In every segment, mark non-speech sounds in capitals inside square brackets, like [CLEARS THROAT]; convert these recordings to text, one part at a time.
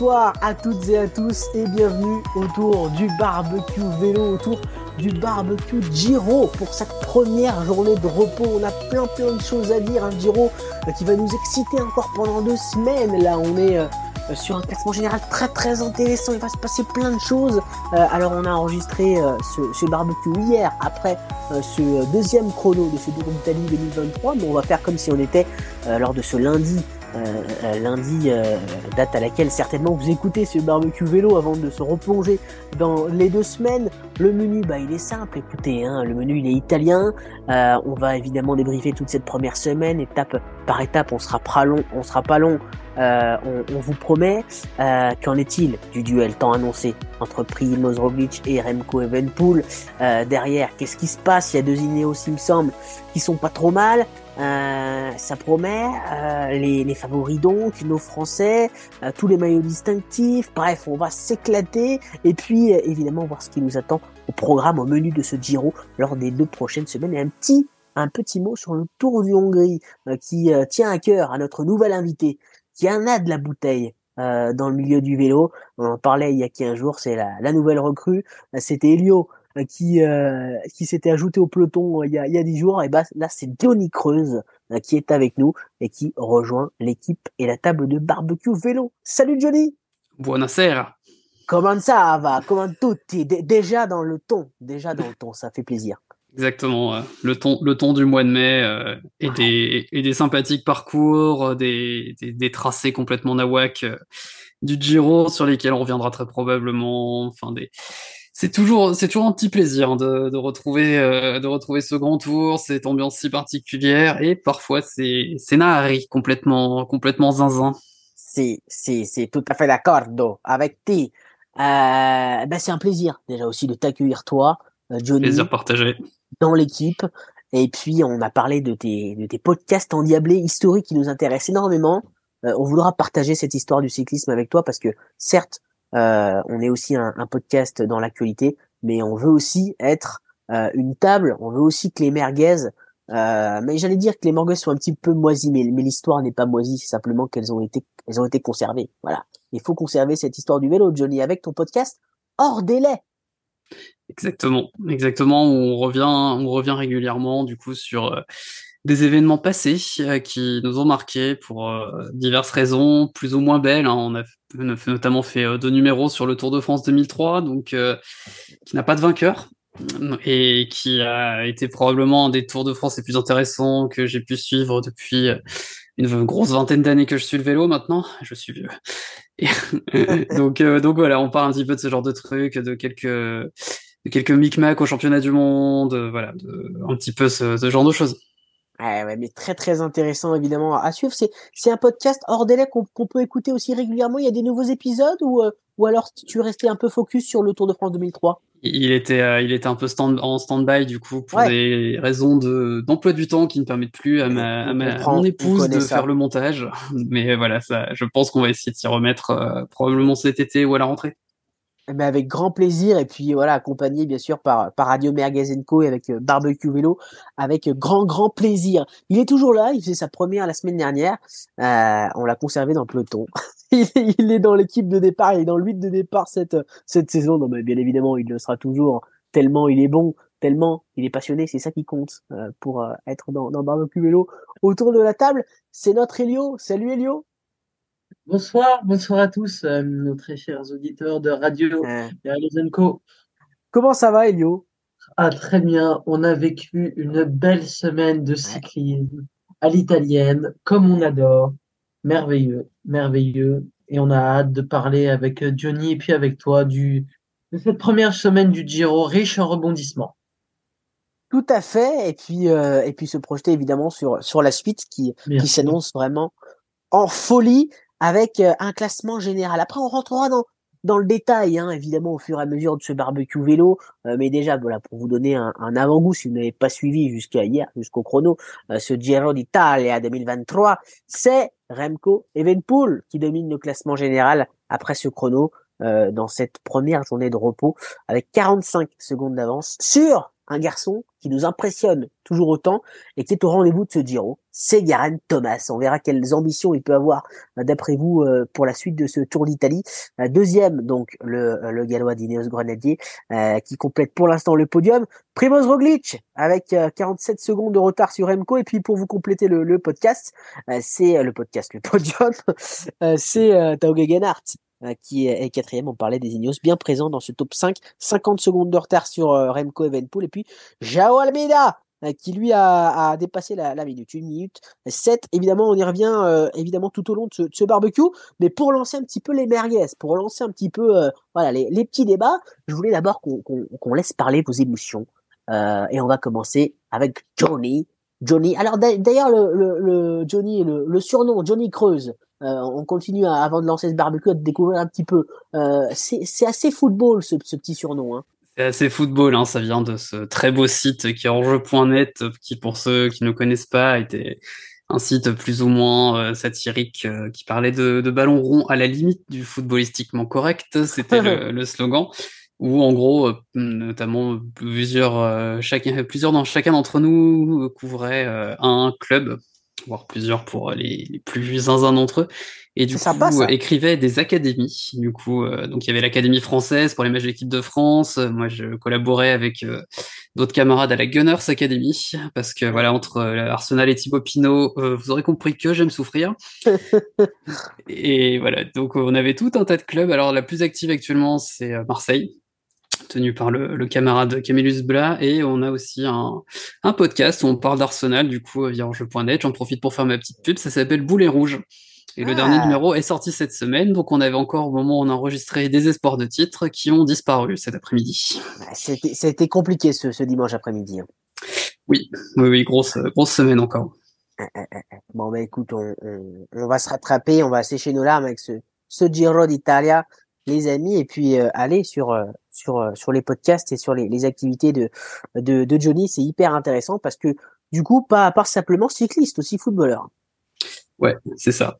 bonsoir à toutes et à tous et bienvenue autour du barbecue vélo, autour du barbecue Giro pour cette première journée de repos. On a plein plein de choses à dire, un Giro euh, qui va nous exciter encore pendant deux semaines. Là, on est euh, sur un classement général très très intéressant. Il va se passer plein de choses. Euh, alors, on a enregistré ce, barbecue hier après ce deuxième chrono de ce Tour d'Italie 2023, mais on va faire comme si on était lors de ce lundi euh, euh, lundi, euh, date à laquelle certainement vous écoutez ce barbecue vélo avant de se replonger dans les deux semaines. Le menu, bah, il est simple. Écoutez, hein, le menu, il est italien. on va évidemment débriefer toute cette première semaine, étape par étape. On sera pas long, on sera pas long. On, vous promet. Qu'en est-il du duel tant annoncé entre Primoz Roglic et Remco Evenpool Derrière, qu'est-ce qui se passe? Il y a deux Ineos, il me semble, qui sont pas trop mal. Euh, ça promet euh, les, les, favoris donc, nos Français, euh, tous les maillots distinctifs. Bref, on va s'éclater et puis évidemment voir ce qui nous attend au programme, au menu de ce Giro lors des deux prochaines semaines. Et un petit, un petit mot sur le Tour du Hongrie qui tient à cœur à notre nouvel invité, qui en a de la bouteille. dans le milieu du vélo, on en parlait il y a 15 jours, c'est la, la nouvelle recrue, c'était Elio euh, qui euh, qui s'était ajouté au peloton euh, il y a il y a dix jours et bah là c'est Johnny Creuse qui est avec nous et qui rejoint l'équipe et la table de barbecue vélo. Salut Johnny. Buonasera. Comment ça va? Comment tout Déjà dans le ton, déjà dans le ton, ça fait plaisir. Exactement, le ton, le ton du mois de mai et des et des sympathiques parcours, des, des, des tracés complètement nawak du Giro sur lesquels on reviendra très probablement, enfin des c'est toujours, c'est toujours un petit plaisir de, de retrouver, euh, de retrouver ce grand tour, cette ambiance si particulière, et parfois c'est, c'est Nahari, complètement, complètement zinzin. Si, si, si, tout à fait d'accord avec ti. Euh, ben c'est un plaisir déjà aussi de t'accueillir toi, euh, Johnny. Plaisir partagé. Dans l'équipe. Et puis on a parlé de tes, de tes podcasts endiablés historiques qui nous intéressent énormément. Euh, on voudra partager cette histoire du cyclisme avec toi parce que certes, on est aussi un, podcast dans l'actualité, mais on veut aussi être euh, une table. On veut aussi que les merguez, euh, mais j'allais dire que les merguez sont un petit peu moisies, mais, mais l'histoire n'est pas moisie, c'est simplement qu'elles ont été, elles ont été conservées. Voilà. Il faut conserver cette histoire du vélo, Johnny, avec ton podcast hors délai. Exactement, exactement. On revient, on revient régulièrement du coup sur des événements passés euh, qui nous ont marqués pour euh, diverses raisons, plus ou moins belles. Hein. On a notamment fait euh, deux numéros sur le Tour de France 2003, donc qui n'a pas de vainqueur et qui a été probablement un des Tours de France les plus intéressants que j'ai pu suivre depuis une grosse vingtaine d'années que je suis le vélo maintenant. Je suis vieux. [LAUGHS] donc, donc voilà, on parle un petit peu de ce genre de trucs, de quelques de quelques micmacs au championnat du monde, voilà, de, un petit peu ce, ce genre de choses. Ouais, mais très très intéressant évidemment à suivre. C'est c'est un podcast hors délai qu'on peut écouter aussi régulièrement. Il y a des nouveaux épisodes ou euh, ou alors tu restais un peu focus sur le Tour de France 2003. Il était euh, il était un peu stand en stand-by du coup pour des raisons de d'emploi du temps qui ne permettent plus à ma, mon épouse de faire le montage. [LAUGHS] Mais voilà, ça je pense qu'on va essayer de s'y remettre euh, probablement cet été ou à la rentrée. Mais eh ben, avec grand plaisir et puis voilà accompagné bien sûr par par Radio Mergazenco et avec euh, Barbecue Vélo avec grand grand plaisir. Il est toujours là, il faisait sa première la semaine dernière. Euh, on l'a conservé dans le peloton. [LAUGHS] il, est dans l'équipe de départ, il est dans le 8 de départ cette cette saison. Non mais bien évidemment, il le sera toujours tellement il est bon, tellement il est passionné, c'est ça qui compte euh, pour être dans dans Barbecue Vélo autour de la table. C'est notre Elio. Salut Elio. Bonsoir, bonsoir à tous, euh, nos très chers auditeurs de Radio Co. Comment ça va, Elio? Ah, très bien. On a vécu une belle semaine de cyclisme à l'italienne, comme on adore. Merveilleux, merveilleux. Et on a hâte de parler avec Johnny et puis avec toi du, de cette première semaine du Giro riche en rebondissements. Tout à fait. Et puis, euh, et puis se projeter évidemment sur, sur la suite qui, qui s'annonce vraiment en folie avec euh, un classement général. Après, on rentrera dans dans le détail, hein, évidemment, au fur et à mesure de ce barbecue vélo. Euh, mais déjà, voilà, pour vous donner un, avant-goût, si vous n'avez pas suivi jusqu'à hier, jusqu'au chrono, euh, ce Giro d'Italia 2023, c'est Remco Evenpool qui domine le classement général après ce chrono dans cette première journée de repos avec 45 secondes d'avance sur un garçon qui nous impressionne toujours autant et qui est au rendez-vous de ce Giro, c'est Garen Thomas. On verra quelles ambitions il peut avoir, euh, d'après vous, euh, pour la suite de ce Tour d'Italie. Euh, deuxième, donc, le, gallois d'Ineos Grenadier, qui complète pour l'instant le podium. Primoz Roglic, avec 47 secondes de retard sur Remco. Et puis, pour vous compléter le, le podcast, c'est le podcast, le podium, [LAUGHS] c'est Tao Gegenhardt qui est quatrième. On parlait des Ineos, bien présent dans ce top 5. 50 secondes de retard sur Remco Evenpool. Et puis, Jao Almeida, euh, qui lui a, dépassé la, minute, une minute 7. Évidemment, on y revient euh, évidemment tout au long de ce, barbecue, mais pour lancer un petit peu les merguez, pour lancer un petit peu euh, voilà les, petits débats, je voulais d'abord qu'on qu laisse parler vos émotions. et on va commencer avec Johnny. Johnny. Alors d'ailleurs, le, Johnny, le surnom Johnny Creuse. On continue à, avant de lancer ce barbecue à découvrir un petit peu. c'est assez football ce, ce petit surnom. Hein. C'est assez football, hein, ça vient de ce très beau site qui est enjeu.net, qui pour ceux qui ne connaissent pas était un site plus ou moins euh, satirique euh, qui parlait de, de ballon rond à la limite du footballistiquement correct, c'était le, [LAUGHS] le, slogan, où en gros, euh, notamment plusieurs, chacun, plusieurs dans chacun d'entre nous couvrait un club voire plusieurs pour les, les plus zinzins d'entre eux, et du coup sympa, écrivait des académies. Du coup, euh, donc il y avait l'académie française pour les matchs de l'équipe de France. Moi, je collaborais avec euh, d'autres camarades à la Gunners Academy parce que voilà entre euh, Arsenal et Thibaut Pinot, vous aurez compris que j'aime souffrir. [LAUGHS] et voilà, donc on avait tout un tas de clubs. Alors la plus active actuellement, c'est Marseille tenu par le, le, camarade Camillus Bla, et on a aussi un, un podcast où on parle d'Arsenal, du coup, via enjeu.net. J'en profite pour faire ma petite pub, ça s'appelle Boulet Rouge. Et le dernier ah. numéro est sorti cette semaine, donc on avait encore au moment où on a enregistré des espoirs de titres qui ont disparu cet après-midi. C'était compliqué ce, ce dimanche après-midi. Hein. Oui, oui, oui, grosse, grosse semaine encore. Eh, eh, bon, bah écoute, on, on, on, va se rattraper, on va sécher nos larmes avec ce, ce Giro d'Italia les amis, et puis euh, aller sur euh, sur euh, sur les podcasts et sur les, les activités de de, de Johnny, c'est hyper intéressant parce que du coup, pas à part simplement cycliste, aussi footballeur. Ouais, c'est ça.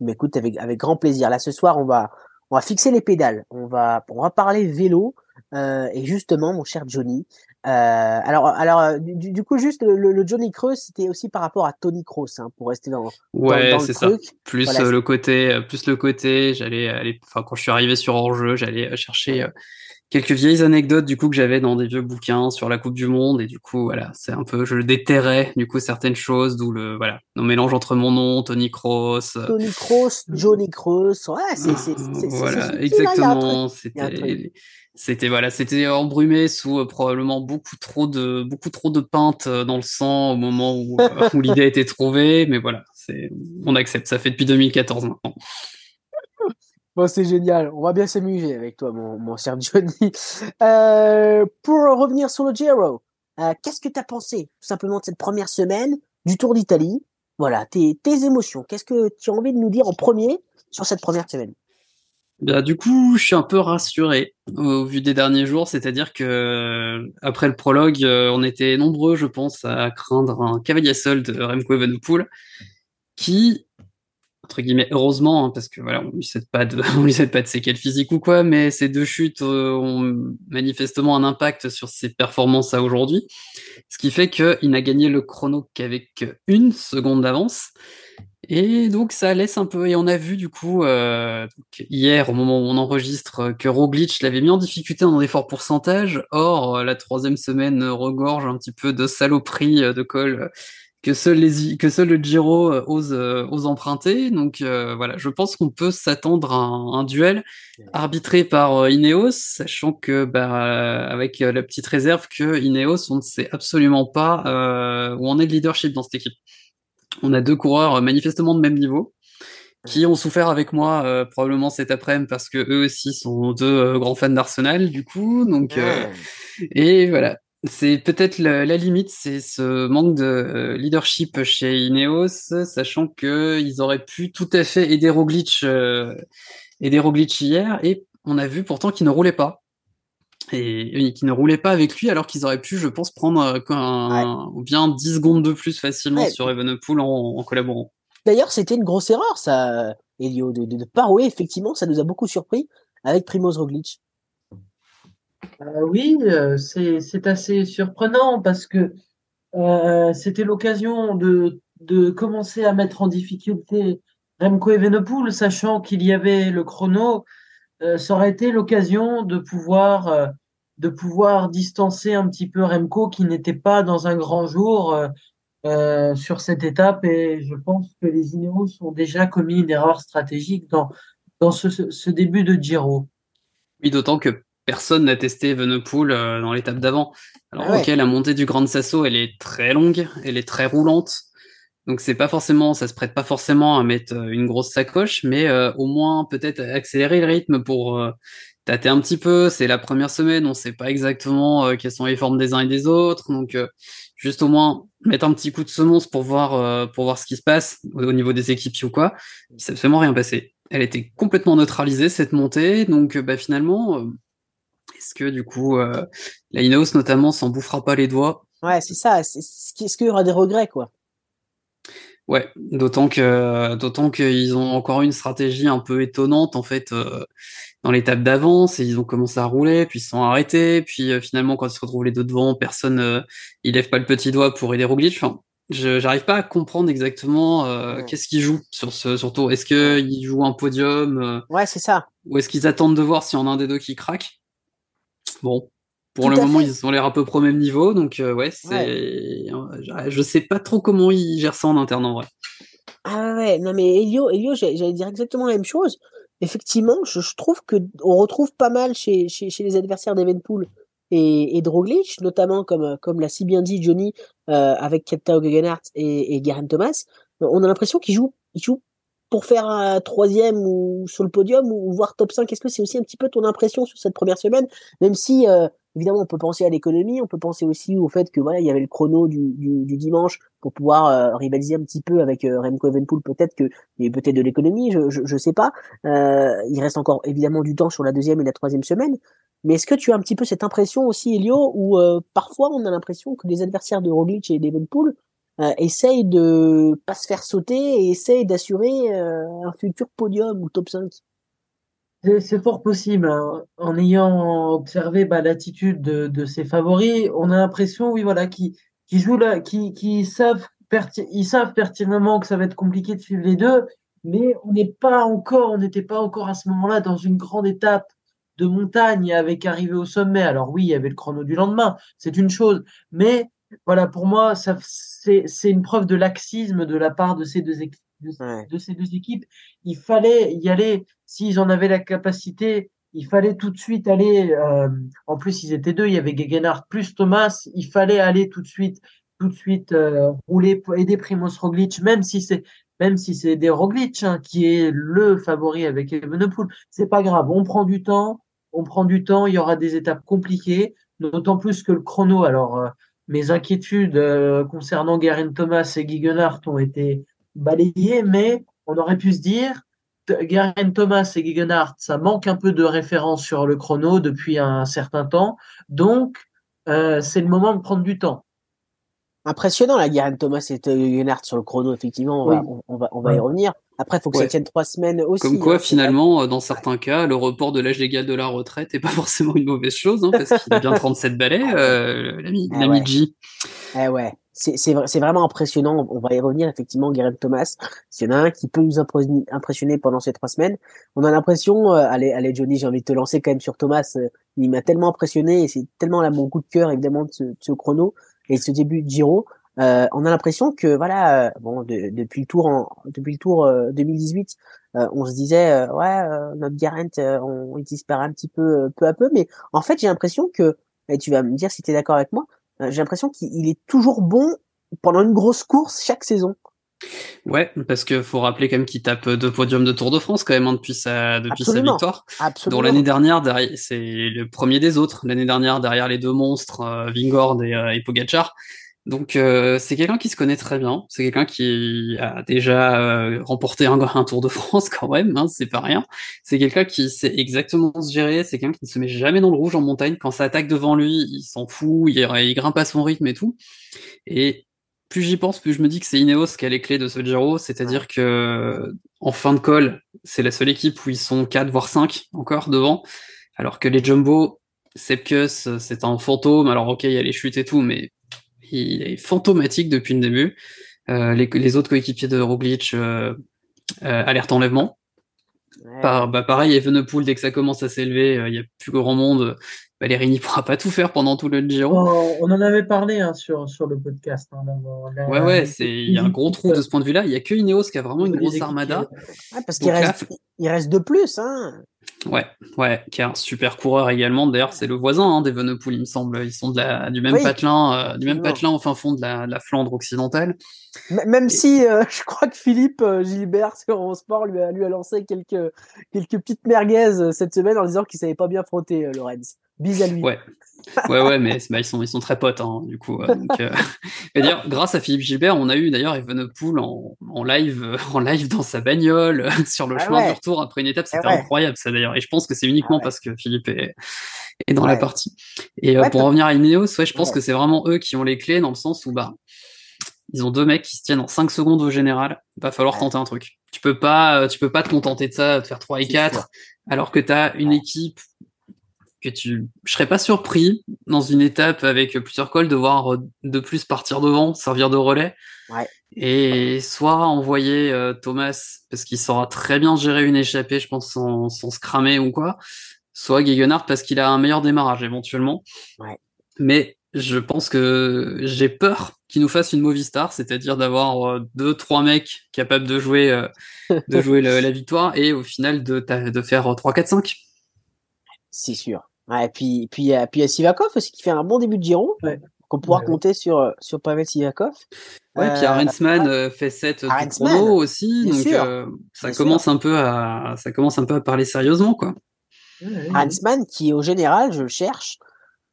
Mais écoute, avec avec grand plaisir. Là, ce soir, on va on va fixer les pédales, on va on va parler vélo et justement, mon cher Johnny, euh, alors, alors euh, du, du, coup, juste le, le Johnny Creuse, c'était aussi par rapport à Tony Kroos, hein, pour rester dans, ouais, dans, c'est ça. Plus voilà, le côté, plus le côté, j'allais aller, enfin, quand je suis arrivé sur hors-jeu, j'allais chercher euh, quelques vieilles anecdotes du coup que j'avais dans des vieux bouquins sur la Coupe du Monde. Et du coup voilà c'est un peu je déterrais du coup certaines choses d'où le voilà le mélange entre mon nom Tony Kroos Tony Kroos Johnny Kroos. Ouais c'est c'est voilà exactement. C'était c'était voilà, c'était embrumé sous euh, probablement beaucoup trop de beaucoup trop de peintes euh, dans le sang au moment où, euh, où [LAUGHS] l'idée a été trouvée, mais voilà, c'est on accepte. Ça fait depuis 2014 maintenant. Bon, c'est génial. On va bien s'amuser avec toi, mon, cher Johnny. [LAUGHS] Euh, pour revenir sur le Giro, euh, qu'est-ce que tu as pensé tout simplement de cette première semaine du Tour d'Italie? Voilà, tes, émotions. Qu'est-ce que tu as envie de nous dire en premier sur cette première semaine? Bah, du coup, je suis un peu rassuré au vu des derniers jours, c'est-à-dire que après le prologue, euh, on était nombreux, je pense, à craindre un cavalier seul de Remco Evenepoel, qui, entre guillemets, heureusement, hein, parce que voilà, on lui souhaite pas de, [LAUGHS] on lui pas de séquelles physiques ou quoi, mais ces deux chutes euh, ont manifestement un impact sur ses performances à aujourd'hui, ce qui fait qu'il n'a gagné le chrono qu'avec une seconde d'avance. Et donc ça laisse un peu, et on a vu du coup euh, hier au moment où on enregistre que Roglic l'avait mis en difficulté dans l'effort pourcentage. Or la troisième semaine regorge un petit peu de saloperies euh, de col que seul les que seul le Giro euh, ose ose emprunter. Donc voilà, je pense qu'on peut s'attendre à un, un, duel arbitré par Ineos, sachant que bah, avec la petite réserve que Ineos on ne sait absolument pas où on est de leadership dans cette équipe. On a deux coureurs euh, manifestement de même niveau qui ont souffert avec moi euh, probablement cet après-midi parce que eux aussi sont deux euh, grands fans d'Arsenal du coup. Donc euh, et voilà c'est peut-être la, la, limite c'est ce manque de leadership chez Ineos sachant que ils auraient pu tout à fait aider Roglic aider Roglic hier et on a vu pourtant qu'il ne roulait pas et, qui ne roulaient pas avec lui alors qu'ils auraient pu, je pense, prendre euh, un, ouais. bien 10 secondes de plus facilement ouais. sur Evenepoel en, en collaborant. D'ailleurs, c'était une grosse erreur, ça, Elio, de, de, de. Effectivement, ça nous a beaucoup surpris avec Primoz Roglic. Euh, oui, euh, c'est assez surprenant parce que euh, c'était l'occasion de de commencer à mettre en difficulté Remco Evenepoel, sachant qu'il y avait le chrono. ça aurait été l'occasion de pouvoir de pouvoir distancer un petit peu Remco qui n'était pas dans un grand jour sur cette étape et je pense que les Ineos ont déjà commis une erreur stratégique dans dans ce ce début de Giro. Oui, d'autant que personne n'a testé Evenepoel euh, dans l'étape d'avant. Alors, Ah ouais. ok, la montée du Grand Sasso, elle est très longue, elle est très roulante. Donc, c'est pas forcément, ça se prête pas forcément à mettre euh, une grosse sacoche, mais euh, au moins peut-être accélérer le rythme pour euh, tâter un petit peu. C'est la première semaine, on sait pas exactement euh, quelles sont les formes des uns et des autres. Donc, euh, juste au moins mettre un petit coup de semonce pour voir, euh, pour voir ce qui se passe au, au niveau des équipes ou quoi. Il s'est absolument rien passé. Elle était complètement neutralisée, cette montée. Donc, bah, finalement, euh, est-ce que du coup, euh, la Ineos notamment s'en bouffera pas les doigts? Ouais, c'est ça. Est-ce qu'il y aura des regrets, quoi? Ouais, d'autant que d'autant qu'ils ont encore une stratégie un peu étonnante en fait euh, dans l'étape d'avance et ils ont commencé à rouler puis ils se sont arrêtés puis euh, finalement quand ils se retrouvent les deux devant personne euh, il lève pas le petit doigt pour aider Roglic enfin je j'arrive pas à comprendre exactement Ouais. qu'est-ce qu'ils jouent sur ce surtout est-ce que ils jouent un podium Ouais, c'est ça. ou est-ce qu'ils attendent de voir si on a un des deux qui craque? Bon pour Tout le moment fait. ils ont l'air à peu près au même niveau donc euh, ouais c'est euh, je sais pas trop comment ils gèrent ça en interne en vrai Ah ouais, non mais Elio, Elio, j'allais dire exactement la même chose. Effectivement, je, je trouve que on retrouve pas mal chez, chez, chez les adversaires d'Evenpool et, et de Roglic, notamment comme, comme l'a si bien dit Johnny euh, avec Keptao Gegenhardt et, et Geraint Thomas. On a l'impression qu'ils jouent, ils jouent pour faire un troisième ou sur le podium ou voire top 5. Est-ce que c'est aussi un petit peu ton impression sur cette première semaine, même si euh, évidemment on peut penser à l'économie, on peut penser aussi au fait que voilà il y avait le chrono du, du, du dimanche pour pouvoir euh, rivaliser un petit peu avec euh, Remco Evenepoel. Peut-être que il y a peut-être de l'économie, je, je je sais pas. Euh, il reste encore évidemment du temps sur la deuxième et la troisième semaine. Mais est-ce que tu as un petit peu cette impression aussi, Elio, où parfois on a l'impression que les adversaires de Roglic et d'Evenepoel euh, essayent de pas se faire sauter et essayent d'assurer euh, un futur podium ou top 5 C'est fort possible. hein. En ayant observé bah, l'attitude de, ses favoris, on a l'impression, oui, voilà, qui jouent là, savent savent pertinemment que ça va être compliqué de suivre les deux, mais on n'est pas encore, on n'était pas encore à ce moment-là dans une grande étape de montagne avec arrivée au sommet. Alors oui, il y avait le chrono du lendemain, c'est une chose, mais voilà, pour moi, ça c'est c'est une preuve de laxisme de la part de ces deux équipes, de, Ouais. de ces deux équipes. Il fallait y aller s'ils en avaient la capacité, il fallait tout de suite aller. euh, en plus, ils étaient deux. Il y avait Gegenhardt plus Thomas. Il fallait aller tout de suite, tout de suite euh, rouler aider Primoz Roglic, même si c'est même si c'est des Roglic hein, qui est le favori avec Evenepoel. C'est pas grave. On prend du temps. On prend du temps. Il y aura des étapes compliquées, d'autant plus que le chrono. Alors, euh, mes inquiétudes euh, concernant Geraint Thomas et Gegenhardt ont été balayées, mais on aurait pu se dire Geraint Thomas et Gegenhardt, ça manque un peu de référence sur le chrono depuis un certain temps. Donc, euh, c'est le moment de prendre du temps. Impressionnant la Geraint Thomas et Gegenhardt sur le chrono, effectivement, on, Oui. va, on, on va, on va y revenir. Après, il faut que Ouais. ça tienne trois semaines aussi. Comme quoi, hein, finalement, euh, dans certains cas, le report de l'âge légal de la retraite est pas [LAUGHS] forcément une mauvaise chose, hein, parce qu'il a bien 37 balais, euh, l'ami Ah l'ami ouais. G. Eh ouais, c'est c'est vra- c'est vraiment impressionnant. On va y revenir effectivement, Geraint Thomas. S'il y en a un qui peut nous impressionner pendant ces trois semaines, on a l'impression, euh, allez, allez Johnny, j'ai envie de te lancer quand même sur Thomas. euh, il m'a tellement impressionné et c'est tellement là mon coup de cœur évidemment de ce, de ce chrono et de ce début de Giro. Euh, on a l'impression que voilà, euh, bon, de- depuis le tour en, depuis le tour euh, 2018, euh, on se disait euh, ouais, euh, notre Geraint, euh, on il disparaît un petit peu, peu à peu, mais en fait j'ai l'impression que, et tu vas me dire si tu es d'accord avec moi, euh, j'ai l'impression qu'il il est toujours bon pendant une grosse course chaque saison. Ouais, parce que faut rappeler quand même qu'il tape deux podiums de Tour de France quand même hein, depuis sa depuis sa victoire. Absolument. Dont l'année dernière, c'est le premier des autres. L'année dernière, derrière les deux monstres, euh, Vingord et, euh, et Pogacar. Donc euh, c'est quelqu'un qui se connaît très bien. C'est quelqu'un qui a déjà euh, remporté un, un Tour de France [LAUGHS] quand même. Hein, c'est pas rien. C'est quelqu'un qui sait exactement se gérer. C'est quelqu'un qui ne se met jamais dans le rouge en montagne. Quand ça attaque devant lui, il s'en fout. Il, il grimpe à son rythme et tout. Et plus j'y pense, plus je me dis que c'est Ineos qui a les clés de ce Giro, c'est-à-dire que en fin de col, c'est la seule équipe où ils sont 4 voire 5 encore devant, alors que les Jumbo, Sepkus, c'est un fantôme. Alors, ok, il y a les chutes et tout, mais il est fantomatique depuis le début. Euh, les, les, autres coéquipiers de Roglic, euh, euh, alerte enlèvement. Par, bah pareil, Evenepoel, dès que ça commence à s'élever, il n'y a plus grand monde. Valérie ne pourra pas tout faire pendant tout le Giro. Oh, on en avait parlé hein, sur, sur le podcast. Hein, ouais, ouais, il y a un gros trou de ce point de vue-là. Il n'y a que Ineos qui a vraiment une grosse armada. Ouais, parce qu'il reste, il reste de plus. Hein. Ouais, ouais, qui est un super coureur également. D'ailleurs, c'est le voisin hein, d'Evenepoel, il me semble. Ils sont de la, du même patelin, euh, du même patelin au fin fond de la, la Flandre occidentale. même si euh, [LAUGHS] je crois que Philippe euh, Gilbert sur Sport lui a, lui a lancé quelques quelques petites merguez cette semaine en disant qu'il savait pas bien frotter Lorenz. Bise à lui. Ouais. Ouais, ouais, mais bah, ils, sont, ils sont très potes, hein, du coup. donc, euh... [LAUGHS] dire, grâce à Philippe Gilbert, on a eu d'ailleurs Evenepoel en, en live, en live dans sa bagnole sur le ah chemin du retour après une étape. C'était ah incroyable, ça d'ailleurs. Et je pense que c'est uniquement ah parce que Philippe est, est dans la partie. Et euh, pour revenir à Ineos, ouais, je pense que c'est vraiment eux qui ont les clés dans le sens où, bah, ils ont deux mecs qui se tiennent en 5 secondes au général. Va falloir tenter un truc. Tu peux pas, euh, tu peux pas te contenter de ça, de faire 3 et 4, alors que tu as une équipe que tu, je serais pas surpris dans une étape avec plusieurs cols de voir de plus partir devant, servir de relais. Ouais. Et soit envoyer euh, Thomas parce qu'il saura très bien gérer une échappée, je pense, sans, sans se cramer ou quoi. Soit Gegenhardt parce qu'il a un meilleur démarrage éventuellement. Ouais. Mais je pense que j'ai peur qu'il nous fasse une Movistar, c'est-à-dire d'avoir euh, deux, trois mecs capables de jouer, euh, de [LAUGHS] jouer la victoire et au final de, de faire 3, 4, 5. C'est sûr. Ouais, et puis, puis, puis il y a Sivakov aussi qui fait un bon début de Giro. Ouais. Qu'on pourra compter sur, sur Pavel Sivakov. Ouais, euh, puis Arensman euh, fait 7 chrono aussi. Donc, euh, ça, commence un peu à, ça commence un peu à parler sérieusement, quoi. Arensman qui, au général, je le cherche.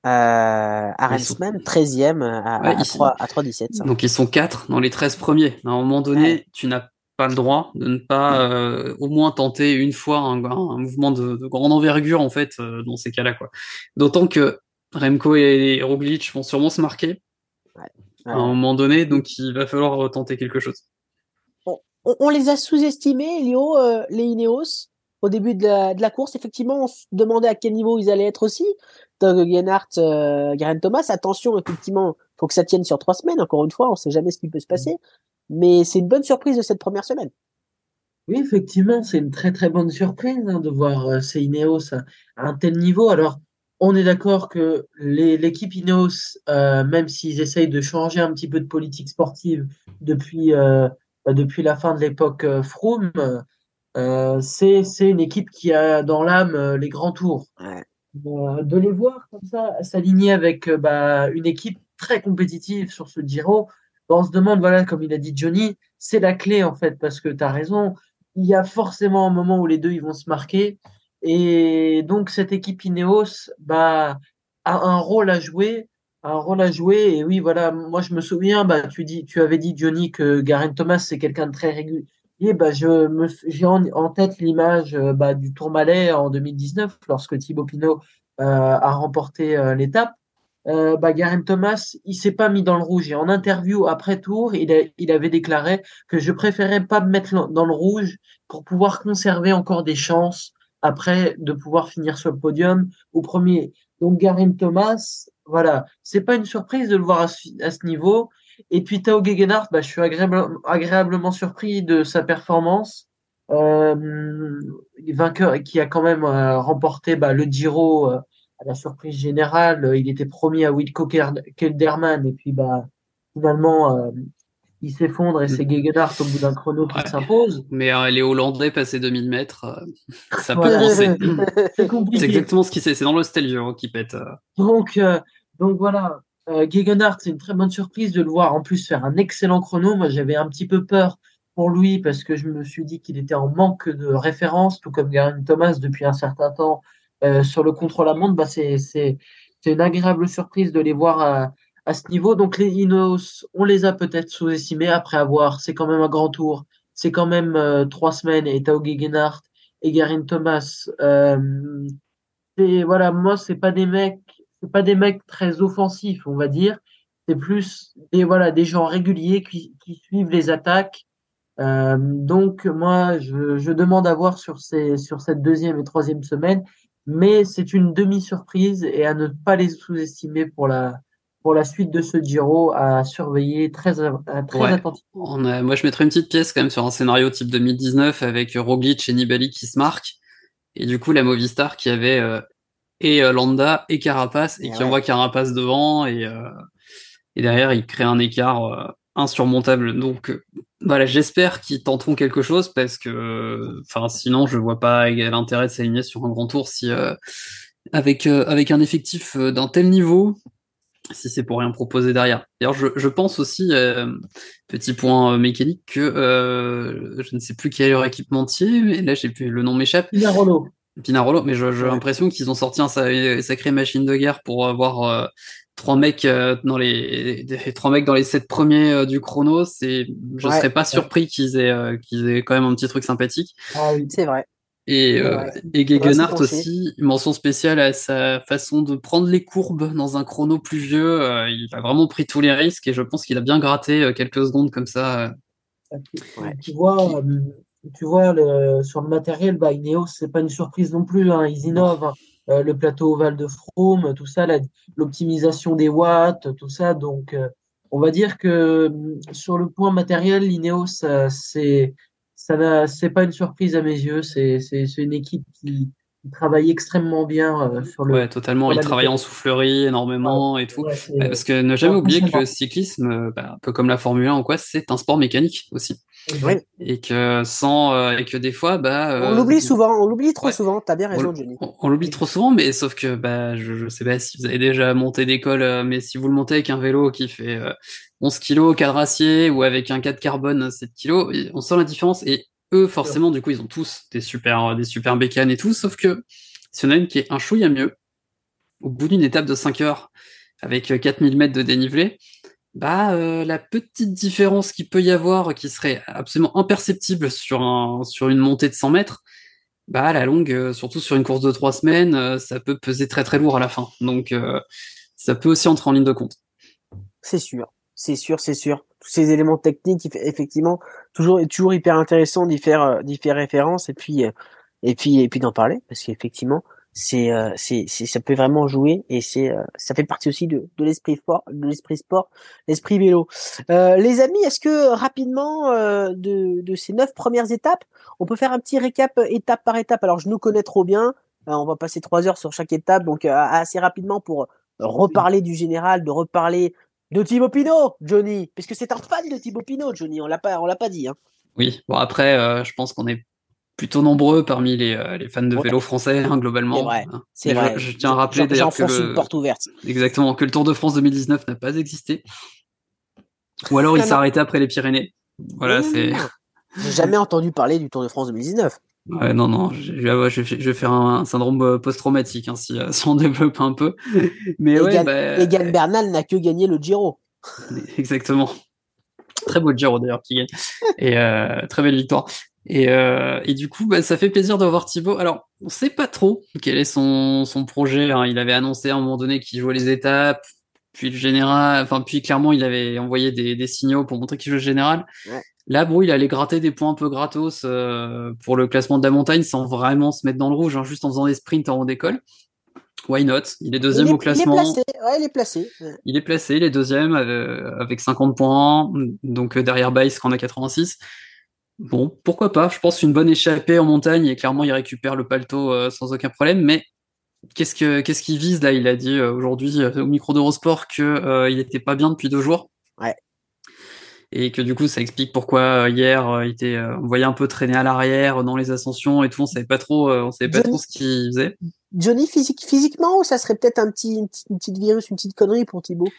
Euh, Arensman, 13e à, ouais, à, 3, à 3,17. Donc, ils sont 4 dans les 13 premiers. À un moment donné, tu n'as pas le droit de ne pas euh, au moins tenter une fois un, un mouvement de, de, grande envergure en fait euh, dans ces cas-là quoi. D'autant que Remco et Roglic vont sûrement se marquer ouais. à un moment donné, donc il va falloir tenter quelque chose. On, on les a sous-estimés, Léo, euh, les Ineos, au début de la, de la, course. Effectivement, on se demandait à quel niveau ils allaient être aussi. Doug Gennart, euh, Garen Thomas, attention, effectivement, faut que ça tienne sur trois semaines. Encore une fois, on sait jamais ce qui peut se passer mais c'est une bonne surprise de cette première semaine. Oui, effectivement, c'est une très très bonne surprise hein, de voir euh, ces Ineos à, un tel niveau. Alors, on est d'accord que l'équipe Ineos, euh, même s'ils essayent de changer un petit peu de politique sportive depuis, euh, bah, depuis la fin de l'époque euh, Froome, c'est une équipe qui a dans l'âme les grands tours. Ouais. de les voir comme ça s'aligner avec bah, une équipe très compétitive sur ce Giro, on se demande, voilà, comme il a dit Johnny, c'est la clé en fait, parce que tu as raison, il y a forcément un moment où les deux ils vont se marquer. Et donc cette équipe Ineos bah, a un rôle à jouer, un rôle à jouer. Et oui, voilà, moi je me souviens, bah, tu, dis, tu avais dit Johnny que Garen Thomas c'est quelqu'un de très régulier. Bah, j'ai en, tête l'image bah, du Tourmalet en 2019 lorsque Thibaut Pinot euh, a remporté euh, l'étape euh, bah, Thomas, il s'est pas mis dans le rouge. Et en interview après tour, il, avait déclaré que je préférais pas me mettre dans le rouge pour pouvoir conserver encore des chances après de pouvoir finir sur le podium au premier. Donc Garen Thomas, voilà, c'est pas une surprise de le voir à ce, niveau. Et puis Tao Gegenhardt, bah, je suis agréable, agréablement surpris de sa performance. Euh, vainqueur qui a quand même euh, remporté bah, le Giro euh, à la surprise générale, euh, il était promis à Wilco Kelderman et puis bah finalement euh, il s'effondre et c'est mm. Gegenhardt au bout d'un chrono qui s'impose. Mais euh, les Hollandais passer 2000 mètres, euh, ça [LAUGHS] peut penser. [LAUGHS] c'est exactement ce qui c'est, c'est dans l'hostel qui pète. Donc donc voilà, Gegenhardt c'est une très bonne surprise de le voir en plus faire un excellent chrono. Moi j'avais un petit peu peur pour lui parce que je me suis dit qu'il était en manque de référence, tout comme Garen Thomas depuis un certain temps euh, sur le contre-la-montre, bah, c'est, une agréable surprise de les voir à, à ce niveau. Donc les Inos, on les a peut-être sous-estimés après avoir, c'est quand même un grand tour, c'est quand même euh, trois semaines et Tao Gegenhardt et Garin Thomas. Euh, et voilà, moi c'est pas des mecs, c'est pas des mecs très offensifs, on va dire. C'est plus des voilà des gens réguliers qui, qui suivent les attaques. Euh, donc moi je, je demande à voir sur ces sur cette deuxième et troisième semaine mais c'est une demi-surprise et à ne pas les sous-estimer pour la, pour la suite de ce Giro à surveiller très, très Ouais. attentivement. On a- moi, je mettrais une petite pièce quand même sur un scénario type 2019 avec Roglic et Nibali qui se marquent. Et du coup, la Movistar qui avait euh, et euh, Landa et Carapace et qui envoie Carapace devant et, euh, et derrière, il crée un écart euh, insurmontable. Donc, euh, voilà, j'espère qu'ils tenteront quelque chose parce que, enfin, sinon, je vois pas l'intérêt de s'aligner sur un grand tour si, euh, avec, euh, avec un effectif euh, d'un tel niveau, si c'est pour rien proposer derrière. D'ailleurs, je, je pense aussi, euh, petit point euh, mécanique, que euh, je ne sais plus quel est leur équipementier, mais là, j'ai plus le nom m'échappe. Pinarolo. Pinarolo, mais j'ai Ouais. l'impression qu'ils ont sorti un sa- sacré machine de guerre pour avoir euh, trois mecs euh, dans les trois mecs dans les sept premiers euh, du chrono. C'est, je Ouais. serais pas surpris qu'ils aient euh, qu'ils aient quand même un petit truc sympathique. Ah oui. C'est vrai. Et, euh, Ouais. et Gegenhardt aussi, mention spéciale à sa façon de prendre les courbes dans un chrono pluvieux. Euh, il a vraiment pris tous les risques et je pense qu'il a bien gratté quelques secondes comme ça. Ouais. Tu vois, euh, tu vois le, sur le matériel, bah, Ineos, c'est pas une surprise non plus. Hein, ils innovent. Euh, le plateau ovale de Frome, tout ça, l'optimisation des watts, tout ça. Donc, euh, on va dire que hum, sur le point matériel, l'Ineos, euh, c'est ça n'a, c'est pas une surprise à mes yeux. C'est une équipe qui, qui travaille extrêmement bien euh, sur le. Ouais, totalement. Il travaille en soufflerie énormément et tout. Ouais, parce que ne jamais oublier que le cyclisme, euh, bah, un peu comme la Formule 1 ou quoi, c'est un sport mécanique aussi. Oui. Et que sans, euh, et que des fois, bah, On l'oublie souvent, on l'oublie trop ouais. souvent. T'as bien on, raison, on- on l'oublie trop souvent, mais sauf que bah, je, je sais pas si vous avez déjà monté d'école, euh, mais si vous le montez avec un vélo qui fait euh, 11 kilos cadre acier ou avec un 4 carbone 7 kilos, on sent la différence. Et eux, forcément, du coup, ils ont tous des super, des super bécanes et tout, sauf que si on a une qui est un chouïa mieux, au bout d'une étape de 5 heures, avec euh, 4000 mètres de dénivelé, bah euh, la petite différence qu'il peut y avoir, qui serait absolument imperceptible sur un sur une montée de 100 mètres, bah à la longue, euh, surtout sur une course de 3 semaines, euh, ça peut peser très très lourd à la fin. Donc euh, ça peut aussi entrer en ligne de compte. C'est sûr, c'est sûr, c'est sûr. Tous ces éléments techniques, eff- effectivement, toujours, toujours hyper intéressant d'y faire, euh, d'y faire référence et puis, euh, et puis, et puis d'en parler parce qu'effectivement, c'est, euh, c'est, ça peut vraiment jouer et c'est, ça fait partie aussi de, de l'esprit sport, de l'esprit sport, l'esprit vélo. Euh, les amis, est-ce que rapidement euh, de, de ces neuf premières étapes, on peut faire un petit récap étape par étape? Alors, je nous connais trop bien. Euh, on va passer trois heures sur chaque étape, donc assez rapidement pour reparler du général, de reparler de Thibaut Pinot, Johnny, parce que c'est un fan de Thibaut Pinot, Johnny. On l'a pas, on l'a pas dit. Hein. Oui, bon après, euh, je pense qu'on est plutôt nombreux parmi les, euh, les fans de Ouais. vélo français, hein, globalement. C'est vrai, hein. Vrai. Je, je tiens à rappeler d'ailleurs que le... une porte ouverte. exactement que le Tour de France 2019 n'a pas existé. Ou alors il s'est arrêté après les Pyrénées. Voilà, c'est. J'ai jamais entendu parler du Tour de France 2019. Ouais, non, non, je, je, je, vais- faire un, syndrome euh, post-traumatique hein, si, euh, [LAUGHS] si on développe un peu. Mais ouais, Egan, bah, Egan Bernal n'a que gagné le Giro. [LAUGHS] exactement. Très beau Giro d'ailleurs qui gagne. Et euh, très belle victoire. Et, euh, et du coup, bah, ça fait plaisir de voir Thibaut. Alors, on sait pas trop quel est son, son projet. hein. Il avait annoncé à un moment donné qu'il jouait les étapes, puis le général. Enfin, puis clairement, il avait envoyé des, des signaux pour montrer qu'il jouait le général. Ouais. Là, bon, il allait gratter des points un peu gratos euh, pour le classement de la montagne sans vraiment se mettre dans le rouge, hein, juste en faisant des sprints en haut d'école. Why not? Il est deuxième il, est, au classement. il est placé. Ouais, il est placé. Ouais. Il est placé, il est deuxième euh, avec 50 points, donc euh, derrière Bice qui en a 86. Bon, pourquoi pas? Je pense une bonne échappée en montagne et clairement il récupère le paletot sans aucun problème. Mais qu'est-ce que qu'est-ce qu'il vise là? Il a dit aujourd'hui au micro d'Eurosport que euh, il était pas bien depuis deux jours. Ouais. Et que du coup ça explique pourquoi euh, hier euh, il était, euh, on voyait un peu traîner à l'arrière dans les ascensions et tout. On savait pas trop, euh, on savait pas Johnny- trop ce qu'il faisait. Johnny, physique, physiquement, ou ça serait peut-être un petit, une, petite- une petite virus, une petite connerie pour Thibaut?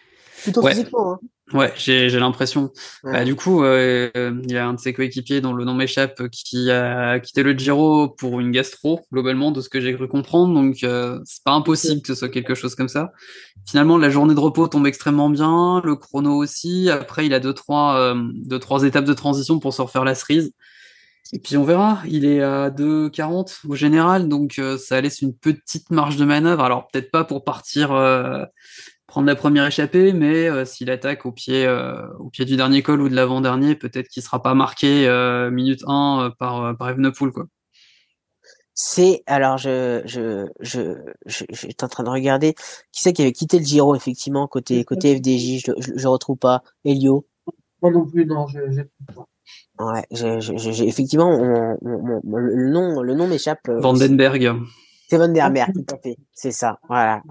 Plutôt Ouais. physiquement. Hein. Ouais, j'ai j'ai l'impression. Ouais. Bah, du coup, euh, euh, il y a un de ses coéquipiers dont le nom m'échappe qui a quitté le Giro pour une gastro, globalement, de ce que j'ai cru comprendre. Donc, euh, c'est pas impossible que ce soit quelque chose comme ça. Finalement, la journée de repos tombe extrêmement bien, le chrono aussi. Après, il a deux trois, euh, deux, trois étapes de transition pour se refaire la cerise. Et puis on verra, il est à 2,40 au général, donc euh, ça laisse une petite marge de manœuvre. Alors peut-être pas pour partir euh, prendre la première échappée, mais euh, s'il attaque au pied, euh, au pied du dernier col ou de l'avant-dernier, peut-être qu'il sera pas marqué euh, minute 1 euh, par, euh, par Evenepoel, quoi. c'est alors je je je j'étais en train de regarder. Qui c'est qui avait quitté le Giro effectivement côté côté FDJ je, je, retrouve pas. Elio? Moi non plus non je, je ouais j'ai effectivement le nom le nom m'échappe Vandenberg. c'est Vandenberg tout à fait. C'est ça voilà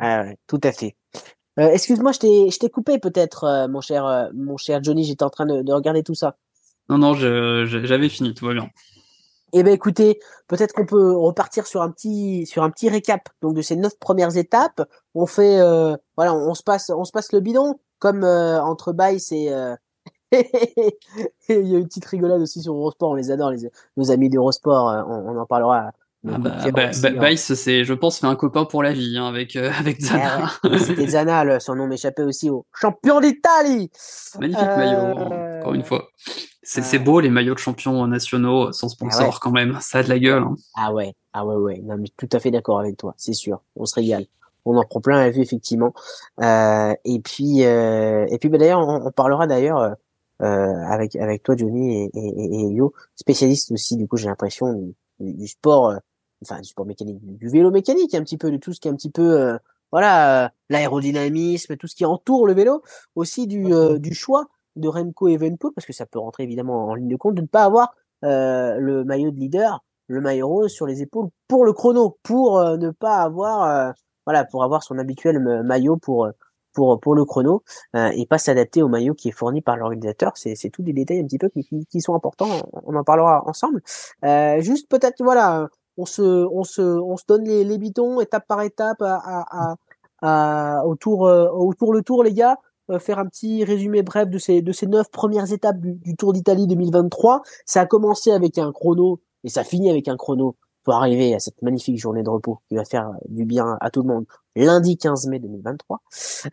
tout à fait euh, excuse-moi je t'ai je t'ai coupé peut-être euh, mon cher mon cher Johnny j'étais en train de, de regarder tout ça non non j'avais fini tout va bien eh ben écoutez, peut-être qu'on peut repartir sur un petit sur un petit récap donc de ces neuf premières étapes. On fait euh, voilà, on, se passe on se passe le bidon comme euh, entre Bice et euh... [LAUGHS] il y a une petite rigolade aussi sur Eurosport, on les adore les nos amis d'Eurosport, euh, on, on, en parlera. Ah bah, bah, bah, Bice, c'est, je pense, fait un copain pour la vie hein, avec euh, avec eh Zana. [LAUGHS] C'était Zana, son nom m'échappait aussi au champion d'Italie. Magnifique maillot, encore une fois. C'est beau les maillots de champions nationaux sans sponsor ah quand même, ça a de la gueule. Hein. Ah ouais, ah ouais ouais, non mais tout à fait d'accord avec toi, c'est sûr, on se régale. On en prend plein la vue effectivement. Euh, et puis euh, et puis bah, d'ailleurs on, parlera d'ailleurs euh, avec avec toi Johnny et, et, et, Yo, spécialiste aussi du coup j'ai l'impression du, sport, euh, enfin du sport mécanique, du, vélo mécanique un petit peu de tout ce qui est un petit peu euh, voilà l'aérodynamisme, tout ce qui entoure le vélo, aussi du du choix de Remco Evenpool, parce que ça peut rentrer évidemment en ligne de compte, de ne pas avoir euh, le maillot de leader, le maillot rose sur les épaules pour le chrono, pour euh, ne pas avoir, euh, voilà, pour avoir son habituel maillot pour pour pour le chrono et pas s'adapter au maillot qui est fourni par l'organisateur. C'est c'est tous des détails un petit peu qui, qui, sont importants. On en parlera ensemble. juste peut-être voilà, on se on se on se donne les, les bitons étape par étape à, à, à, autour autour le tour les gars euh, faire un petit résumé bref de ces de ces neuf premières étapes du, Tour d'Italie 2023. Ça a commencé avec un chrono et ça finit avec un chrono pour arriver à cette magnifique journée de repos qui va faire du bien à tout le monde lundi 15 mai 2023.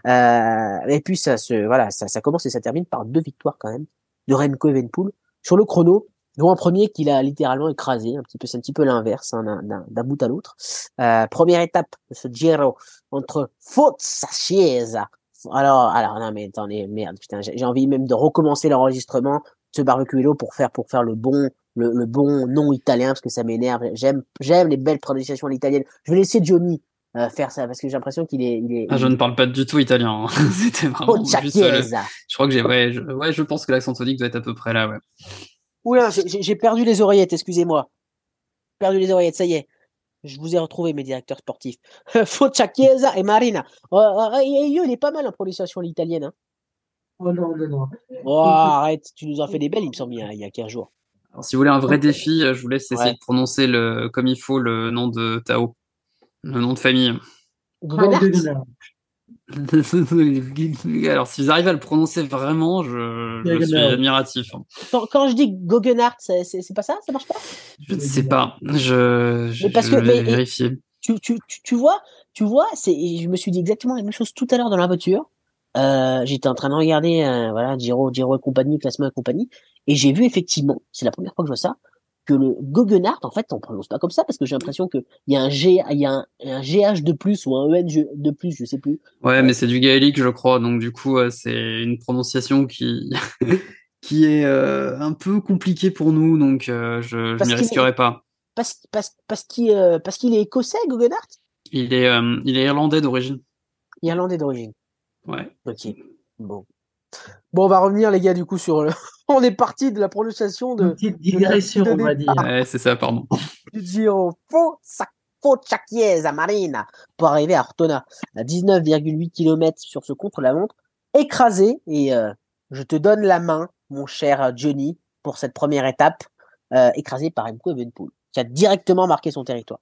Euh, et puis ça se voilà, ça, ça commence et ça termine par deux victoires quand même de Remco Evenpool sur le chrono dont un premier qu'il a littéralement écrasé, un petit peu, c'est un petit peu l'inverse, hein, d'un bout à l'autre. Euh, première étape de ce Giro entre Forza Chiesa alors, alors, non, mais attendez, merde, putain, j'ai envie même de recommencer l'enregistrement de ce barbecue pour faire, pour faire le bon, le, bon nom italien, parce que ça m'énerve. J'aime, j'aime les belles prononciations à l'italienne. Je vais laisser Johnny euh, faire ça, parce que j'ai l'impression qu'il est, il est, ah, je ne parle pas du tout italien. Hein. [LAUGHS] C'était vraiment juste, euh, Je crois que j'ai, ouais, je, ouais, je pense que l'accent tonique doit être à peu près là, ouais. Oula, j'ai perdu les oreillettes, excusez-moi. Perdu les oreillettes, ça y est. Je vous ai retrouvé mes directeurs sportifs. [LAUGHS] Foccia Chiesa et Marina. Oh, oh, oh il est pas mal en prononciation l'italienne. Hein. Oh non, non, non. Oh, arrête, tu nous as fait des belles, il me semble, il y a, 15 jours. Alors, si vous voulez un vrai défi, je vous laisse essayer de prononcer le, comme il faut le nom de Tao, le nom de famille. [LAUGHS] Alors, si vous arrivez à le prononcer vraiment, je, je suis admiratif. Quand, je dis Guggenhardt, c'est pas ça? Ça marche pas? Je ne sais pas. Je, je, parce que, vais vérifier. Tu, tu, tu, vois, tu vois, je me suis dit exactement la même chose tout à l'heure dans la voiture. Euh, J'étais en train de regarder, euh, voilà, Giro, Giro et compagnie, classement et compagnie, et j'ai vu effectivement, c'est la première fois que je vois ça, que le Guggenhardt, en fait, on prononce pas comme ça parce que j'ai l'impression qu'il y a un G, il y a un, un, GH de plus ou un EN de plus, je sais plus. Ouais, mais c'est du gaélique, je crois. Donc du coup, c'est une prononciation qui [LAUGHS] qui est euh, un peu compliquée pour nous, donc euh, je, je m'y risquerai pas. Parce parce parce qu'il euh, parce qu'il est écossais, Guggenhardt. Il est il est irlandais d'origine. Irlandais d'origine. Ouais. Ok. Bon. Bon, on va revenir, les gars, du coup, sur. Le... [LAUGHS] on est parti de la prononciation de. Une petite digression, on va dire. Ouais, c'est ça, pardon. Du Giro Chiesa Marina pour arriver à Ortona, à 19,8 km sur ce contre-la-montre, écrasé. Et euh, je te donne la main, mon cher Johnny, pour cette première étape, euh, écrasé par Remco Evenpool, qui a directement marqué son territoire.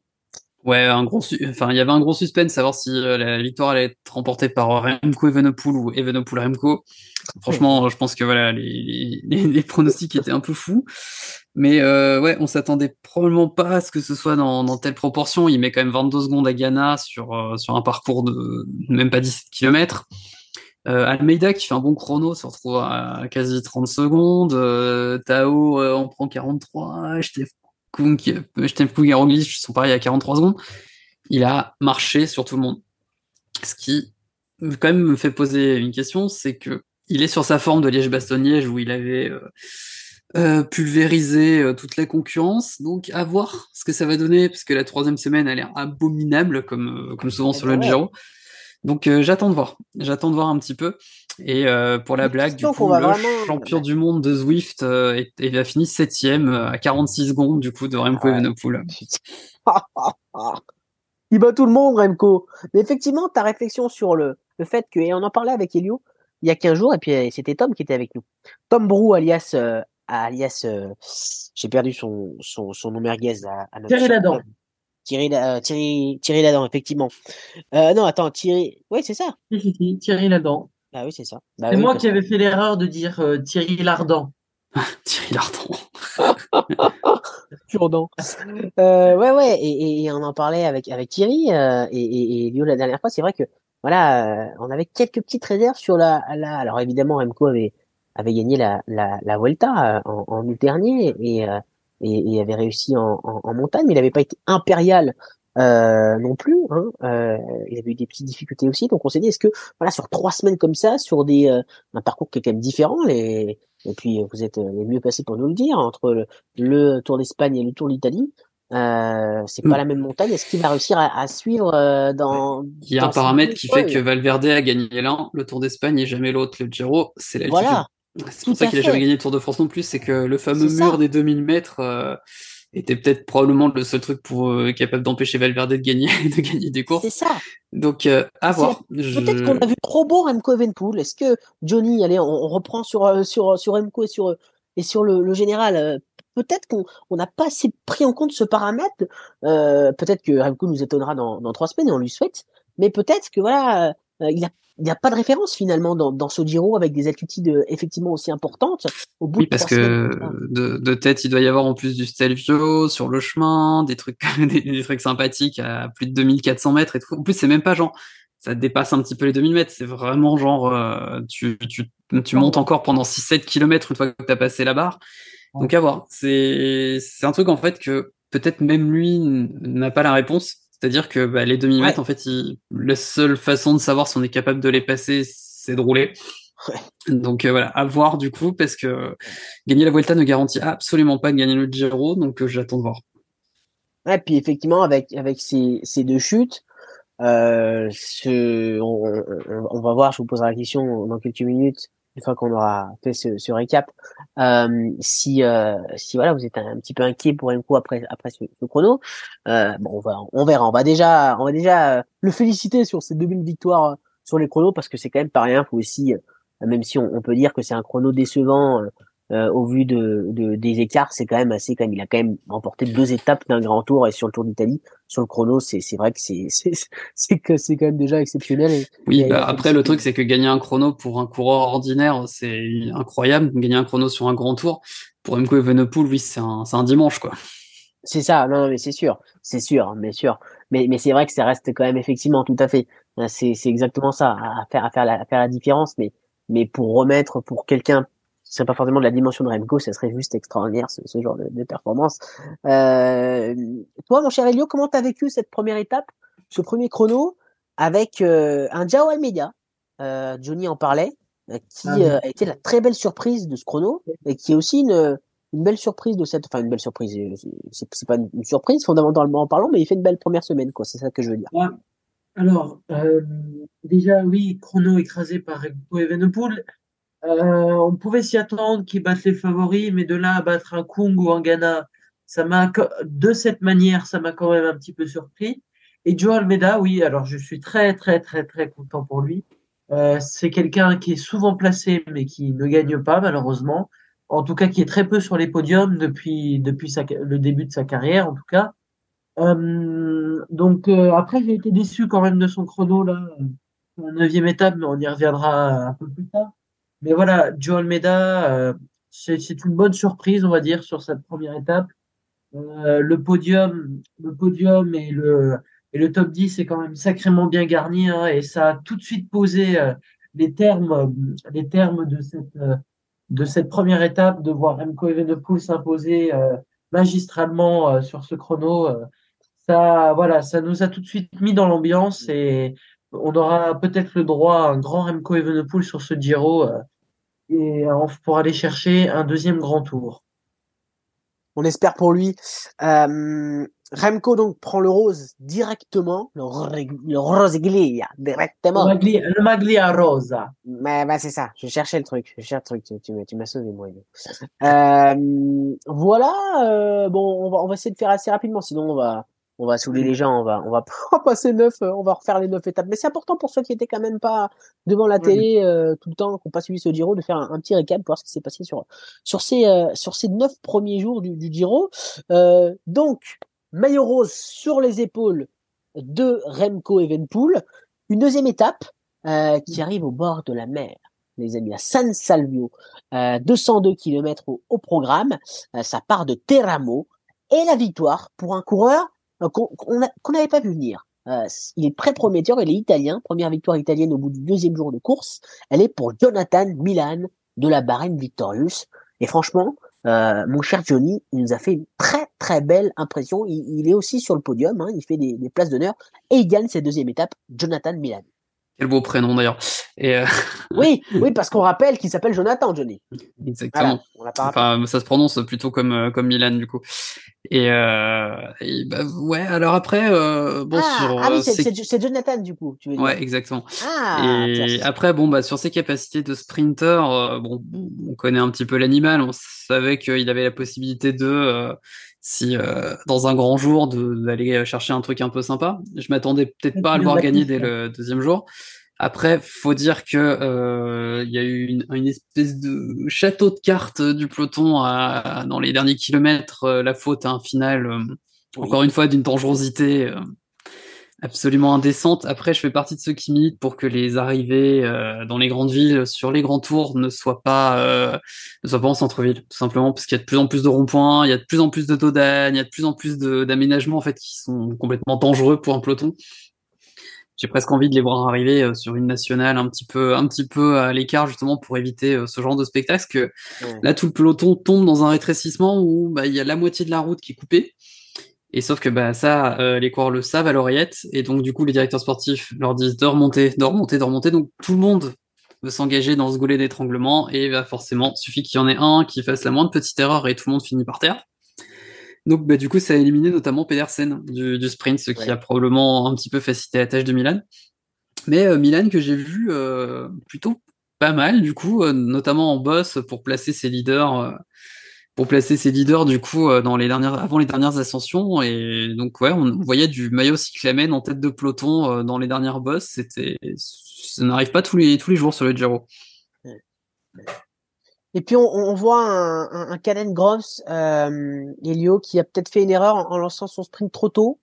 Ouais, un gros, enfin, il y avait un gros suspense, savoir si euh, la victoire allait être remportée par Remco Evenepoel ou Evenepoel Remco. Franchement, je pense que voilà, les, les, les, pronostics étaient un peu fous, mais euh, ouais, on s'attendait probablement pas à ce que ce soit dans, dans telle proportion. Il met quand même 22 secondes à Ghana sur euh, sur un parcours de même pas 17 km. Euh, Almeida qui fait un bon chrono se retrouve à quasi 30 secondes. Euh, Tao en prend 43. Kung, Kung et Roglic sont pareils à 43 secondes. Il a marché sur tout le monde. Ce qui, quand même, me fait poser une question, c'est que il est sur sa forme de Liège-Bastogne-Liège où il avait euh, pulvériser toute la concurrence. Donc à voir ce que ça va donner, parce que la troisième semaine a l'air abominable, comme, comme souvent sur le Giro. Donc j'attends de voir. J'attends de voir un petit peu. Et pour la blague, du coup, le champion du monde de Zwift il a fini septième à 46 secondes du coup de Remco Evenepoel. [LAUGHS] il bat tout le monde, Remco. Mais effectivement, ta réflexion sur le, le fait que, et on en parlait avec Elio il y a 15 jours, et puis c'était Tom qui était avec nous. Tom Brou, alias, alias, j'ai perdu son, son, son nom merguez à, à notre Thierry Ladan. Thierry, euh, Thierry, Thierry Ladan, effectivement. Euh, non, attends, Thierry, oui, c'est ça. Thierry Ladan. Ah oui, c'est ça. Bah c'est moi qui avais fait l'erreur de dire euh, Thierry Lardan. [LAUGHS] Thierry Lardan. Jourdan. [LAUGHS] Euh, ouais, ouais, et, et, on en parlait avec avec Thierry euh, et, et, et Lio la dernière fois. C'est vrai que voilà, euh, on avait quelques petites réserves sur la, la. Alors évidemment, Remco avait avait gagné la la, la Vuelta en, en août dernier et et, et, avait réussi en, en, montagne, mais il n'avait pas été impérial euh, non plus. Hein. Euh, il avait eu des petites difficultés aussi, donc on s'est dit est-ce que voilà sur trois semaines comme ça, sur des euh, un parcours qui est quand même différent, les et puis vous êtes les mieux passés pour nous le dire entre le, Tour d'Espagne et le Tour d'Italie. Euh, c'est pas mm. la même montagne. Est-ce qu'il va réussir à, à suivre euh, dans Il y a un paramètre qui fait que Valverde a gagné l'un, le Tour d'Espagne et jamais l'autre. Le Giro, c'est l'altitude. Voilà. C'est pour ça qu'il a jamais gagné le Tour de France non plus, c'est que le fameux mur des 2000 mètres euh, était peut-être probablement le seul truc pour euh, capable d'empêcher Valverde de gagner [LAUGHS] de gagner des courses. C'est ça. Donc euh, à voir. Peut-être qu'on a vu trop beau Remco Evenpool. Est-ce que Johnny, allez, on, reprend sur euh, sur sur Remco et sur et sur le, général. Peut-être qu'on n'a pas assez pris en compte ce paramètre. peut-être que Remco nous étonnera dans, dans trois semaines et on lui souhaite. Mais peut-être que voilà, il a il n'y a pas de référence finalement dans, dans ce Giro avec des altitudes euh, effectivement aussi importantes. Au bout oui, parce que de, de, tête, il doit y avoir en plus du Stelvio sur le chemin, des trucs, [LAUGHS] des, trucs sympathiques à plus de 2400 mètres et tout. En plus, c'est même pas genre, ça dépasse un petit peu les 2000 mètres. C'est vraiment genre, euh, tu, tu, tu montes encore pendant 6-7 km une fois que tu as passé la barre. Donc à voir. C'est, c'est un truc en fait que peut-être même lui n'a pas la réponse c'est-à-dire que bah, les demi-mètres, en fait, la seule façon de savoir si on est capable de les passer, c'est de rouler. Donc euh, voilà, à voir du coup, parce que gagner la Vuelta ne garantit absolument pas de gagner le Giro, donc euh, j'attends de voir. Ouais, puis effectivement, avec, avec ces, ces deux chutes, euh, ce, on, on, va voir, je vous poserai la question dans quelques minutes, une fois qu'on aura fait ce, ce récap, euh, si euh, si voilà vous êtes un, petit peu inquiet pour un coup après après ce, chrono, euh, bon on va on verra, on va déjà on va déjà euh, le féliciter sur ses 2000 victoires euh, sur les chronos parce que c'est quand même pas rien, faut aussi même si on, on peut dire que c'est un chrono décevant euh, au vu de, de, des écarts, c'est quand même assez quand même. Il a quand même remporté deux étapes d'un grand tour et sur le Tour d'Italie, sur le chrono, c'est c'est vrai que c'est [LAUGHS] c'est que c'est quand même déjà exceptionnel. oui, bah, après le truc c'est que gagner un chrono pour un coureur ordinaire, c'est incroyable. Gagner un chrono sur un grand tour pour Remco Evenepoel, oui, c'est un c'est un dimanche quoi. C'est ça, non, mais c'est sûr, c'est sûr, mais sûr. Mais, mais c'est vrai que ça reste quand même effectivement tout à fait. C'est, c'est exactement ça, à faire, à faire la, à faire la différence. Mais, mais pour remettre, pour quelqu'un ce serait pas forcément de la dimension de Remco, ça serait juste extraordinaire ce, ce genre de, de performance. Euh, toi, mon cher Elio, comment t'as vécu cette première étape, ce premier chrono, avec euh, un Jao Almeida euh, Johnny en parlait, euh, qui ah euh, a été la très belle surprise de ce chrono et qui est aussi une, une belle surprise de cette, enfin une belle surprise, c'est pas une surprise fondamentalement en parlant, mais il fait une belle première semaine, quoi. C'est ça que je veux dire. Ouais. Alors, déjà oui, chrono écrasé par Remco Evenepoel. Euh, on pouvait s'y attendre qu'ils battent les favoris, mais de là à battre un Kung ou un Ghana, ça m'a de cette manière, ça m'a quand même un petit peu surpris. Et Joe Almeida, oui, alors je suis très très très très content pour lui. Euh, c'est quelqu'un qui est souvent placé, mais qui ne gagne pas malheureusement. En tout cas, qui est très peu sur les podiums depuis depuis le début de sa carrière, en tout cas. Euh, donc après, j'ai été déçu quand même de son chrono là, la neuvième étape, mais on y reviendra un peu plus tard. Mais voilà, Joe Almeida, euh, c'est une bonne surprise, on va dire, sur cette première étape. Euh, le podium, le podium et le, et le top 10 est quand même sacrément bien garni hein, et ça a tout de suite posé euh, les termes, les termes de cette, de cette première étape, de voir Remco Evenepoel s'imposer magistralement sur ce chrono. ça, voilà, ça nous a tout de suite mis dans l'ambiance et on aura peut-être le droit à un grand Remco Evenepoel sur ce Giro et pour aller chercher un deuxième grand tour. on espère pour lui. Euh, Remco donc prend le rose directement, le, le roseglia directement. Le maglia, rosa. Mais bah, c'est ça, je cherchais le truc, je cherchais le truc, tu, tu, m'as sauvé moi. Euh, voilà, euh, bon, on va, on va essayer de faire assez rapidement, sinon on va, on va saouler les gens, on va, [LAUGHS] on va passer neuf, euh, on va refaire les neuf étapes. Mais c'est important pour ceux qui étaient quand même pas devant la télé euh, tout le temps, qui n'ont pas suivi ce Giro, de faire un, petit récap pour voir ce qui s'est passé sur sur ces euh, sur ces neuf premiers jours du, du Giro. donc maillot rose sur les épaules de Remco Evenpool. Une deuxième étape qui arrive au bord de la mer les amis, à San Salvio, 202 km au, au programme. ça part de Teramo et la victoire pour un coureur qu'on n'avait pas vu venir. Euh, il est très prometteur, il est italien, première victoire italienne au bout du deuxième jour de course. Elle est pour Jonathan Milan de la Bahreïn Victorious. Et franchement, euh, mon cher Johnny, il nous a fait une très très belle impression. Il, est aussi sur le podium, hein, il fait des, des places d'honneur et il gagne cette deuxième étape, Jonathan Milan. Quel beau prénom d'ailleurs. Et euh, [LAUGHS] Oui, oui, parce qu'on rappelle qu'il s'appelle Jonathan, Johnny. Exactement. enfin, ça se prononce plutôt comme euh, comme Milan du coup. Et, euh, bah, ouais, alors après, euh, bon ah, sur. Ah oui, c'est Jonathan du coup. Tu veux dire. Ouais, exactement. Ah, et après, bon bah sur ses capacités de sprinter, bon, on connaît un petit peu l'animal. On savait qu'il avait la possibilité de si euh, dans un grand jour d'aller chercher un truc un peu sympa. Je m'attendais peut-être pas à le voir gagner dès le deuxième jour. Après, faut dire que euh, il y a eu une, espèce de château de cartes du peloton à, dans les derniers kilomètres. Euh, la faute à un final, encore une fois, d'une dangerosité absolument indécente. Après, je fais partie de ceux qui militent pour que les arrivées euh, dans les grandes villes sur les grands tours ne soient pas euh, ne soient pas en centre-ville, tout simplement parce qu'il y a de plus en plus de ronds-points, il y a de plus en plus de d'âne, il y a de plus en plus d'aménagements en fait qui sont complètement dangereux pour un peloton. J'ai presque envie de les voir arriver euh, sur une nationale un petit peu un petit peu à l'écart justement pour éviter ce genre de spectacle. que là tout le peloton tombe dans un rétrécissement où bah, il y a la moitié de la route qui est coupée et sauf que bah, ça, euh, les coureurs le savent à l'oreillette, et donc du coup les directeurs sportifs leur disent de remonter, de remonter, de remonter. Donc tout le monde veut s'engager dans ce goulet d'étranglement, et bah, forcément, suffit qu'il y en ait un qui fasse la moindre petite erreur et tout le monde finit par terre. Donc bah, du coup, ça a éliminé notamment Pedersen du, du sprint, ce qui a probablement un petit peu facilité la tâche de Milan. Mais euh, Milan que j'ai vu euh, plutôt pas mal du coup, notamment en boss pour placer ses leaders pour placer ses leaders du coup euh, dans les dernières avant les dernières ascensions. Et donc ouais on voyait du maillot cyclamen en tête de peloton euh, dans les dernières bosses. C'était ça n'arrive pas tous les tous les jours sur le Giro. Et puis on, on voit un, un, un Caden Gross euh, Elio qui a peut-être fait une erreur en, lançant son sprint trop tôt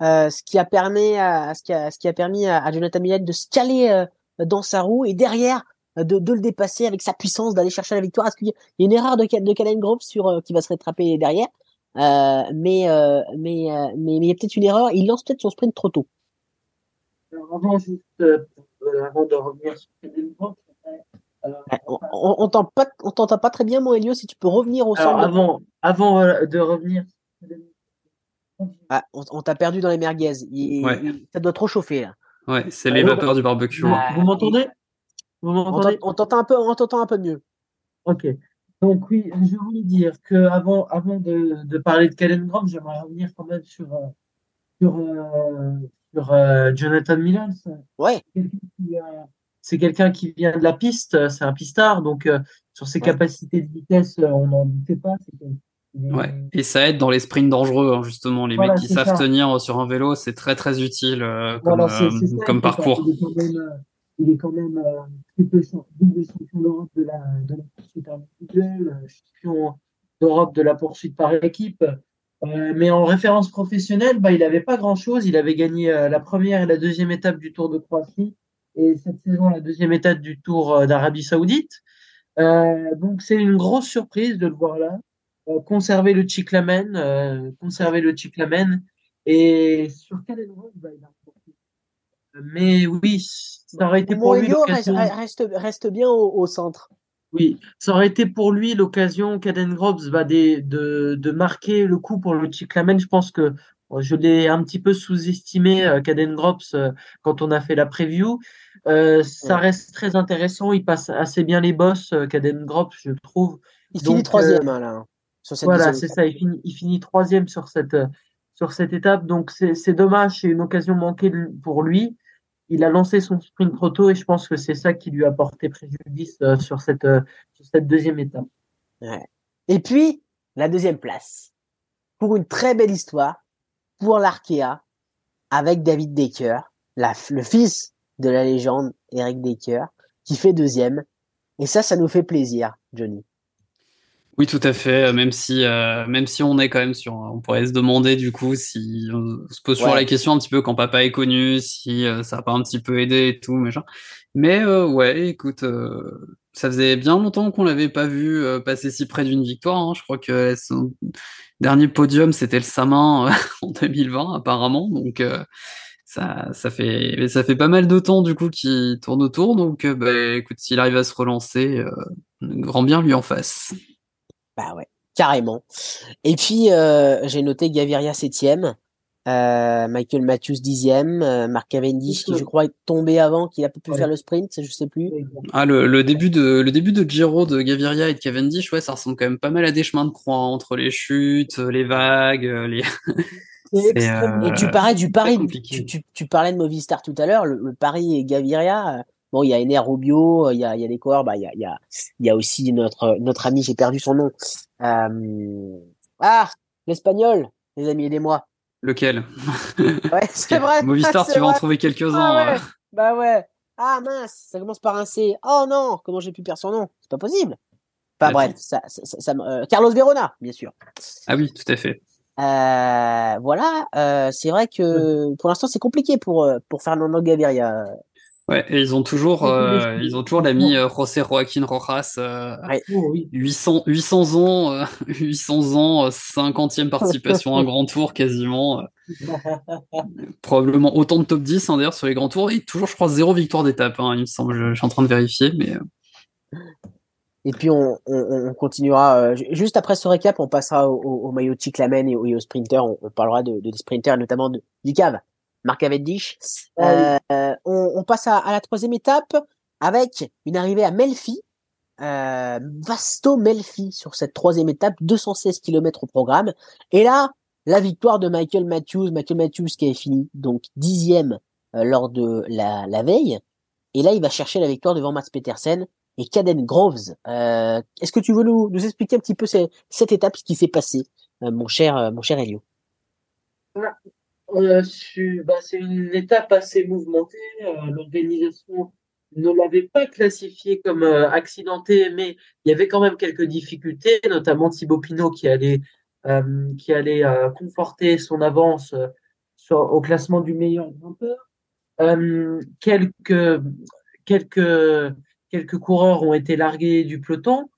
euh, ce qui a permis à, ce qui a ce qui a permis à, Jonathan Millet de se caler euh, dans sa roue. Et derrière de, de, le dépasser avec sa puissance, d'aller chercher la victoire. Est-ce qu'il y a une erreur de, de Calen Grove sur euh, qui va se rattraper derrière? Euh, mais, euh, mais, euh, mais, mais il y a peut-être une erreur. Il lance peut-être son sprint trop tôt. Alors avant juste euh, avant de revenir sur Grove, on, on, on t'entend pas, on t'entend pas très bien, mon Elio. Si tu peux revenir au centre. Avant, avant de revenir. Ah, on, t'a perdu dans les merguez. ça doit trop chauffer là. Ouais, c'est les vapeurs du barbecue. Vous m'entendez? On t'entend un peu, on t'entend un peu mieux. Ok. Donc oui, je voulais dire que avant, avant de, de parler de Kellen Grove, j'aimerais revenir quand même sur euh, sur, euh, sur euh, Jonathan Milan. Ouais. C'est quelqu'un qui vient de la piste, c'est un pistard, donc sur ses capacités de vitesse, on n'en doutait pas. Ouais. Et ça aide dans les sprints dangereux, hein, justement. Les mecs qui savent tenir sur un vélo, c'est très très utile comme, comme parcours il est quand même euh, double champion d'Europe de la, de la poursuite individuelle, champion d'Europe de la poursuite par équipe. Euh, mais en référence professionnelle, bah, il n'avait pas grand-chose. Il avait gagné euh, la première et la deuxième étape du Tour de Croatie et cette saison la deuxième étape du Tour euh, d'Arabie Saoudite. donc c'est une grosse surprise de le voir là. conserver le Chiclamen, conserver le Chiclamen. Et sur quel bah, il mais oui, ça aurait été pour lui reste, reste, reste, bien au, au, centre. Oui, ça aurait été pour lui l'occasion, Caden Grobs, bah, de, de, de, marquer le coup pour le Chiclamen. Je pense que je l'ai un petit peu sous-estimé, euh, Caden Grobs, euh, quand on a fait la preview. Euh, ça reste très intéressant. Il passe assez bien les boss, euh, Caden Grobs, je trouve. Il finit troisième, hein, là. sur cette Voilà, c'est ça. Il finit, il finit troisième sur cette, euh, sur cette étape. Donc, c'est dommage. C'est une occasion manquée pour lui. Il a lancé son sprint trop et je pense que c'est ça qui lui a porté préjudice euh, sur cette, euh, sur cette deuxième étape. Et puis, la deuxième place. Pour une très belle histoire, pour l'Arkea, avec David Decker, le fils de la légende Eric Decker, qui fait deuxième. Et ça, ça nous fait plaisir, Johnny. Oui, tout à fait. Même si, euh, même si on est quand même sur, on pourrait se demander du coup si on se pose toujours Ouais. la question un petit peu quand papa est connu, si euh, ça a pas un petit peu aidé et tout, machin. Mais euh, ouais, écoute, euh, ça faisait bien longtemps qu'on l'avait pas vu euh, passer si près d'une victoire. hein. Je crois que son dernier podium c'était le Samin euh, [LAUGHS] en 2020 apparemment. Donc euh, ça, ça fait, ça fait pas mal de temps du coup qu'il tourne autour. Donc euh, bah, écoute, s'il arrive à se relancer, euh, grand bien lui en face. Bah ouais, carrément. Et puis, euh, j'ai noté Gaviria septième, euh, Michael Matthews dixième, euh, Mark Cavendish qui je crois est tombé avant, qu'il a pas pu Ouais. faire le sprint, je sais plus. Ah, le, le début de le début de Giro de Gaviria et de Cavendish, ouais, ça ressemble quand même pas mal à des chemins de croix hein, entre les chutes, les vagues, les. [LAUGHS] Et tu parlais du pari, tu parlais de Movistar tout à l'heure, le, le pari et Gaviria. Euh, Bon, il y a Ener Rubio, il y a, il y a des coureurs, bah, il y a, il y a, il y a aussi notre, notre ami, j'ai perdu son nom. Euh, ah, l'espagnol, les amis, aidez-moi. Lequel? [LAUGHS] Ouais, c'est vrai. Movistar, [LAUGHS] tu vas en trouver quelques-uns. Ah ouais. euh. Bah ouais. Ah mince, ça commence par un C. Oh non, comment j'ai pu perdre son nom? C'est pas possible. Enfin Attends. bref, ça, ça, ça, euh, Carlos Verona, bien sûr. Ah oui, tout à fait. Euh, voilà, euh, c'est vrai que pour l'instant c'est compliqué pour euh, pour Fernando Gaviria. Ouais, et ils ont toujours, euh, ils ont toujours l'ami euh, José Joaquín Rojas, euh, oui. 800, 800 ans, euh, [LAUGHS] 800 ans, euh, 50e participation à un grand tour quasiment, euh, [LAUGHS] probablement autant de top 10 hein, d'ailleurs sur les grands tours, et toujours je crois zéro victoire d'étape, hein, il me semble, je, je suis en train de vérifier, mais euh, Et puis on, on, on continuera euh, ju- juste après ce récap, on passera au, au, au maillot de Cyclamen et au, et au sprinter. On, on parlera de, de des sprinters, notamment de, du cave, Marc Cavendish. Ah Euh, on, on passe à, à la troisième étape avec une arrivée à Melfi. Euh, Vasto Melfi sur cette troisième étape, 216 km au programme. Et là, la victoire de Michael Matthews, Michael Matthews qui avait fini donc dixième euh, lors de la, la veille. Et là, il va chercher la victoire devant Mats Petersen et Caden Groves. Euh, Est-ce que tu veux nous, nous expliquer un petit peu cette étape, ce qui s'est passé, euh, mon cher, euh, mon cher Elio? Euh, c'est une étape assez mouvementée. Euh, L'organisation ne l'avait pas classifié comme euh, accidenté, mais il y avait quand même quelques difficultés, notamment Thibaut Pinot qui allait, euh, qui allait euh, conforter son avance euh, au classement du meilleur grimpeur. Quelques, quelques, quelques coureurs ont été largués du peloton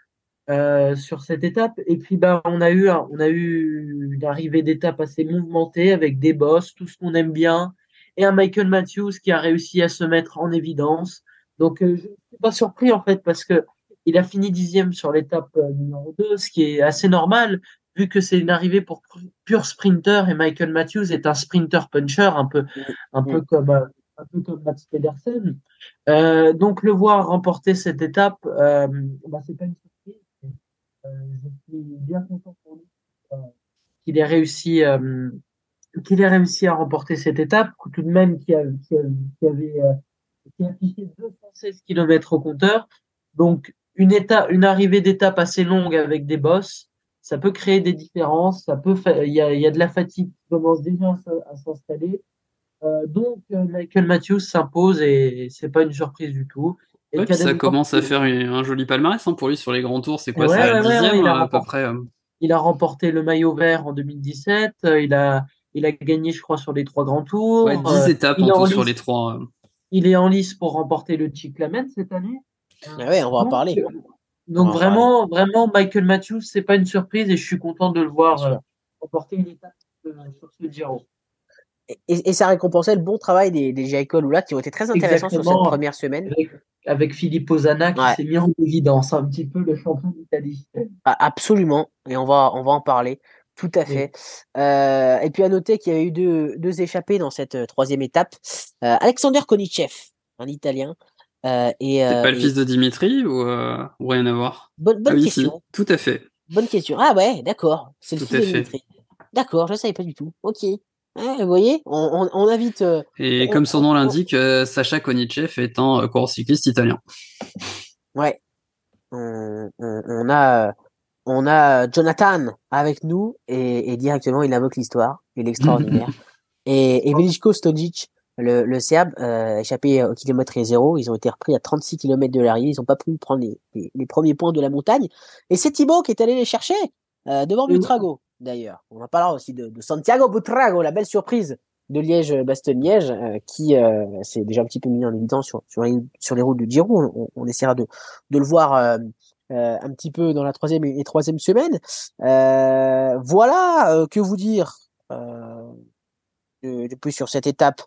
euh, sur cette étape. Et puis, bah, on a eu, on a eu une arrivée d'étape assez mouvementée avec des bosses, tout ce qu'on aime bien, et un Michael Matthews qui a réussi à se mettre en évidence. Donc, euh, je ne suis pas surpris en fait parce que il a fini dixième sur l'étape euh, numéro 2, ce qui est assez normal vu que c'est une arrivée pour pu- pur sprinter et Michael Matthews est un sprinter puncher un peu, un peu comme, un peu comme Mats Pedersen. Euh, donc le voir remporter cette étape, euh, bah, c'est pas une surprise. Je suis bien content pour lui euh, qu'il ait réussi, euh, qu'il ait réussi à remporter cette étape, tout de même qui, a, qui, qui avait euh, qui affiché 216 km au compteur. Donc une étape, une arrivée d'étape assez longue avec des bosses, ça peut créer des différences, ça peut, il y a, de la fatigue qui commence déjà à s'installer. Euh, donc euh, Michael Matthews s'impose et c'est pas une surprise du tout. Et ouais, puis ça commence à faire une- un joli palmarès hein, pour lui sur les grands tours, c'est quoi, Ouais, ouais, dixième il a à peu remporté. près. euh. Il a remporté le maillot vert en 2017. euh, Il a, il a gagné, je crois, sur les trois grands tours. Ouais, 10 Euh, étapes il en est en tout sur lice. les trois. euh. Il est en lice pour remporter le Cyclamen cette année. Ah ouais, on va en parler. euh, On Donc va vraiment, vraiment, Michael Matthews, c'est pas une surprise et je suis content de le voir euh, remporter une étape euh, sur ce Giro. Et, et ça récompensait le bon travail des, des Jacob Lula qui ont été très intéressants sur cette première semaine. Avec, avec Philippe Ozana qui Ouais. s'est mis en évidence un petit peu le champion d'Italie. Ah, absolument, et on va, on va en parler. Tout à Oui. fait. Euh, et puis à noter qu'il y avait eu deux, deux échappés dans cette euh, troisième étape. Euh, Alexander Konichev, un Italien. Euh, et, C'est euh, pas le et- fils de Dimitri ou, euh, ou rien à voir? Bonne, bonne Ah oui, si, question. tout à fait. bonne question. Ah ouais, d'accord. C'est le Tout fils de fait. Dimitri. D'accord, je ne savais pas du tout. Ok. Vous voyez, on, on- on invite. euh, Et On- comme son nom l'indique, euh, Sacha Konichev est un euh, coureur cycliste italien. ouais. On, a, on a Jonathan avec nous et, et directement il invoque l'histoire. Il est extraordinaire. [LAUGHS] et et Veliko Stojic, le, le Serbe, euh, échappé au kilomètre et zéro. Ils ont été repris à 36 km de l'arrivée. Ils n'ont pas pu prendre les, les, les premiers points de la montagne. Et c'est Thibaut qui est allé les chercher devant. Butrago, d'ailleurs. On en parlera aussi de, de Santiago Butrago, la belle surprise de Liège-Bastogne-Liège, euh, qui euh, s'est déjà un petit peu mis en évidence sur, sur, les, sur les routes du Giro. On, on essaiera de, de le voir euh, euh, un petit peu dans la troisième et, et troisième semaine. Euh, voilà, euh, que vous dire euh, de, de plus sur cette étape.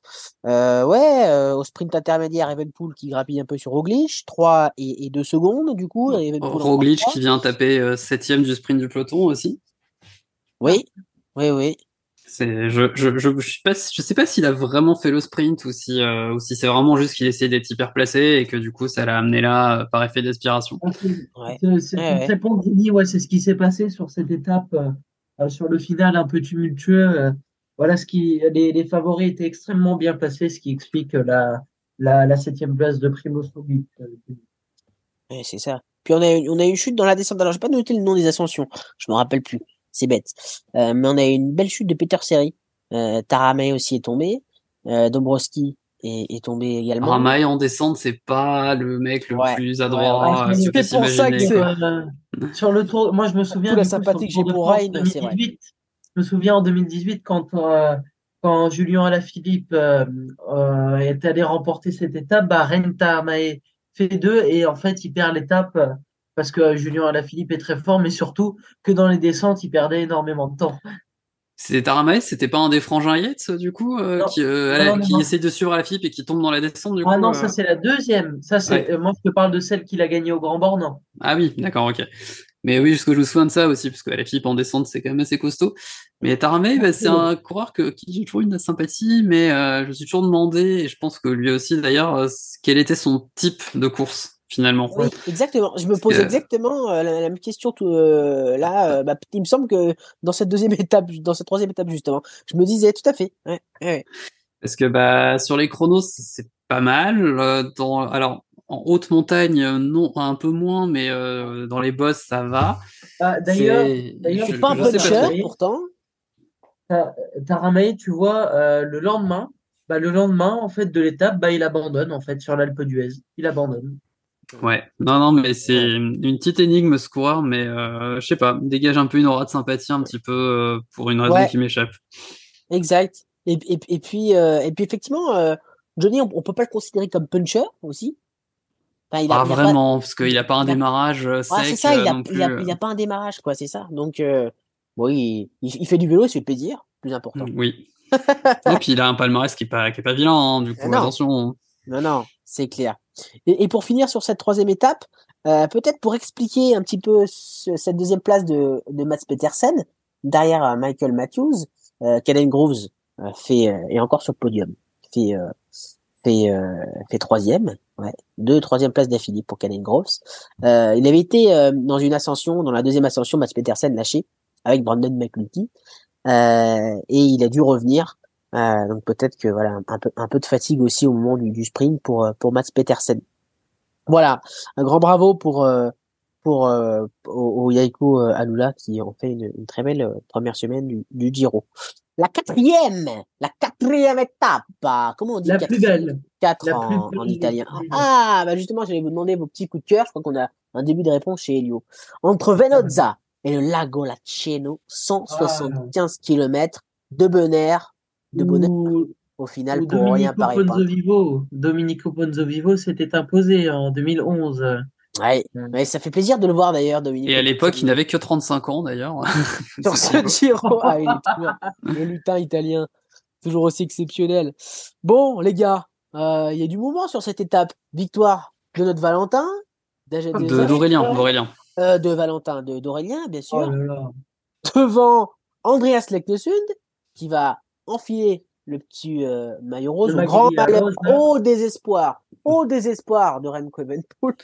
Euh, ouais, euh, au sprint intermédiaire, Evenpool qui grappille un peu sur Roglic, 3 et, et 2 secondes du coup. Roglic qui vient taper euh, septième du sprint du peloton aussi. Oui, oui, oui. C'est, je, je, je, je sais pas, si- je sais pas s'il a vraiment fait le sprint ou si, euh, ou si c'est vraiment juste qu'il essayait d'être hyper placé et que du coup ça l'a amené là euh, par effet d'aspiration. C'est- Ouais. C'est c'est Ouais, ouais. c'est ce qui s'est passé sur cette étape, euh, sur le final un peu tumultueux. euh, voilà ce qui, les, les favoris étaient extrêmement bien placés, ce qui explique la, la, la septième place de Roglic. euh, Ouais, c'est ça. Puis on a, eu- on a eu une chute dans la descente. Alors, j'ai pas noté le nom des ascensions. Je me rappelle plus. C'est bête. Euh, mais on a eu une belle chute de Peter Seri. Euh, Taramay aussi est tombé. Euh, Dombrowski est, est tombé également. Ramaille en descente, c'est pas le mec le Ouais. plus Ouais, adroit ouais. euh, C'est pour ça que c'est-. Euh, sur le tour, moi je me souviens Tout la sympathie que j'ai pour Ryan, c'est vrai. 2018. Je me souviens en 2018 quand euh, quand Julien Alaphilippe euh, euh, est allé remporter cette étape, bah Renta Amae fait deux et en fait il perd l'étape euh, parce que Julien Alaphilippe est très fort, mais surtout que dans les descentes il perdait énormément de temps. C'est Taramae, c'était pas un des frangins Yates du coup euh, Non. qui, euh, Non, non, qui de suivre la FIP et qui tombe dans la descente du Ah coup. non, euh. ça c'est la deuxième. Ça c'est Ouais. euh, moi je te parle de celle qu'il a gagnée au Grand Bornand. Ah oui, d'accord, ok. Mais oui, parce que je me souviens de ça aussi, parce que la FIP en descente, c'est quand même assez costaud. Mais Taramay, bah, c'est un coureur que, qui j'ai toujours eu de la sympathie, mais euh, je me suis toujours demandé, et je pense que lui aussi d'ailleurs, quel était son type de course, finalement. Oui, exactement. Je me pose exactement euh, la, la même question tout, euh, là. euh, bah, il me semble que dans cette deuxième [LAUGHS] étape, dans cette troisième étape justement, je me disais tout à fait. Ouais, ouais. Parce que bah sur les chronos, c'est pas mal. euh, dans, alors, en haute montagne, non, un peu moins, mais euh, dans les bosses, ça va. Ah, d'ailleurs, C'est- d'ailleurs, pas un puncher pourtant. Taramay, tu vois, euh, le lendemain, bah, le lendemain en fait de l'étape, bah, il abandonne en fait sur l'Alpe d'Huez. Il abandonne. Ouais, non, non, mais c'est une petite énigme ce coureur, mais euh, je sais pas, dégage un peu une aura de sympathie un petit peu euh, pour une raison Ouais. qui m'échappe. Exact. Et, et, et puis euh, et puis effectivement, euh, Johnny, on, on peut pas le considérer comme puncher aussi. Enfin, il a, Pas il a vraiment, parce qu'il a pas un il a- démarrage Ouais, c'est sec ça. Il a, non il a, plus. il a pas un démarrage quoi, c'est ça. Donc bon, il, il, il fait du vélo, il se fait plaisir, plus important. Oui. [LAUGHS] Et puis il a un palmarès qui est pas, qui est pas vilain, hein, du coup, non. attention. Non, non, c'est clair. Et, et pour finir sur cette troisième étape, euh, peut-être pour expliquer un petit peu ce- cette deuxième place de, de Mats Petersen, derrière euh, Michael Matthews, euh, Caden Groves euh, fait euh, est encore sur le podium, fait fait fait troisième, ouais, deux troisième place d'affilée pour Caden Groves. Il avait été dans une ascension, dans la deuxième ascension, Mats Petersen lâché avec Brandon McNulty, et il a dû revenir. Euh, donc peut-être que voilà un peu un peu de fatigue aussi au moment du, du sprint pour euh, pour Mats Petersen. Voilà, un grand bravo pour euh, pour au, au Yaiko Alula qui ont fait une, une très belle première semaine du, du Giro. La quatrième, la quatrième étape. ah, Comment on dit La plus quatrième belle. Quatre La en, plus en italien. Ah, bah justement, j'allais vous demander vos petits coups de cœur. Je crois qu'on a un début de réponse chez Elio. Entre Venozza et le Lago Laceno, 175 km de bonheur, de bonheur Ou, au final ou pour rien Domenico paraît pas. Ponzovivo. Domenico Ponzovivo s'était imposé en 2011. Ouais, ouais, ça fait plaisir de le voir d'ailleurs, Dominique. Et à l'époque, il n'avait que 35 ans d'ailleurs. [LAUGHS] [LAUGHS] sur ce Giro. Ah, il est toujours, le lutin italien, toujours aussi exceptionnel. Bon, les gars, euh, il y a du mouvement sur cette étape. Victoire de notre Valentin, Desert, D'Aurélien, d'Aurélien. euh, de Valentin, de d'Aurélien, bien sûr, Oh là là. devant Andreas Leknesund, qui va enfiler le petit euh, maillot rose, Le au grand rose, là. au désespoir, au désespoir de Remco Evenepoel.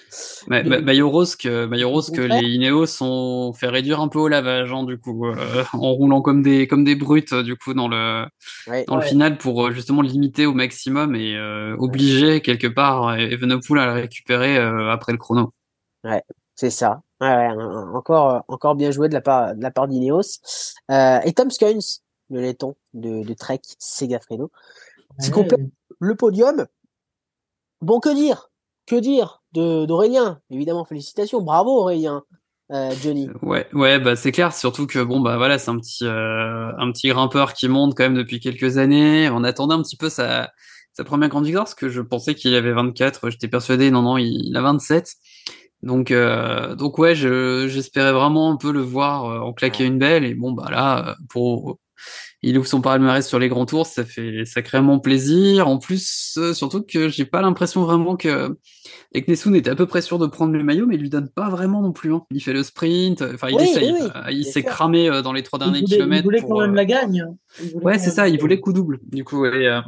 Ma- Maillot rose que, maillot rose que les Ineos ont fait réduire un peu au lavage, hein, du coup, euh, en roulant comme des, comme des brutes, du coup, dans le, Ouais. dans le Ouais. final pour euh, justement le limiter au maximum et euh, obliger quelque part Evenepoel à le récupérer euh, après le chrono. C'est ça. Ouais, ouais, encore, encore bien joué de la part, de la part d'Ineos. Euh, et Tom Skynes, le laiton de, de Trek Segafredo. Complet. Le podium. Bon, que dire? Que dire de, d'Aurélien? Évidemment, félicitations. Bravo, Aurélien. Euh, Johnny. Ouais, ouais, bah c'est clair. Surtout que bon, bah voilà, c'est un petit, euh, un petit grimpeur qui monte quand même depuis quelques années. On attendait un petit peu sa, sa première grande victoire parce que je pensais qu'il avait 24. J'étais persuadé, non, non, il, il a 27. Donc, euh, donc ouais, je, j'espérais vraiment un peu le voir euh, en claquer une belle. Et bon, bah là, pour, il ouvre son palmarès sur les grands tours, ça fait sacrément plaisir. En plus, euh, surtout que j'ai pas l'impression vraiment que Eknesun était à peu près sûr de prendre le maillot, mais il lui donne pas vraiment non plus. hein. Il fait le sprint, enfin il Oui, essaye. oui, oui, Enfin, il s'est cramé euh, dans les trois Il derniers voulait, il kilomètres. voulait pour, quand même euh, la gagne. Voulait Ouais, c'est ça, il voulait coup double. Du coup, et, euh,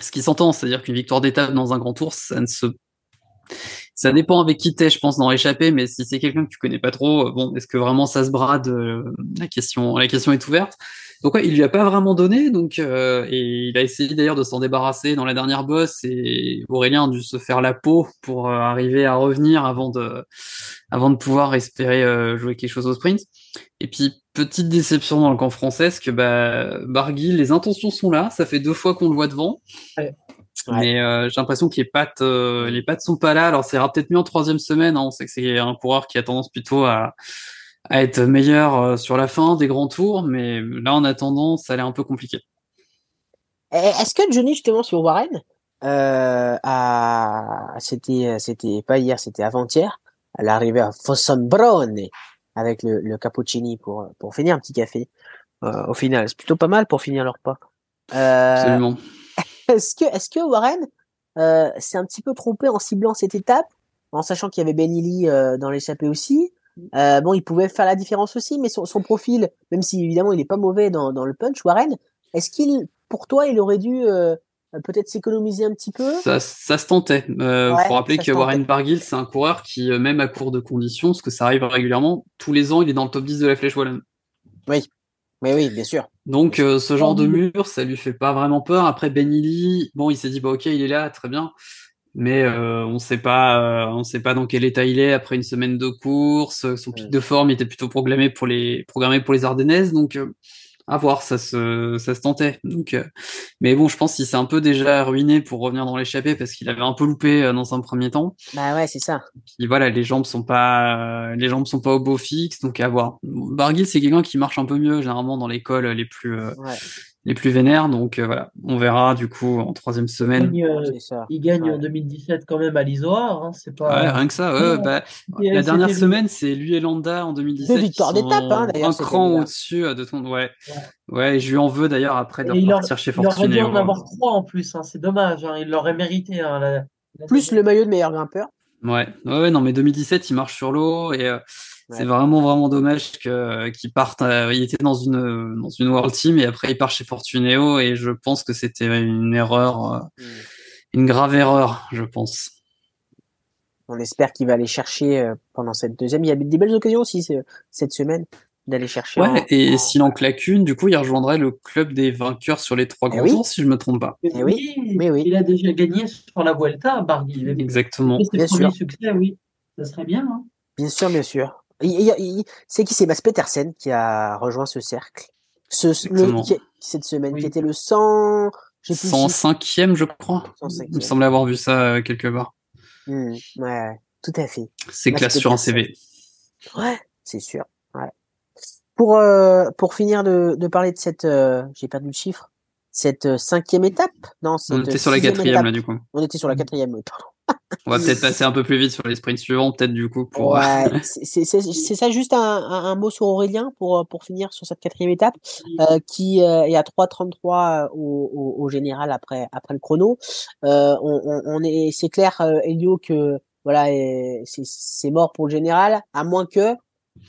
ce qui s'entend, c'est-à-dire qu'une victoire d'étape dans un grand tour, ça ne se ça dépend avec qui t'es, je pense, dans l'échappée, mais si c'est quelqu'un que tu connais pas trop, euh, bon, est-ce que vraiment ça se brade euh, La question, la question est ouverte. Donc ouais, il lui a pas vraiment donné, donc euh, et il a essayé d'ailleurs de s'en débarrasser dans la dernière bosse, et Aurélien a dû se faire la peau pour euh, arriver à revenir avant de, avant de pouvoir espérer euh, jouer quelque chose au sprint. Et puis petite déception dans le camp français, parce que bah, Barguil, les intentions sont là, ça fait deux fois qu'on le voit devant. Ouais. Ouais. Mais euh, j'ai l'impression que les pattes, euh, les pattes sont pas là. Alors ça ira peut-être mieux en troisième semaine. hein. On sait que c'est un coureur qui a tendance plutôt à, à être meilleur euh, sur la fin des grands tours, mais là en attendant, ça a l'air un peu compliqué. Eh, Est-ce que Johnny, justement, sur Warren, euh, a... c'était, c'était pas hier, c'était avant-hier, elle est arrivée à Fossombrone avec le, le cappuccini pour, pour finir un petit café. Euh, au final, c'est plutôt pas mal pour finir leur repas. Euh, Absolument. [LAUGHS] est-ce que, est-ce que Warren euh, s'est un petit peu trompé en ciblant cette étape, en sachant qu'il y avait Benili euh, dans l'échappée aussi? Euh, Bon, il pouvait faire la différence aussi, mais son, son profil, même si évidemment il est pas mauvais dans, dans le punch, Warren, est-ce qu'il, pour toi, il aurait dû euh, peut-être s'économiser un petit peu? Ça, ça se tentait. Euh, Ouais, faut rappeler que. Warren Barguil, c'est un coureur qui, euh, même à court de conditions, parce que ça arrive régulièrement, tous les ans, il est dans le top 10 de la Flèche Wallonne. Mais oui, bien sûr. Donc euh, ce genre de mur, ça lui fait pas vraiment peur. Après Benili, bon, il s'est dit bah ok, il est là, très bien, mais euh, on sait pas, euh, on sait pas dans quel état il est après une semaine de course. Son pic de forme était plutôt programmé pour les, programmé pour les Ardennaises, donc euh, à voir, ça se, ça se tentait. Donc, euh, mais bon, je pense qu'il s'est un peu déjà ruiné pour revenir dans l'échappée parce qu'il avait un peu loupé euh, dans un premier temps. Bah ouais, c'est ça. Puis voilà, les jambes sont pas, les jambes sont pas au beau fixe, donc à voir. Barguil, c'est quelqu'un qui marche un peu mieux généralement dans les cols les plus, euh, Ouais, les plus vénères. Donc euh, voilà, on verra du coup en troisième Il semaine. gagne, euh, c'est ça. il gagne Ouais. en 2017 quand même à l'Isoar. Hein, c'est Ouais, pas. rien que ça. ouais, Ouais. bah, la dernière semaine, c'est lui et Landa en 2017. Deux victoires d'étape, hein, d'ailleurs, Un cran au-dessus euh, de ton. Ouais. Ouais. Ouais, et je lui en veux d'ailleurs après de repartir chez il aurait dû en avoir trois en plus. Hein, c'est dommage. Hein, il l'aurait mérité. Hein, la- la- Plus le maillot de meilleur grimpeur. Ouais, ouais, ouais, non, mais 2017, il marche sur l'eau et euh, c'est vraiment, vraiment dommage que qu'il parte. euh, il était dans une dans une World Team et après il part chez Fortuneo et je pense que c'était une erreur, euh, Mm. une grave erreur, je pense. On espère qu'il va aller chercher euh, pendant cette deuxième. Il y a des belles occasions aussi ce- cette semaine d'aller chercher. en- Ouais, et en- s'il en claque une, du coup, il rejoindrait le club des vainqueurs sur les trois Eh grands oui. tours, si je me trompe pas. Mais Eh oui, mais oui. Il a déjà gagné sur la Vuelta, Barguil. Exactement. C'est Bien sûr. succès, oui. Ça serait bien. Hein. Bien sûr, bien sûr. C'est qui? C'est Bas Petersen qui a rejoint ce cercle. Ce, le, Exactement. qui, cette semaine, Oui. qui était le 100, j'ai plus le chiffre. 105e, je crois. 105e. Il me semble avoir vu ça euh, quelque part. Hmm, ouais, tout à fait. C'est classe sur un. CV. Ouais, c'est sûr. Ouais. Pour euh, pour finir de, de parler de cette, euh, j'ai perdu le chiffre, cette euh, cinquième étape? Non, cette On était sur la quatrième étape. là, du coup. On était sur la quatrième. oui, pardon. On va peut-être passer un peu plus vite sur les sprints suivants, peut-être du coup pour. Ouais, c'est c'est- ça juste un, un, un mot sur Aurélien pour pour finir sur cette quatrième étape euh, qui euh, est à 3.33 au, au, au général après après le chrono. Euh, on, on, est c'est clair euh, Elio que voilà c'est c'est mort pour le général à moins que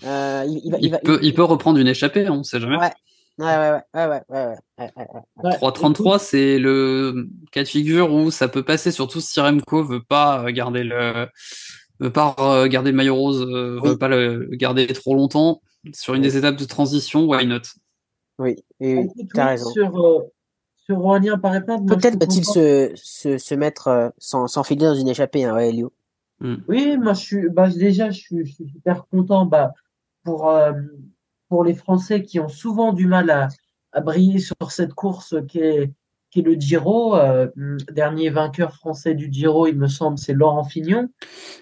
euh, il, il va il, Il va peut, il peut reprendre une échappée, on sait jamais. Ouais. Ouais, ouais, ouais, ouais, ouais, ouais, ouais, 3.33, c'est le cas de figure où ça peut passer, surtout si Remco veut pas garder le, veut pas garder le maillot rose, veut pas le garder trop longtemps. Sur une des étapes de transition, why not? Oui, et tu as raison. Sur, euh, sur Aurélien Peut-être va-t-il se, se, se, mettre euh, sans, sans filer dans une échappée, hein, Elio. Hmm. Oui, moi je suis bah, déjà je suis, je suis super content bah, pour, euh, pour les Français qui ont souvent du mal à, à briller sur cette course qui est, qui est le Giro. Euh, dernier vainqueur français du Giro, il me semble, c'est Laurent Fignon.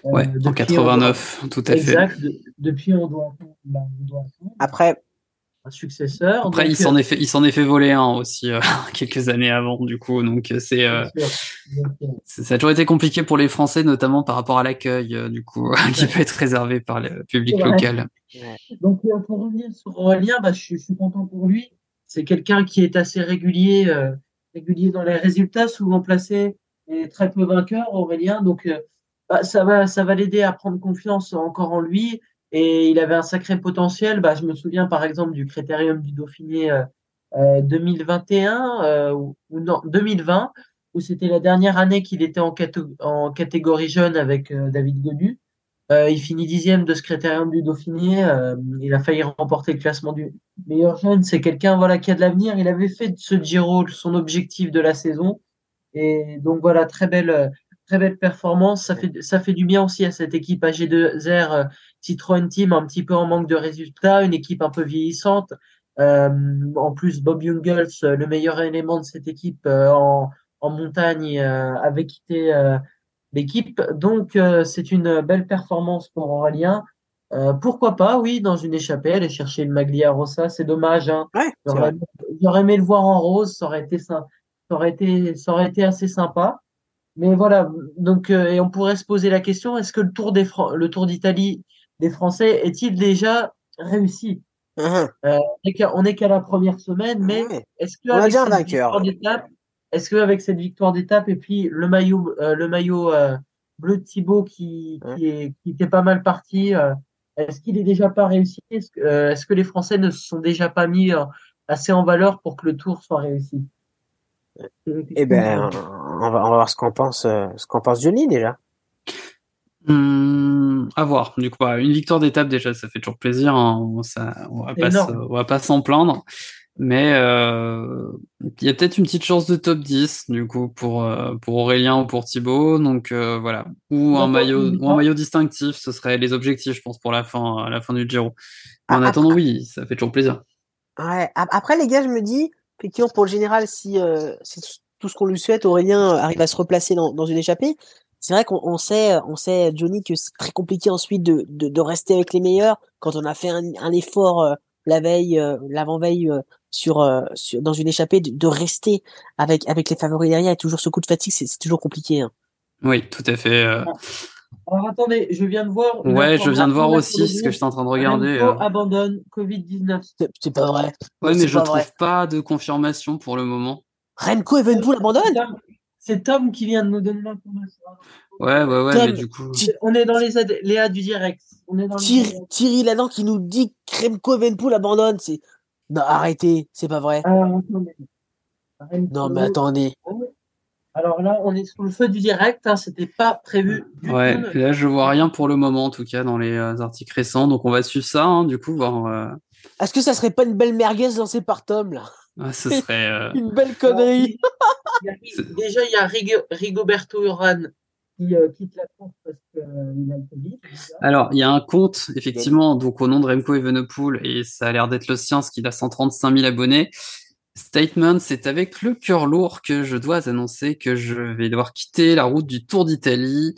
Euh, ouais, en 89, tout à fait. Exact. depuis, on doit, bah, on doit Après, un successeur. Après, il s'en est fait, il s'en est fait voler un aussi euh, [LAUGHS] quelques années avant, du coup. Donc c'est, euh, ça a toujours été compliqué pour les Français, notamment par rapport à l'accueil, euh, du coup, [LAUGHS] qui peut être réservé par le public local. Donc pour revenir sur Aurélien, bah, je, suis, content pour lui. C'est quelqu'un qui est assez régulier, régulier dans les résultats, souvent placé et très peu vainqueur, Aurélien. Donc bah, ça va, ça va l'aider à prendre confiance encore en lui et il avait un sacré potentiel. Bah, je me souviens par exemple du Critérium du Dauphiné euh, 2021 euh, euh, ou, non 2020 où c'était la dernière année qu'il était en, catégorie jeune avec euh, David Godu. il finit dixième de ce Critérium du Dauphiné. il a failli remporter le classement du meilleur jeune. C'est quelqu'un voilà qui a de l'avenir. Il avait fait de ce Giro son objectif de la saison. Et donc voilà très belle très belle performance. Ça fait, ça fait du bien aussi à cette équipe AG2R euh, Citroën Team, un petit peu en manque de résultats, une équipe un peu vieillissante. Euh, en plus, Bob Jungels, euh, le meilleur élément de cette équipe en, en, montagne, avait quitté l'équipe. Donc, c'est une belle performance pour Aurélien. pourquoi pas, oui, dans une échappée, aller chercher le Maglia Rossa, c'est dommage. Hein. J'aurais aimé le voir en rose, ça aurait été ça, ça aurait été, ça aurait été assez sympa. Mais voilà, donc euh, et on pourrait se poser la question est-ce que le Tour des le Tour d'Italie des Français est-il déjà réussi? Uh-huh. euh, On n'est qu'à la première semaine, mais est-ce que avec cette victoire d'étape, est-ce que avec cette victoire d'étape et puis le maillot euh, le maillot bleu de Thibaut qui qui est qui était pas mal parti, est-ce qu'il est déjà pas réussi? Est-ce que, les Français ne se sont déjà pas mis assez en valeur pour que le Tour soit réussi? Eh ben, on va, on va voir ce qu'on pense, euh, ce qu'on pense Johnny déjà. Hum, à voir. Du coup, une victoire d'étape déjà, ça fait toujours plaisir. Hein. Ça, on va pas, on va pas s'en plaindre. Mais euh, il y a peut-être une petite chance de top 10 du coup pour euh, pour Aurélien ou pour Thibaut. Donc voilà, ou un maillot ou un maillot distinctif, ce serait les objectifs, je pense, pour la fin à la fin du Giro. en ah, attendant, oui, ça fait toujours plaisir. Ouais. Après les gars, je me dis, effectivement, pour le général, si euh, c'est tout ce qu'on lui souhaite, Aurélien arrive à se replacer dans, dans une échappée. C'est vrai qu'on sait, on sait, Johnny, que c'est très compliqué ensuite de, de, de, rester avec les meilleurs quand on a fait un, un effort euh, la veille, euh, l'avant-veille sur, sur, dans une échappée, de, de, rester avec avec les favoris derrière et toujours ce coup de fatigue, c'est toujours compliqué. Hein. Oui, tout à fait. Alors attendez, je viens de voir. Ouais, je viens de voir aussi ce que j'étais en train de regarder. Euh. abandonne Covid-19. C'est pas vrai. Ouais, mais je trouve pas de confirmation pour le moment. Remco Evenpool abandonne? C'est Tom qui vient de nous donner l'information. Ouais, ouais, ouais, mais du coup. On est dans les, les du direct. On est dans Thierry, Thierry Ladan qui nous dit que Remco Evenpool abandonne. C'est. Non, arrêtez, c'est pas vrai. non, mais attendez. Alors là, on est sous le feu du direct, hein, c'était pas prévu. Du ouais, là je vois rien pour le moment en tout cas dans les euh, articles récents, donc on va suivre ça, hein, du coup voir. Euh, Est-ce que ça serait pas une belle merguez lancée par Tom là? Ah, Ce serait euh, [LAUGHS] une belle connerie. [LAUGHS] déjà, il y a Rigoberto Urán qui quitte la course parce qu'il a le Covid. Alors, il y a un compte effectivement, donc au nom de Remco Evenepoel et ça a l'air d'être le sien, ce qui a 135 000 abonnés. Statement, c'est avec le cœur lourd que je dois annoncer que je vais devoir quitter la route du Tour d'Italie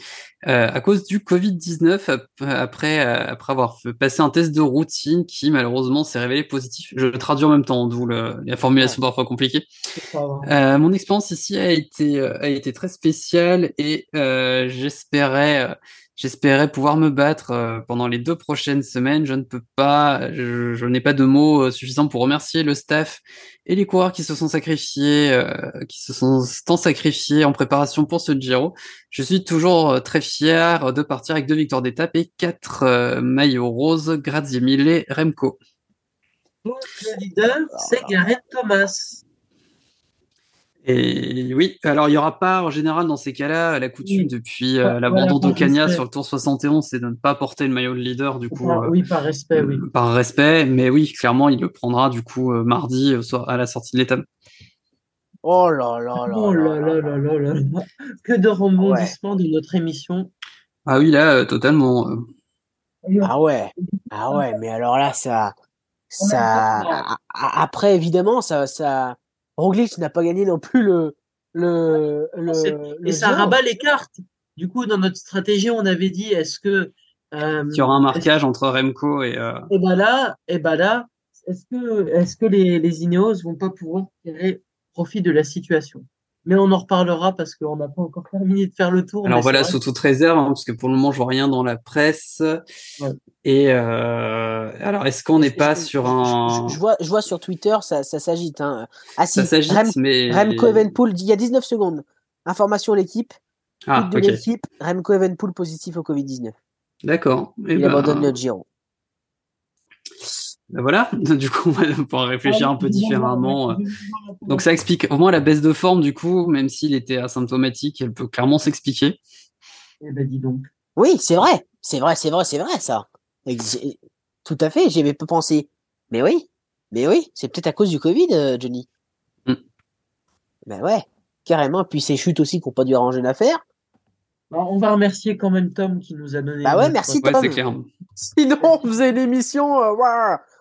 euh, à cause du Covid-19 après euh, après avoir passer un test de routine qui malheureusement s'est révélé positif. Je le traduis en même temps, d'où la formulation parfois compliquée. Euh, mon expérience ici a été a été très spéciale et j'espérais J'espérais pouvoir me battre pendant les deux prochaines semaines. Je ne peux pas, je, n'ai pas de mots suffisants pour remercier le staff et les coureurs qui se sont sacrifiés, qui se sont tant sacrifiés en préparation pour ce Giro. Je suis toujours très fier de partir avec deux victoires d'étape et quatre maillots roses, Grazie mille Remco. Le leader, c'est Gareth Thomas. Et oui, alors il n'y aura pas en général dans ces cas-là la coutume Oui. depuis euh, l'abandon voilà, respect. sur le tour 71, c'est de ne pas porter le maillot de leader du coup. Euh, oui, par respect, oui. euh, Par respect, mais oui, clairement, il le prendra du coup euh, mardi à la sortie de l'étape. Oh là là là Oh là là là là là là. Que de rebondissements de notre émission. Ah oui, là, euh, totalement. euh. Ah ouais, ah ouais, mais alors là, ça, ça, après, évidemment, ça, ça, Roglic n'a pas gagné non plus le, le, le Et ça rabat les cartes. Du coup, dans notre stratégie, on avait dit, est-ce que, euh, Il y aura un marquage entre Remco et. euh, et ben là, et ben là, est-ce que, est-ce que les, les Ineos vont pas pouvoir tirer profit de la situation? Mais on en reparlera parce qu'on n'a pas encore terminé de faire le tour. Alors voilà, c'est sous toute réserve, hein, parce que pour le moment, je vois rien dans la presse. Ouais. Et euh, alors, est-ce qu'on n'est pas Je- sur un. Je, je vois, je vois sur Twitter, ça, ça s'agite. Hein. Ah si, Ça s'agite, Rem- mais. Remco Evenpool, il y a 19 secondes. Information l'équipe, Ah, de ok. l'équipe, Remco Evenpool positif au Covid-19. D'accord. Eh Il ben, abandonne le Giro. Ben voilà. [LAUGHS] Du coup, on va [LAUGHS] pouvoir réfléchir un peu Ah, différemment. euh. Donc ça explique au moins la baisse de forme du coup, même s'il était asymptomatique, elle peut clairement s'expliquer. Eh ben, dis donc. Oui, c'est vrai, c'est vrai, c'est vrai, c'est vrai ça. Tout à fait, j'y avais pas pensé. Mais oui, mais oui, c'est peut-être à cause du Covid, euh, Johnny. Mm. Ben ouais, carrément. Puis ces chutes aussi qui n'ont pas dû arranger l'affaire. On va remercier quand même Tom qui nous a donné. Bah ouais, merci, Tom. clair. [LAUGHS] Sinon, on faisait une émission, euh,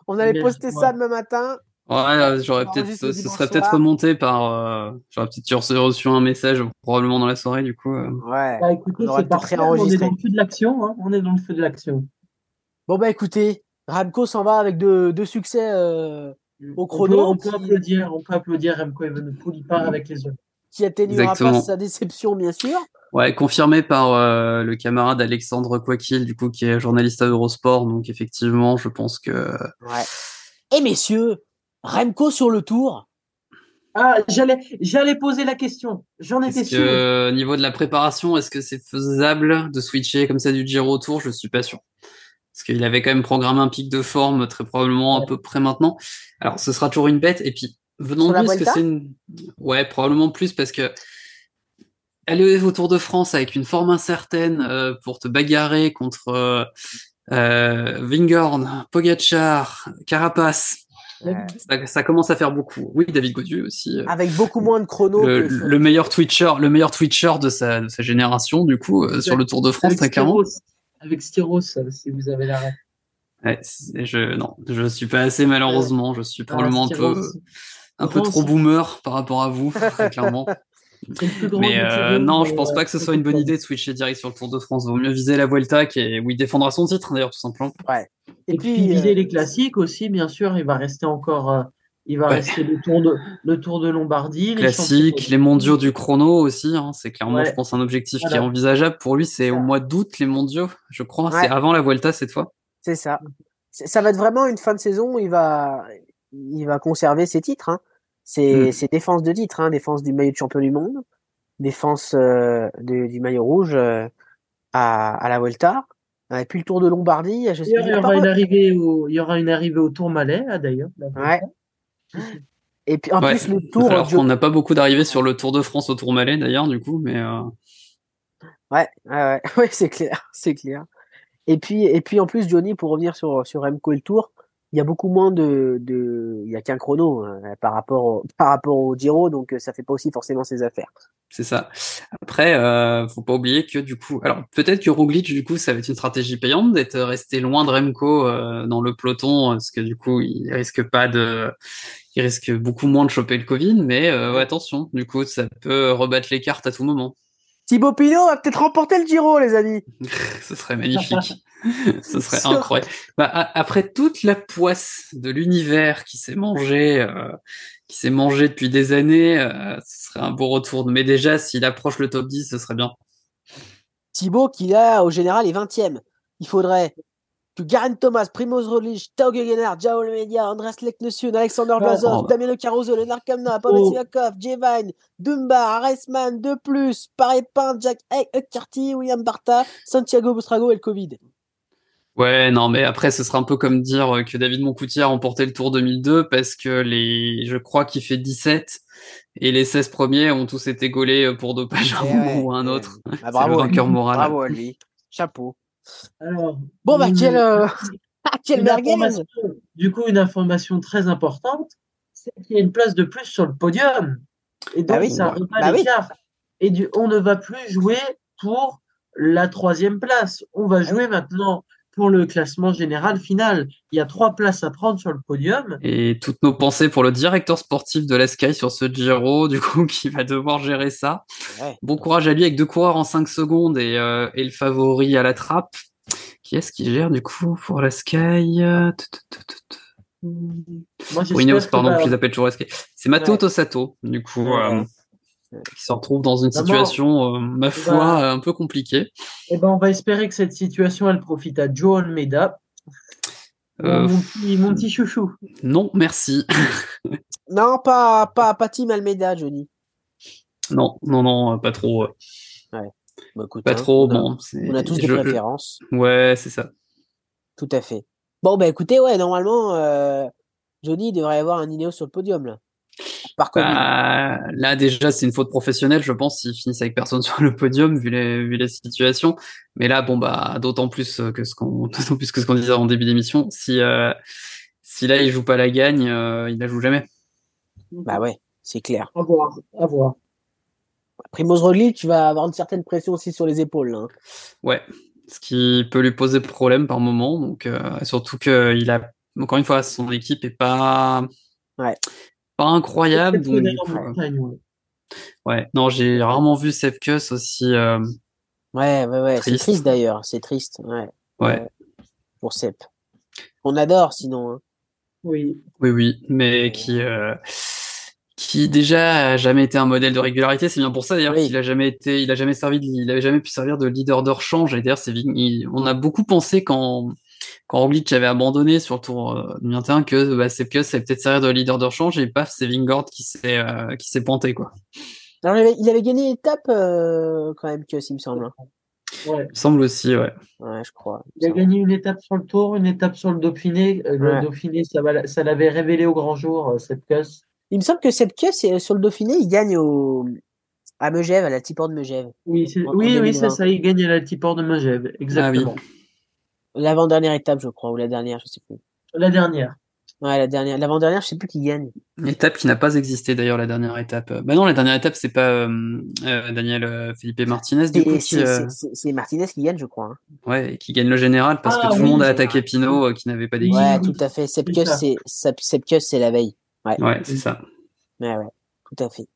on allait Mais- poster ça demain matin. Ouais, euh, j'aurais peut-être, ce serait peut-être remonté par, euh, j'aurais peut-être reçu un message probablement dans la soirée du coup. euh. Ouais. Bah écoutez, c'est parfait. On est dans le feu de l'action. Hein. On est dans le feu de l'action. Bon bah écoutez, Ramco s'en va avec deux, deux succès euh, Au On chrono, peut, on peut qui- applaudir, on peut applaudir Remco Evenepoel, il part avec les yeux. Qui atténuera Exactement. pas sa déception bien sûr. Ouais, confirmé par euh, le camarade Alexandre Quaquil, du coup, qui est journaliste à Eurosport. Donc effectivement, je pense que Ouais. Et messieurs, Remco sur le tour. Ah, j'allais, j'allais poser la question. J'en étais sûr. que au niveau de la préparation, est-ce que c'est faisable de switcher comme ça du Giro au Tour? Je suis pas sûr. Parce qu'il avait quand même programmé un pic de forme très probablement à peu près maintenant. Alors ce sera toujours une bête. Et puis venons est-ce que c'est une Ouais, probablement plus parce que aller au Tour de France avec une forme incertaine euh, pour te bagarrer contre euh, euh, Vingorn, Pogacar, Carapace, ça, ça commence à faire beaucoup. Oui, David Godieu aussi. euh, Avec beaucoup moins de chrono. le, que sur- le meilleur Twitcher, le meilleur Twitcher de sa, de sa génération, du coup, euh, sur le Tour de France, avec. Styros, avec Styros, euh, si vous avez la ref. Ouais, je, non, je suis pas assez malheureusement. Je suis probablement un peu, un peu trop boomer par rapport à vous, [LAUGHS] très clairement. Mais euh, non, je pense euh, pas que ce soit une bonne idée de switcher direct sur le Tour de France. Vaut mieux viser la Vuelta, qui est, où il défendra son titre, d'ailleurs, tout simplement. Et puis, viser euh, les classiques aussi, bien sûr, il va rester encore, euh, il va Ouais. rester le tour de, le tour de Lombardie, les Classique, championnats- les mondiaux du chrono aussi, hein, c'est clairement, Ouais. je pense, un objectif qui est envisageable. Pour lui, c'est au mois d'août, les mondiaux, je crois. Ouais. C'est avant la Vuelta cette fois. C'est ça. Ça va être vraiment une fin de saison où il va, il va conserver ses titres. Hein. Ses, Mm. ses défenses de titres, hein. défense du maillot de champion du monde, défense euh, de- du maillot rouge euh, à, à la Vuelta. Et puis le Tour de Lombardie. Je sais D'ailleurs, il y pas. aura une arrivée au, il y aura une arrivée au Tour Malais, d'ailleurs. Ouais. Et puis en Ouais. plus le Tour. Alors qu'on n'a pas beaucoup d'arrivées sur le Tour de France au Tourmalet, d'ailleurs, du coup, mais euh, Ouais, ouais, ouais, [LAUGHS] ouais, c'est clair, c'est clair. Et puis, et puis en plus, Johnny, pour revenir sur, sur Remco et le Tour, il y a beaucoup moins de, de, il y a qu'un chrono hein, par rapport au, [LAUGHS] par rapport au Giro, donc euh, ça fait pas aussi forcément ses affaires. c'est ça. Après, euh, faut pas oublier que du coup, alors peut-être que Roglic, du coup, ça va être une stratégie payante d'être resté loin de Remco euh, dans le peloton, parce que du coup, il risque pas de, il risque beaucoup moins de choper le Covid, mais euh, attention, du coup, ça peut rebattre les cartes à tout moment. Thibaut Pinot va peut-être remporter le Giro, les amis. [LAUGHS] Ce serait magnifique. Ce [LAUGHS] serait incroyable. Bah, après toute la poisse de l'univers qui s'est mangé, euh, qui s'est mangé depuis des années, euh, ce serait un beau retour. Mais déjà, s'il approche le top 10, ce serait bien. Thibaut, qui là, au général, est 20e. Il faudrait que Garen Thomas, Primoz Roglic, Tao Gegenhardt, Jao Media, Andras Leknesund, Alexander Vlasov, oh. Damiano Caruso, Lennart Kamna, Pavel Oh. Sivakov, Jevine, Dunbar, Aresman, De Plus, Paré Pin, Jack Eckharty, William Barta, Santiago Bustrago et le Covid. Ouais, non, mais après, ce sera un peu comme dire que David Moncoutier a remporté le Tour 2002 parce que les, je crois qu'il fait 17 et les 16 premiers ont tous été gaulés pour dopage à un Eh moment ouais, ou à un eh autre. Ah, C'est bravo, le vainqueur moral. Bravo à lui. Chapeau. Alors, Bon, bah, une- euh, [LAUGHS] quel une merguez information- Du coup, une information très importante, c'est qu'il y a une place de plus sur le podium. Et donc, Bah oui. ça Bah oui. l'écart. Et du, on ne va plus jouer pour la troisième place. On va jouer maintenant pour le classement général final. Il y a trois places à prendre sur le podium. Et toutes nos pensées pour le directeur sportif de la Sky sur ce Giro, du coup, qui va devoir gérer ça. Ouais. Bon courage à lui avec deux coureurs en 5 secondes et, euh, et le favori à la trappe. Qui est-ce qui gère du coup pour la Sky Euh. Moi, Ineos, pardon, je les appelle toujours la Sky. C'est Matteo Ouais. Tossato, du coup, euh, qui se retrouve dans une Maman. situation, euh, ma foi, Bah. un peu compliquée. eh ben, on va espérer que cette situation, elle profite à Joe Almeida. Euh, mon, petit, mon petit chouchou. Non, merci. [LAUGHS] Non, pas, pas, pas Team Almeida, Johnny. non, non, non, euh, pas trop. euh, Bah, écoute, Pas hein, trop, on a- bon. c'est- On a tous des je- préférences. Ouais, c'est ça. Tout à fait. Bon, bah écoutez, ouais, normalement, euh, Johnny devrait y avoir un Ineos sur le podium, là. Par Covid. Bah, là, déjà, c'est une faute professionnelle, je pense, s'ils finissent avec personne [LAUGHS] sur le podium, vu les, vu les situations. Mais là, bon, bah, d'autant plus que ce qu'on, [LAUGHS] d'autant plus que ce qu'on disait en début d'émission, si, euh, si là, il joue pas la gagne, euh, il la joue jamais. Bah ouais, c'est clair. À voir, à voir. Primoz Roglic, tu vas avoir une certaine pression aussi sur les épaules, hein. Ouais. Ce qui peut lui poser problème par moment. Donc, euh, surtout que il a, encore une fois, son équipe est pas, Ouais. Pas incroyable. Donc, euh, montagne, ouais. ouais. Non, j'ai rarement vu Sepkus aussi, euh, Ouais, ouais, ouais. C'est Triste. d'ailleurs. C'est triste. Ouais. ouais. Pour Sep. On adore sinon. hein. Oui. Oui, oui, mais qui, euh, qui déjà a jamais été un modèle de régularité. C'est bien pour ça d'ailleurs Oui. qu'il a jamais été, il a jamais servi, de- il avait jamais pu servir de leader de rechange. Et d'ailleurs, on a beaucoup pensé quand, quand Roglic avait abandonné sur le Tour euh, 2021 que bah, Sepkus allait peut-être servir de leader de rechange et paf, c'est Vingord qui s'est, euh, qui s'est pointé quoi. Alors, il avait, il avait gagné une étape euh, quand même, que il me semble. Ouais. Il me semble aussi, ouais. Ouais, je crois. Il a gagné une étape sur le Tour, une étape sur le Dauphiné. Euh, Ouais. Le Dauphiné, ça, va- ça l'avait révélé au grand jour, euh, cette casse. Il me semble que Sepkus, c'est- sur le Dauphiné, il gagne au, à Megève, à la Tipor de Megève. Oui, c'est oui, oui, 2020. c'est ça. Il gagne à l'Altiport de Megève. Exactement. L'avant-dernière étape, je crois, ou la dernière, je sais plus. La dernière. Ouais, la dernière, l'avant-dernière, je sais plus qui gagne. Étape qui n'a pas existé d'ailleurs la dernière étape. Bah non, la dernière étape c'est pas euh, euh, Daniel euh, Felipe Martinez du C'est, coup c'est, euh, Martinez qui gagne, je crois. hein. ouais, qui gagne le général parce Ah que tout le oui, monde a attaqué. Pinot euh, qui n'avait pas d'équipe. Ouais, oui, tout à fait. Sepkus, c'est, la veille. Ouais, c'est ça. Ouais, ouais, tout à fait.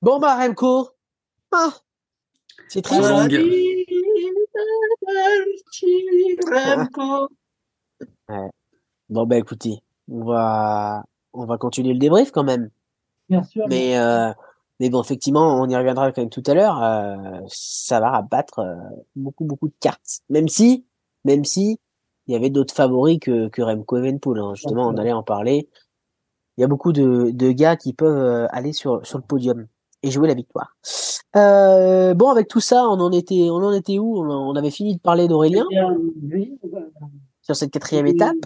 Bon, bah, Remco. Ah, c'est triste. Ah, Bon, bah, écoutez, on va, on va continuer le débrief quand même. Bien sûr. Mais, euh, mais bon, effectivement, on y reviendra quand même tout à l'heure. Euh, ça va rabattre euh, beaucoup, beaucoup de cartes. Même si, même si, il y avait d'autres favoris que, que Remco Evenepoel. Hein. Justement, on allait en parler. Il y a beaucoup de, de gars qui peuvent euh, aller sur, sur le podium et jouer la victoire. Euh, bon, avec tout ça, on en était, on en était où? On, avait fini de parler d'Aurélien sur cette quatrième étape.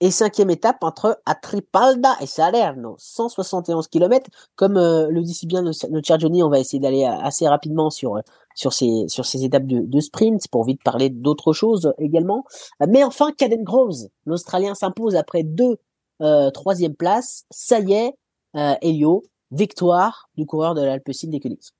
Et cinquième étape entre Atripalda et Salerno, 171 km. Comme euh, le dit si bien notre cher Johnny, on va essayer d'aller assez rapidement sur sur ces sur ces étapes de, de sprint pour vite parler d'autres choses également. Euh, Mais enfin, Caden Groves, l'Australien s'impose après deux euh, troisième places. Ça y est, euh, Elio, victoire du coureur de l'Alpecin des Königs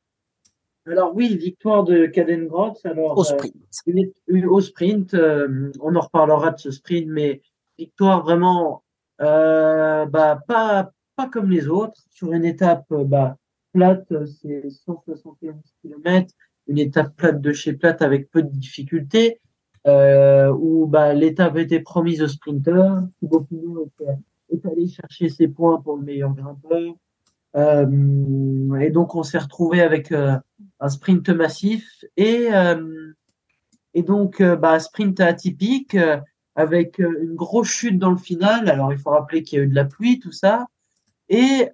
Alors oui, victoire de Caden Groves. Alors, au euh, sprint. une, une- au sprint, euh, on en reparlera de ce sprint, mais victoire vraiment euh, bah, pas, pas comme les autres. Sur une étape bah, plate, c'est 171 km, une étape plate de chez plate avec peu de difficultés, où bah, l'étape était promise au sprinter. Thibaut Pinot est, est allé chercher ses points pour le meilleur grimpeur. Euh, et donc on s'est retrouvé avec euh, un sprint massif et euh, et donc bah, sprint atypique avec une grosse chute dans le final. Alors il faut rappeler qu'il y a eu de la pluie, tout ça. Et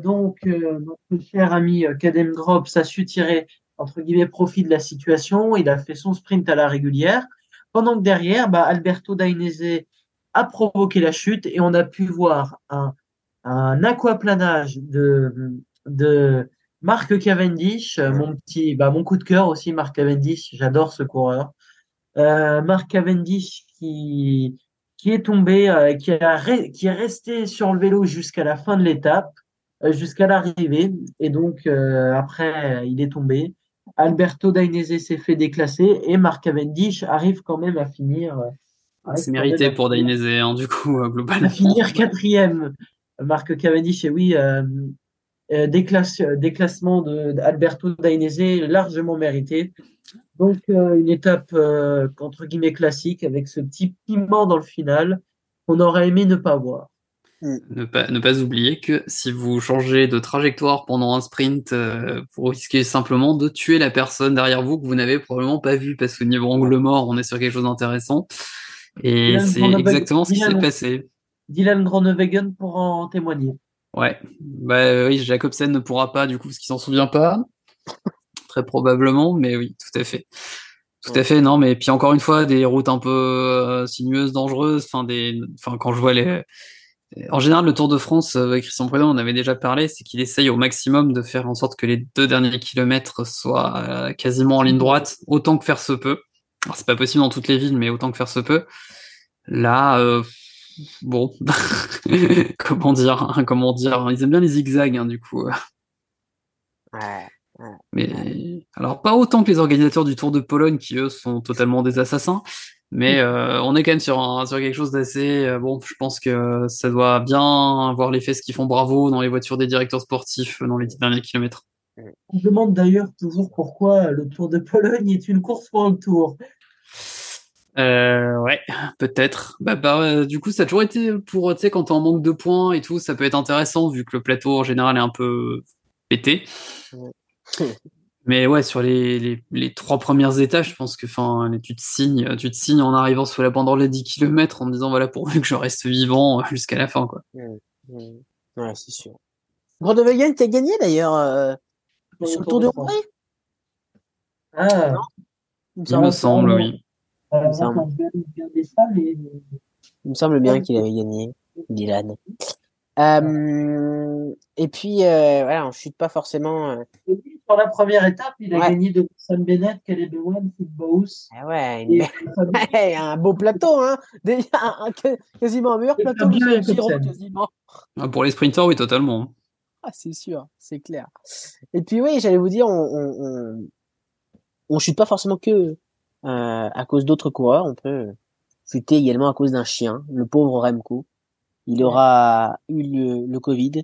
donc notre cher ami Kadem Grob a su tirer entre guillemets profit de la situation. Il a fait son sprint à la régulière. pendant que derrière, bah, Alberto Dainese a provoqué la chute et on a pu voir un, un aquaplanage de, de Marc Cavendish, mon petit, bah, mon coup de cœur aussi, Marc Cavendish, j'adore ce coureur. Euh, Marc Cavendish qui, qui est tombé, euh, qui, a qui est resté sur le vélo jusqu'à la fin de l'étape, euh, jusqu'à l'arrivée, et donc euh, après il est tombé. Alberto Dainese s'est fait déclasser et Marc Cavendish arrive quand même à finir. C'est mérité pour Dainese, hein, du coup, globalement. À finir quatrième. Marc Cavendish, et oui, euh, déclasse, déclassement d'Alberto Dainese largement mérité. Donc une étape entre guillemets classique avec ce petit piment dans le final qu'on aurait aimé ne pas voir. Mm. Ne pas, ne pas oublier que si vous changez de trajectoire pendant un sprint, euh, vous risquez simplement de tuer la personne derrière vous que vous n'avez probablement pas vu parce que niveau angle mort, on est sur quelque chose d'intéressant. Et c'est exactement ce qui s'est passé. Dylan Groenewegen pourra en témoigner. Ouais, bah oui, Jacobsen ne pourra pas du coup parce qu'il s'en souvient pas, très probablement, mais oui, tout à fait. Tout à fait, non, mais puis encore une fois, des routes un peu euh, sinueuses, dangereuses, enfin des, enfin quand je vois les, en général, le Tour de France, euh, avec Christian Prudhomme, on avait déjà parlé, c'est qu'il essaye au maximum de faire en sorte que les deux derniers kilomètres soient euh, quasiment en ligne droite, autant que faire se peut. Alors, c'est pas possible dans toutes les villes, mais autant que faire se peut. Là, euh, bon, [LAUGHS] comment dire, hein, comment dire, ils aiment bien les zigzags, hein, du coup. Ouais. Mais alors pas autant que les organisateurs du Tour de Pologne qui eux sont totalement des assassins, mais euh, on est quand même sur, un, sur quelque chose d'assez euh, bon. Je pense que ça doit bien avoir l'effet ce qu'ils font bravo dans les voitures des directeurs sportifs dans les dix derniers kilomètres. On demande d'ailleurs toujours pourquoi le Tour de Pologne est une course pour le Tour. Euh, ouais, peut-être. Bah, bah, du coup, ça a toujours été pour, tu sais, quand t'es en manque de points et tout, ça peut être intéressant vu que le plateau en général est un peu pété. Mais ouais, sur les, les, les, trois premières étages, je pense que enfin, tu te signes, tu te signes en arrivant sur la pendant les 10 km en disant voilà pourvu que je reste vivant jusqu'à la fin quoi. Mmh, mmh. Ouais, c'est sûr. Groenewegen a gagné d'ailleurs euh, sur le Tour de Hongrie. Ah. Il me semble, oui. Il me semble, Il me semble bien qu'il avait gagné, Dylan. Euh, et puis, euh, voilà, on chute pas forcément. Euh... Sur la première étape, il a ouais. gagné de Sam Bennett, Caleb Ewan, Football. Ah ouais, une... [LAUGHS] un beau plateau, hein. Déjà, un, un, quasiment un meilleur plateau que le Giro, quasiment. Ah, pour les sprinters, oui, totalement. Ah, c'est sûr, c'est clair. Et puis, oui, j'allais vous dire, on, on, on, on chute pas forcément que euh, à cause d'autres coureurs, on peut chuter également à cause d'un chien, le pauvre Remco il aura eu le, le, Covid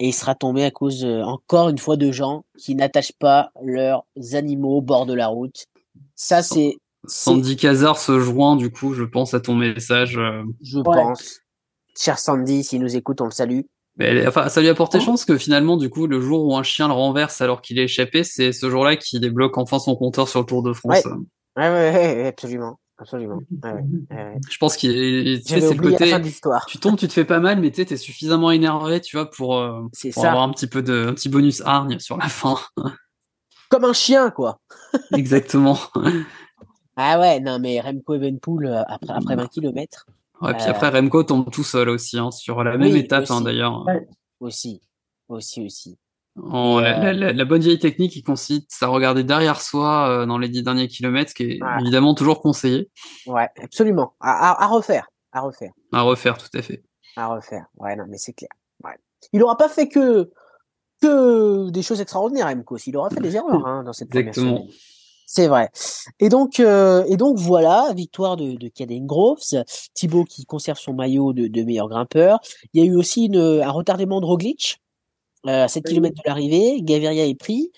et il sera tombé à cause euh, encore une fois de gens qui n'attachent pas leurs animaux au bord de la route. Ça c'est Sandy Cazard se joint du coup, je pense à ton message. Euh... Je ouais. pense. Cher Sandy, s'il nous écoute, on le salue. Mais, enfin, ça lui a porté chance que finalement, du coup, le jour où un chien le renverse alors qu'il est échappé, c'est ce jour-là qu'il débloque enfin son compteur sur le Tour de France. Ouais, ouais, ouais, ouais absolument. Absolument. Ouais. Je pense qu'il tu sais, c'est le côté. Tu tombes, tu te fais pas mal, mais tu es suffisamment énervé, tu vois, pour, euh, pour ça. avoir un petit peu de, un petit bonus hargne sur la fin. [LAUGHS] Comme un chien, quoi. [LAUGHS] Exactement. ah ouais, non, mais Remco Evenpool euh, après, après 20 km. Ouais, puis après Remco tombe tout seul aussi, hein, sur la même oui, étape, hein, d'ailleurs. Aussi, aussi, aussi. Oh, la, la, la, la, bonne vieille technique qui consiste à regarder derrière soi euh, dans les dix derniers kilomètres, ce qui est évidemment toujours conseillé. Ouais, absolument. À, à, à refaire, à refaire, À refaire, tout à fait. à refaire. Ouais, non, mais c'est clair. Ouais. Il aura pas fait que que des choses extraordinaires, Remco. Il aura fait des erreurs hein, dans cette première Exactement. semaine. C'est vrai. Et donc, euh, et donc voilà, victoire de, de Caden Groves, Thibaut qui conserve son maillot de, de meilleur grimpeur. Il y a eu aussi une, un retardement de Roglic euh, à 7 Oui. km de l'arrivée. Gaviria est pris.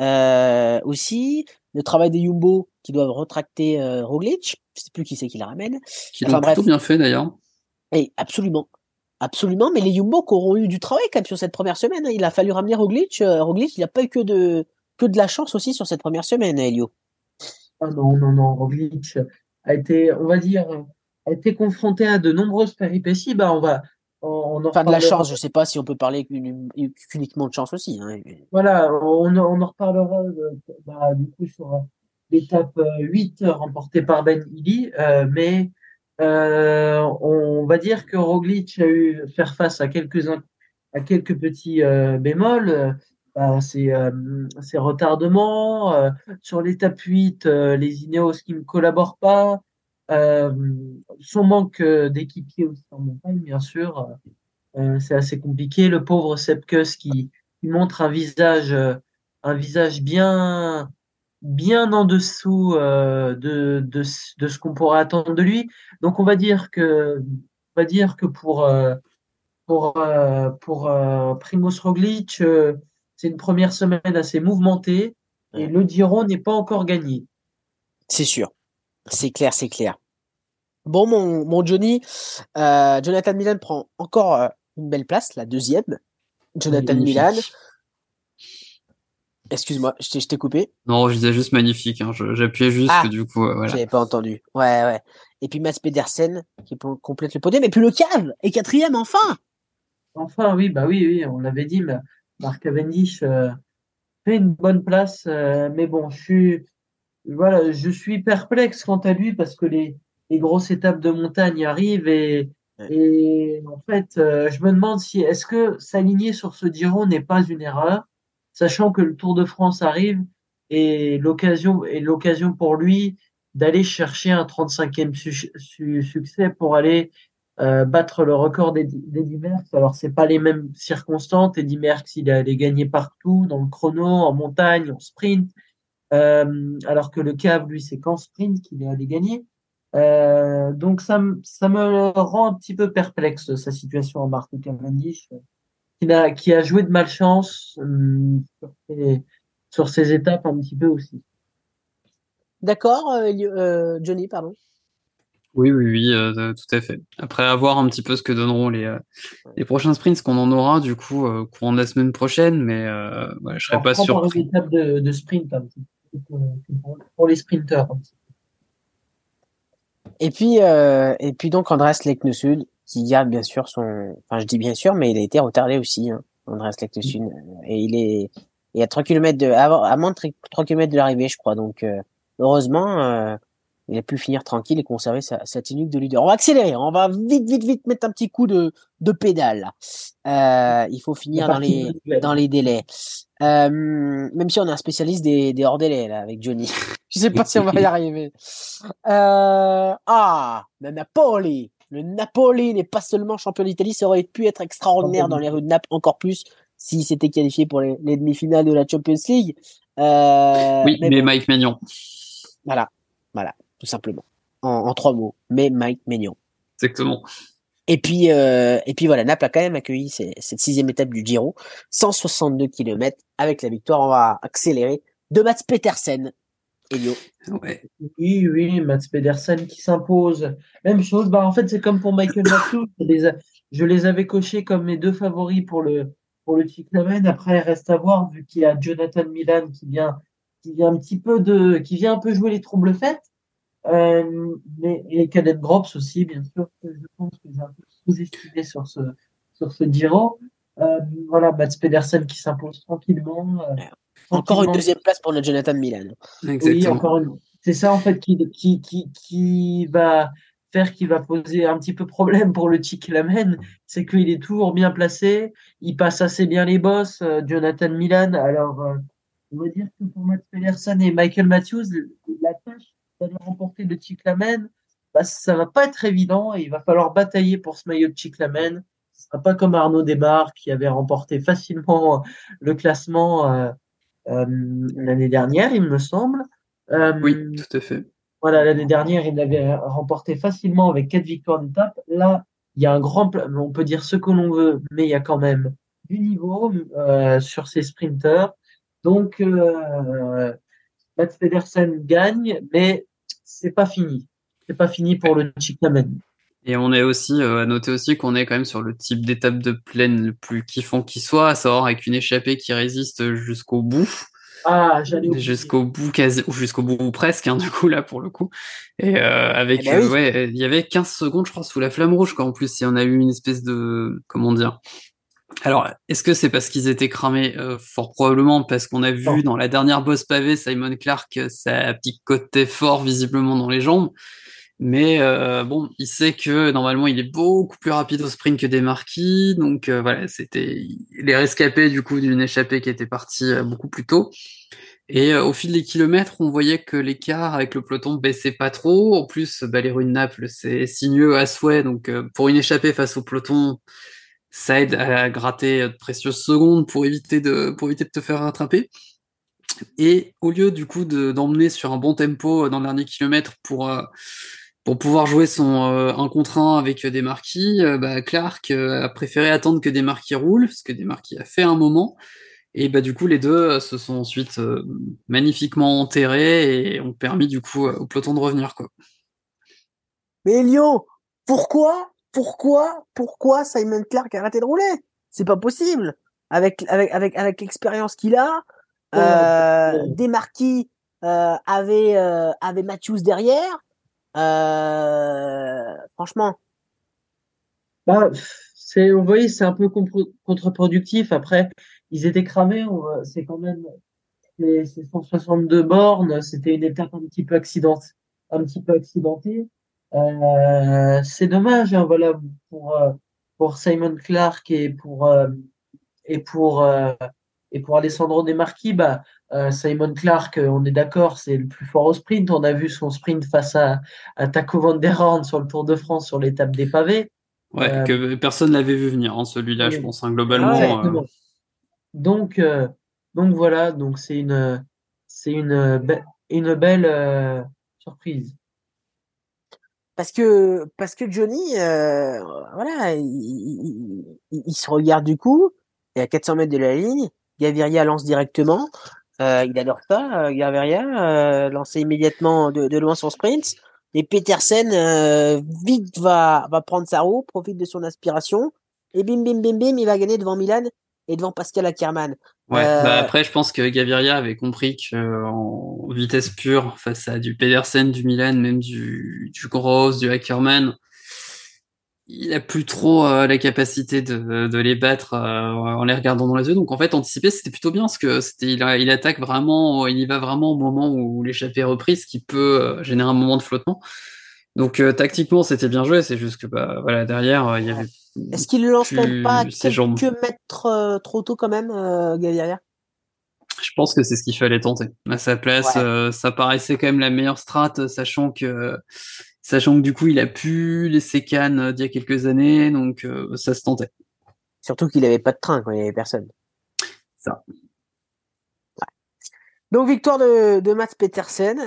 Euh, aussi, le travail des Jumbo qui doivent retracter euh, Roglic. Je sais plus qui c'est qui la ramène. Qui Enfin, l'ont plutôt bien fait d'ailleurs. Et absolument. Absolument, mais les Jumbo qui auront eu du travail quand même sur cette première semaine. hein. Il a fallu ramener Roglic. Euh, Roglic, il n'a pas eu que de que de la chance aussi sur cette première semaine, hein, Elio. Ah non, non, non, Roglic a été, on va dire, a été confronté à de nombreuses péripéties. Bah, on va, on, on en Enfin, de la chance, je sais pas si on peut parler qu'uniquement de chance aussi. Hein. Voilà, on, on en reparlera euh, bah, du coup sur euh, l'étape 8 remportée par Ben Illy, mais on va dire que Roglic a eu faire face à quelques à quelques petits bémols. Bah, c'est ces retardements sur l'étape 8, les Ineos qui ne collaborent pas, son manque d'équipiers aussi en montagne, bien sûr, c'est assez compliqué. Le pauvre Sepkus qui, qui montre un visage, un visage bien, bien en dessous euh, de, de, de, ce qu'on pourrait attendre de lui. Donc on va dire que, on va dire que pour euh, pour euh, pour Primoz Roglic, c'est une première semaine assez mouvementée et le Giro n'est pas encore gagné. C'est sûr, c'est clair, c'est clair. Bon, mon, mon Johnny, Jonathan Milan prend encore une belle place, la deuxième. Jonathan Milan. Excuse-moi, je t'ai coupé. Non, je disais juste magnifique. Hein. J'appuyais juste ah, que du coup, voilà. J'avais pas entendu. Ouais, ouais. Et puis Mats Pedersen qui complète le podium. Et puis le cave est quatrième, enfin. Enfin, oui, bah oui, oui, on l'avait dit. Mais Marc Cavendish euh, fait une bonne place, euh, mais bon, je suis, voilà, je suis perplexe quant à lui parce que les, les grosses étapes de montagne arrivent et, et en fait, euh, je me demande si est-ce que s'aligner sur ce Giro n'est pas une erreur sachant que le Tour de France arrive et l'occasion est l'occasion pour lui d'aller chercher un 35e succès pour aller euh, battre le record d'Eddie Merckx. Alors c'est pas les mêmes circonstances. Eddie Merckx il allé gagner partout dans le chrono, en montagne, en sprint, euh, alors que le Cave lui c'est qu'en sprint qu'il est allé gagner. Euh, donc ça, ça me rend un petit peu perplexe sa situation en Marc Cavendish qui a, qui a joué de malchance euh, sur, ces, étapes un petit peu aussi. D'accord, euh, euh, Johnny, pardon. Oui, oui, oui, tout à fait. Après avoir un petit peu ce que donneront les, les prochains sprints, qu'on en aura du coup courant de la semaine prochaine, mais ouais, je serais pas sûr. De, de sprint, un petit pour, les sprinteurs. Et puis, et puis donc Andreas Leknesud, qui a bien sûr son, enfin je dis bien sûr, mais il a été retardé aussi, hein, Andreas Lectesud, et il est, il a 3 km de, à, moins de 3 km de l'arrivée, je crois, donc euh, heureusement, euh, il a pu finir tranquille et conserver sa, sa tenue de leader. On va accélérer, on va vite, vite, vite mettre un petit coup de, de pédale. Euh, il faut finir dans les, dans les délais. Euh, même si on est un spécialiste des, des hors délais là avec Johnny. [LAUGHS] Je sais pas si on va y arriver. Euh, ah, le Napoli. Le Napoli n'est pas seulement champion d'Italie, ça aurait pu être extraordinaire dans les rues de Naples encore plus s'il s'était qualifié pour les, demi-finales de la Champions League. Euh, oui, mais, Mike Maignan. Voilà, voilà, tout simplement. En, trois mots, mais Mike Maignan. Exactement. Et puis, euh, et puis voilà, Naples a quand même accueilli cette sixième étape du Giro, 162 km avec la victoire. On va accélérer de Mats Petersen oui, oui, Mats Pedersen qui s'impose. Même chose, bah, en fait, c'est comme pour Michael Matthews. Je les avais cochés comme mes deux favoris pour le, pour le cyclamen. Après, reste à voir, vu qu'il y a Jonathan Milan qui vient, qui vient un petit peu de, qui vient un peu jouer les troubles faites. Euh, mais, et Cadet Drops aussi, bien sûr, je pense que j'ai un peu sous-estimé sur ce, sur ce Giro. Euh, voilà, Mats Pedersen qui s'impose tranquillement. Euh, encore une deuxième place pour le Jonathan Milan. Oui, encore une. C'est ça en fait qui, qui, qui, qui va faire qui va poser un petit peu problème pour le Chiklamen, c'est qu'il est toujours bien placé, il passe assez bien les bosses, euh, Jonathan Milan. Alors, euh, on va dire que pour Matt Pedersen et Michael Matthews, la tâche d'aller remporter le Chiklamen, bah, ça va pas être évident et il va falloir batailler pour ce maillot de Chiklamen. Ce sera pas comme Arnaud Desmar qui avait remporté facilement le classement. Euh, euh, l'année dernière, il me semble. Euh, oui, tout à fait. Voilà, l'année dernière, il avait remporté facilement avec quatre victoires d'étape. Là, il y a un grand, on peut dire ce que l'on veut, mais il y a quand même du niveau euh, sur ces sprinters. Donc, euh, Matt Pedersen gagne, mais c'est pas fini. C'est pas fini pour le Chiclamen. Et on est aussi euh, à noter aussi qu'on est quand même sur le type d'étape de plaine le plus kiffant qui soit, à savoir avec une échappée qui résiste jusqu'au bout. Ah, j'allais jusqu'au bout quasi ou jusqu'au bout presque hein, du coup là pour le coup. Et euh, avec eh ben euh, ouais, il y avait 15 secondes je crois sous la flamme rouge quoi en plus, il y en a eu une espèce de comment dire Alors, est-ce que c'est parce qu'ils étaient cramés euh, Fort probablement, parce qu'on a vu dans la dernière boss pavé, Simon Clark, euh, ça picotait fort visiblement dans les jambes. Mais euh, bon, il sait que normalement il est beaucoup plus rapide au sprint que des marquis, donc euh, voilà, c'était les rescapés du coup d'une échappée qui était partie euh, beaucoup plus tôt. Et euh, au fil des kilomètres, on voyait que l'écart avec le peloton baissait pas trop. En plus, bah, les rues de Naples, c'est sinueux à souhait, donc euh, pour une échappée face au peloton, ça aide à gratter de précieuses secondes pour éviter de pour éviter de te faire rattraper. Et au lieu du coup de d'emmener sur un bon tempo dans le dernier kilomètre pour euh, pour pouvoir jouer son euh, un contre un avec des marquis, euh, bah, Clark euh, a préféré attendre que des marquis roulent, ce que des marquis a fait un moment. Et bah du coup les deux euh, se sont ensuite euh, magnifiquement enterrés et ont permis du coup euh, au peloton de revenir quoi. Mais Elio, pourquoi, pourquoi, pourquoi Simon Clark a arrêté de rouler C'est pas possible. Avec avec avec avec l'expérience qu'il a, euh, marquis euh, avaient euh, avaient Matthews derrière. Euh, franchement, Bah, c'est, vous voyez, c'est un peu contre-productif. Après, ils étaient cramés. C'est quand même, c'est c'est 162 bornes. C'était une étape un petit peu accident, un petit peu accidentée. Euh, c'est dommage, hein, voilà, pour, euh, pour Simon Clark et pour, euh, et pour, euh, et pour Alessandro De Marchi, bah, Simon Clark, on est d'accord, c'est le plus fort au sprint. On a vu son sprint face à, à Taco van der Horn sur le Tour de France sur l'étape des pavés. Ouais, que personne l'avait vu venir, hein, celui-là, je pense, hein, globalement. Ah. Donc, donc voilà, donc c'est une, c'est une, be- une belle surprise. Parce que parce que Johnny, euh, voilà, il, se regarde du coup, et à 400 mètres de la ligne, Gaviria lance directement. Euh, il adore ça, euh, Gaviria, euh, lancer immédiatement de, de loin son sprint. Et Petersen vite va va prendre sa roue, profite de son aspiration, et bim bim bim bim, il va gagner devant Milan et devant Pascal Ackermann. Ouais, Euh, bah après, je pense que Gaviria avait compris que en vitesse pure, face à du Pedersen, du Milan, même du, du Gross, du Ackerman, il a plus trop euh, la capacité de, de les battre euh, en les regardant dans les yeux. Donc en fait, anticiper, c'était plutôt bien parce que c'était, il, attaque vraiment, il y va vraiment au moment où l'échappée est reprise, ce qui peut euh, générer un moment de flottement. Donc euh, tactiquement, c'était bien joué. C'est juste que bah voilà derrière, euh, il y avait. Est-ce qu'il ne lance même pas ses jambes. quelques mètres euh, trop tôt quand même, euh, Gaviria? Je pense que c'est ce qu'il fallait tenter. À sa place, Ouais. euh, ça paraissait quand même la meilleure strat, sachant que, sachant que du coup, il a pu laisser Cannes euh, d'il y a quelques années, donc ça se tentait. Surtout qu'il avait pas de train quand il y avait personne. Ça. Donc victoire de, de Mats Petersen.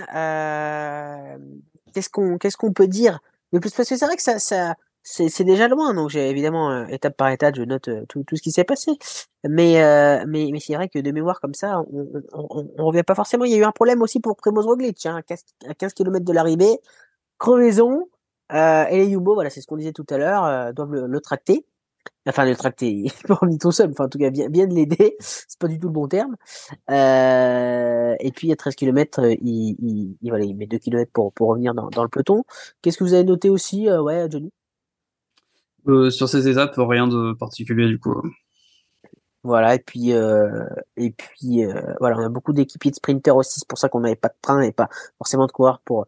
Qu'est-ce qu'on qu'est-ce qu'on peut dire de plus? Parce que c'est vrai que ça, ça c'est c'est déjà loin. Donc j'ai évidemment euh, étape par étape, je note euh, tout, tout ce qui s'est passé. Mais euh, mais mais c'est vrai que de mémoire comme ça, on, on, on, on revient pas forcément. Il y a eu un problème aussi pour Primoz Roglic, hein, à 15, à 15 km de l'arrivée, crevaison. Euh, et les Jumbo, voilà, c'est ce qu'on disait tout à l'heure, euh, doivent le, le tracter. Enfin, le tracter, [LAUGHS] il est tout seul. Enfin, en tout cas, bien, bien de l'aider. [LAUGHS] C'est pas du tout le bon terme. Euh, et puis, à 13 km, il, il, il, voilà, il met 2 km pour, pour revenir dans, dans le peloton. Qu'est-ce que vous avez noté aussi, ouais, Johnny? Sur ces étapes, rien de particulier du coup. Voilà, et puis, euh, et puis, euh, voilà, on a beaucoup d'équipiers de sprinters aussi. C'est pour ça qu'on n'avait pas de train et pas forcément de coureurs pour,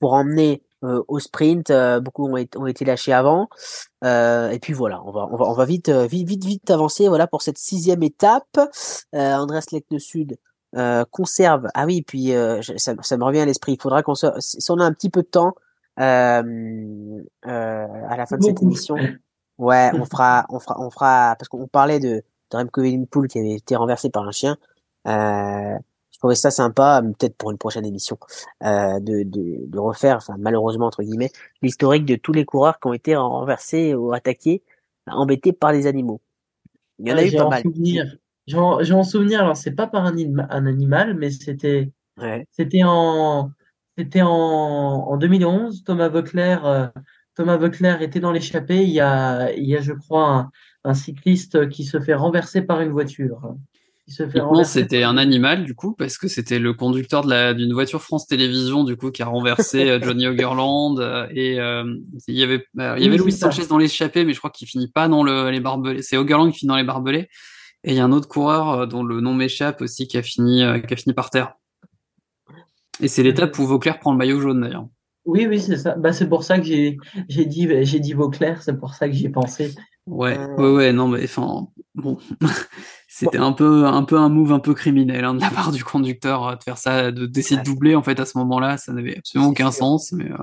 pour emmener euh, au sprint. Beaucoup ont été, lâchés avant. Et puis voilà, on va, on va, on va vite, vite, vite, vite avancer. Voilà pour cette sixième étape. Euh, Andreas Lekne Sud conserve. Ah oui, puis ça, me revient à l'esprit. Il faudra qu'on se, si on a un petit peu de temps à la fin de cette émission. Ouais, on fera, on fera, on fera, parce qu'on parlait de, de Remco Evenepoel qui avait été renversé par un chien. Euh, je trouvais ça sympa, peut-être pour une prochaine émission, euh, de, de, de refaire, enfin malheureusement entre guillemets, l'historique de tous les coureurs qui ont été renversés ou attaqués, embêtés par des animaux. Il y en a eu pas en mal. souvenir. J'ai en, en souvenir, alors c'est pas par un, un animal, mais c'était Ouais. c'était en c'était en, en 2011. Thomas Voeckler, euh, Thomas Voeckler était dans l'échappée. Il y a il y a je crois un, un cycliste qui se fait renverser par une voiture. c'était un animal, du coup, parce que c'était le conducteur d'une voiture France Télévisions, du coup, qui a renversé euh, [LAUGHS] Johnny Ogerland. euh, et euh, il y avait, il y Oui, avait c'est Louis. Sanchez dans l'échappée, mais je crois qu'il finit pas dans le, les barbelés. C'est Ogerland qui finit dans les barbelés. Et il y a un autre coureur dont le nom m'échappe aussi, qui a fini, qui a fini par terre. Et c'est l'étape où Vauclair prend le maillot jaune, d'ailleurs. Oui, oui, c'est ça. Bah, c'est pour ça que j'ai j'ai dit j'ai dit Vauclair, c'est pour ça que j'y ai pensé. Ouais, Euh. ouais, ouais, non, mais enfin, bon, [LAUGHS] c'était un peu, un peu un move un peu criminel hein, de la part du conducteur euh, de faire ça, de d'essayer de doubler en fait à ce moment-là, ça n'avait absolument C'est aucun sûr. sens, mais euh,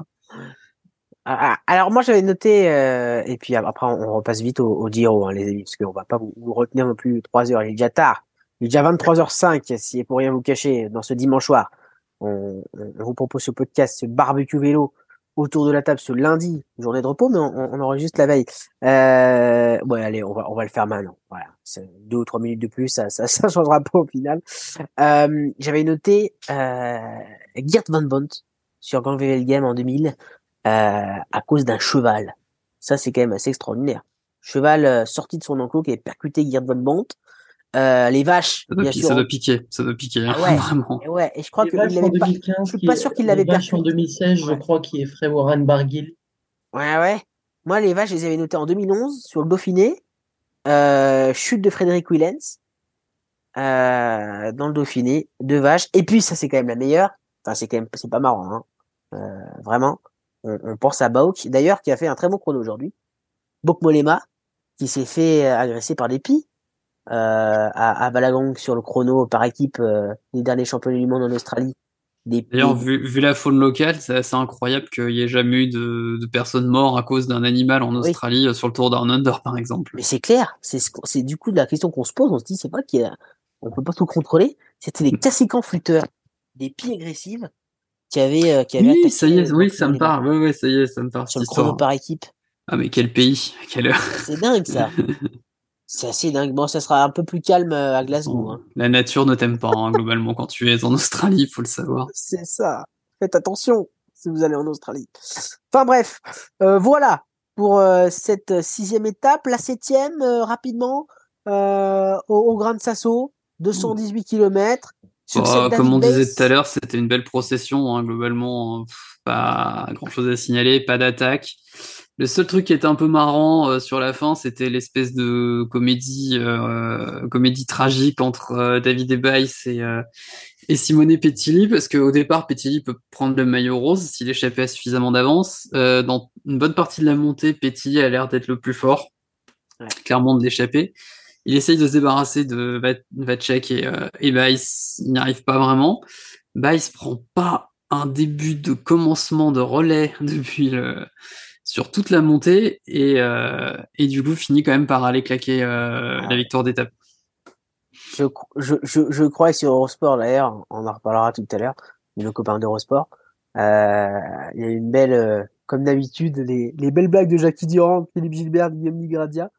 Ah, ah, alors moi j'avais noté euh, et puis après on, repasse vite au, au Giro hein, les amis parce qu'on va pas vous, vous retenir non plus trois heures il est déjà tard il est déjà 23h05 si pour rien vous cacher dans ce dimanche soir on, on- on vous propose ce podcast ce barbecue vélo autour de la table ce lundi journée de repos mais on, on enregistre la veille euh, ouais allez on va on va le faire maintenant voilà deux ou trois minutes de plus ça ça, [LAUGHS] ça changera pas au final euh, j'avais noté euh, Geert Van Bont sur Grand Game en 2000 euh, à cause d'un cheval. Ça, c'est quand même assez extraordinaire. Cheval euh, sorti de son enclos qui avait percuté Geert Van Bont. Euh, les vaches, ça doit, bien pi- sûr. ça doit piquer, ça doit piquer, hein, Ah ouais. vraiment. Et ouais, et je crois Les qu'il vaches en l'avait pas. 2015, je suis pas sûr qu'il les l'avait vaches en percuté. 2016, je Ouais. crois, qui effraie Warren Barguil. Ouais, ouais. Moi, les vaches, je les avais notées en 2011 sur le Dauphiné. Euh, chute de Frédéric Willens. Euh, dans le Dauphiné. Deux vaches. Et puis, ça, c'est quand même la meilleure. Enfin, c'est quand même, c'est pas marrant, hein. Euh, vraiment. On, on pense à Bauk, d'ailleurs, qui a fait un très bon chrono aujourd'hui. Bauk Molema, qui s'est fait euh, agresser par des pies. Euh, à, à Balagang sur le chrono par équipe euh, des derniers championnats du monde en Australie. D'ailleurs, vu, vu la faune locale, c'est assez incroyable qu'il n'y ait jamais eu de, de personnes mortes à cause d'un animal en Oui. Australie euh, sur le Tour Down Under, par exemple. Mais c'est clair, c'est du coup la question qu'on se pose, on se dit c'est pas qu'il on peut pas tout contrôler, c'était des cassicans flûteurs, des pieds agressives qui avaient euh, qui avaient Oui, ça y est, euh, oui, ça me parle, ouais, ouais, ça y est, ça me parle, sur le chrono par équipe. Ah, mais quel pays, quelle heure. C'est dingue ça. [LAUGHS] C'est assez dingue. Bon, ça sera un peu plus calme euh, à Glasgow. Hein. La nature ne t'aime pas, hein, globalement, quand tu es en Australie, il faut le savoir. [LAUGHS] C'est ça. Faites attention si vous allez en Australie. Enfin bref, euh, voilà pour euh, cette sixième étape. La septième, euh, rapidement, euh, au, au Grand Sasso, 218 km. Bah, comme on disait tout à l'heure, c'était une belle procession, hein, globalement. hein. Pff, pas grand chose à signaler, pas d'attaque. Le seul truc qui était un peu marrant euh, sur la fin, c'était l'espèce de comédie, euh, comédie tragique entre euh, David Ebaïs et, euh, et Simone Pettilli, parce qu'au départ, Pettilli peut prendre le maillot rose s'il échappait à suffisamment d'avance. Euh, dans une bonne partie de la montée, Pettilli a l'air d'être le plus fort, Ouais. clairement de l'échapper. Il essaye de se débarrasser de Va- Vacek et, euh, et Baïs, il n'y arrive pas vraiment. Baïs prend pas un début de commencement de relais [LAUGHS] depuis le, sur toute la montée et, euh, et du coup finit quand même par aller claquer euh, la victoire d'étape. Je, je, je, je crois que sur Eurosport, d'ailleurs, on en reparlera tout à l'heure, nos copains d'Eurosport, euh, il y a une belle, euh, comme d'habitude, les, les belles blagues de Jackie Durand, Philippe Gilbert, Guillaume Nigradia. Euh,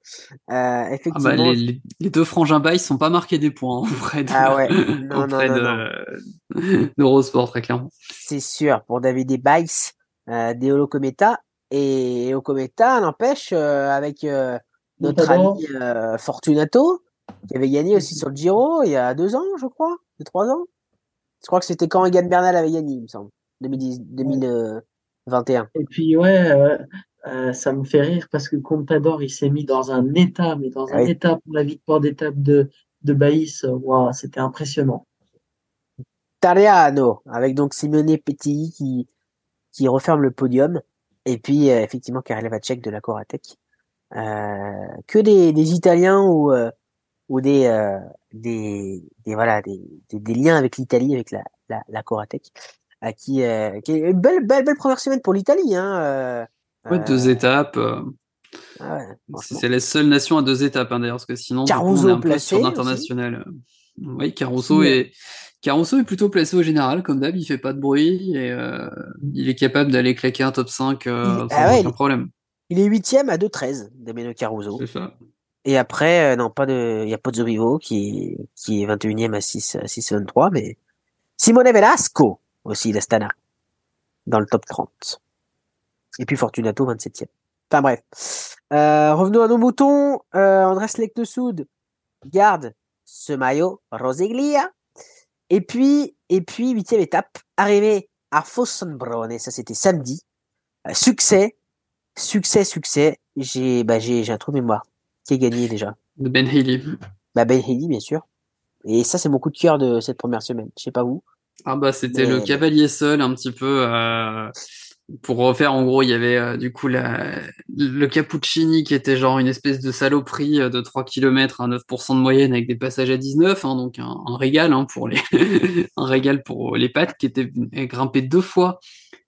Ah effectivement. bah, les, les, les deux frangins Baïs sont pas marqués des points hein, [LAUGHS] auprès de, Ah ouais. Non, [LAUGHS] non, auprès non, de, d'Eurosport, très clairement. C'est sûr, pour David Ebaïs, euh, des Holocometa, et Holocometa n'empêche, euh, avec euh, notre ami euh, Fortunato, qui avait gagné aussi sur le Giro il y a deux ans, je crois, deux, trois ans. Je crois que c'était quand Egan Bernal avait gagné, il me semble, 2010, 2021. Et puis, ouais, euh, euh, ça me fait rire parce que Contador, il s'est mis dans un état, mais dans un Oui. état pour la victoire d'étape de, de Baïs. Waouh, c'était impressionnant. Tariano, avec donc Simone Petit qui, qui referme le podium. Et puis, euh, effectivement, Karel Vacek de la Coratec. Euh, que des, des Italiens ou, euh, ou des, euh, des, des, voilà, des, des, des liens avec l'Italie, avec la, la, la Coratec. À qui, euh, qui est une belle, belle, belle première semaine pour l'Italie, hein. Euh, Ouais, deux étapes. ah ouais, c'est la seule nation à deux étapes, hein, d'ailleurs, parce que sinon, du coup, Caruso on est un peu placé sur aussi. l'international. Oui, Caruso Oui. est, Caruso est plutôt placé au général, comme d'hab, il fait pas de bruit et euh, il est capable d'aller claquer un top 5 euh, Il- sans ah ouais, aucun problème. Il est huitième à 2-13, Damiano Caruso. C'est ça. Et après, euh, non, pas de, il y a Pozzo Vivo qui, est- qui est 21e à 6, à 6,23, mais Simone Velasco, aussi, l'Astana, dans le top 30. Et puis Fortunato, 27e. Enfin bref. Euh, revenons à nos moutons. Euh, Andrés Leknesud garde ce maillot Roseglia. Et puis, et puis, huitième étape, arrivé à Fossonbrone, ça c'était samedi. Euh, succès, succès, succès. J'ai, bah, j'ai, j'ai un trou de mémoire. Qui a gagné déjà? De Ben Haley. Bah, Ben Haley, bien sûr. Et ça, c'est mon coup de cœur de cette première semaine. Je sais pas vous. Ah bah c'était Mais- le cavalier seul un petit peu euh, pour refaire en gros il y avait euh, du coup la, le Cappuccini qui était genre une espèce de saloperie euh, de 3 km à 9% de moyenne avec des passages à 19 hein, donc un, un régal hein, pour les [LAUGHS] un régal pour les pattes qui était grimpé deux fois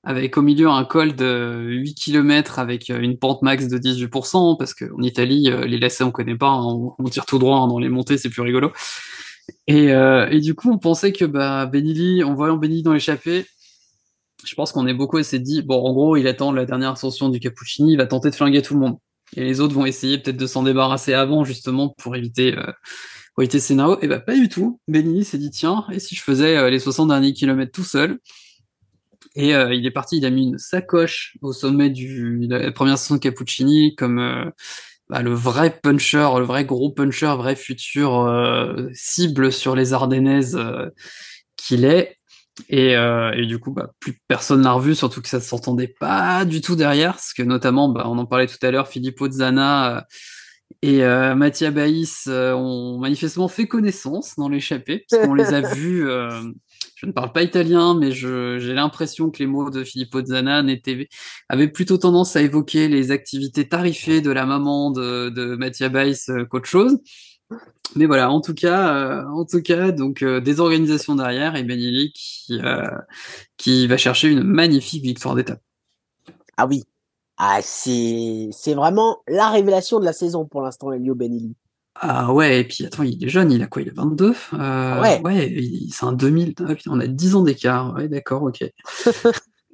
avec au milieu un col de 8 km avec euh, une pente max de 18% parce qu'en Italie euh, les lacets on connaît pas hein, on, tire tout droit hein, dans les montées c'est plus rigolo. Et, euh, et du coup, on pensait que bah, Benili, en voyant Benili dans l'échappée, je pense qu'on est beaucoup s'est dit, bon, en gros, il attend la dernière ascension du Cappuccini, il va tenter de flinguer tout le monde. Et les autres vont essayer peut-être de s'en débarrasser avant, justement, pour éviter, euh, pour éviter scénario. Et bah, pas du tout. Benili s'est dit, tiens, et si je faisais euh, les 60 derniers kilomètres tout seul? Et euh, il est parti, il a mis une sacoche au sommet du, de la première ascension de Cappuccini, comme euh, bah, le vrai puncher, le vrai gros puncher, vrai futur euh, cible sur les Ardennaises qu'il est. Et, euh, et du coup, bah, plus personne l'a revu, surtout que ça ne s'entendait pas du tout derrière, parce que notamment, bah, on en parlait tout à l'heure, Filippo Zana euh, et euh, Mattia Baïs euh, ont manifestement fait connaissance dans l'échappée, parce qu'on les a [LAUGHS] vus. euh, je ne parle pas italien, mais j'ai l'impression que les mots de Filippo Zana avaient plutôt tendance à évoquer les activités tarifées de la maman de, de Mattia Baïs qu'autre chose. Mais voilà, en tout cas, euh, en tout cas, donc euh, des organisations derrière et Benili qui euh, qui va chercher une magnifique victoire d'étape. Ah oui. Ah, c'est, c'est vraiment la révélation de la saison pour l'instant, Elio Benelli. Ah ouais, et puis attends, il est jeune, il a quoi Il a 22 euh, Ouais. Ouais, c'est un 2000. Ah, putain, on a 10 ans d'écart. Ouais, d'accord, ok.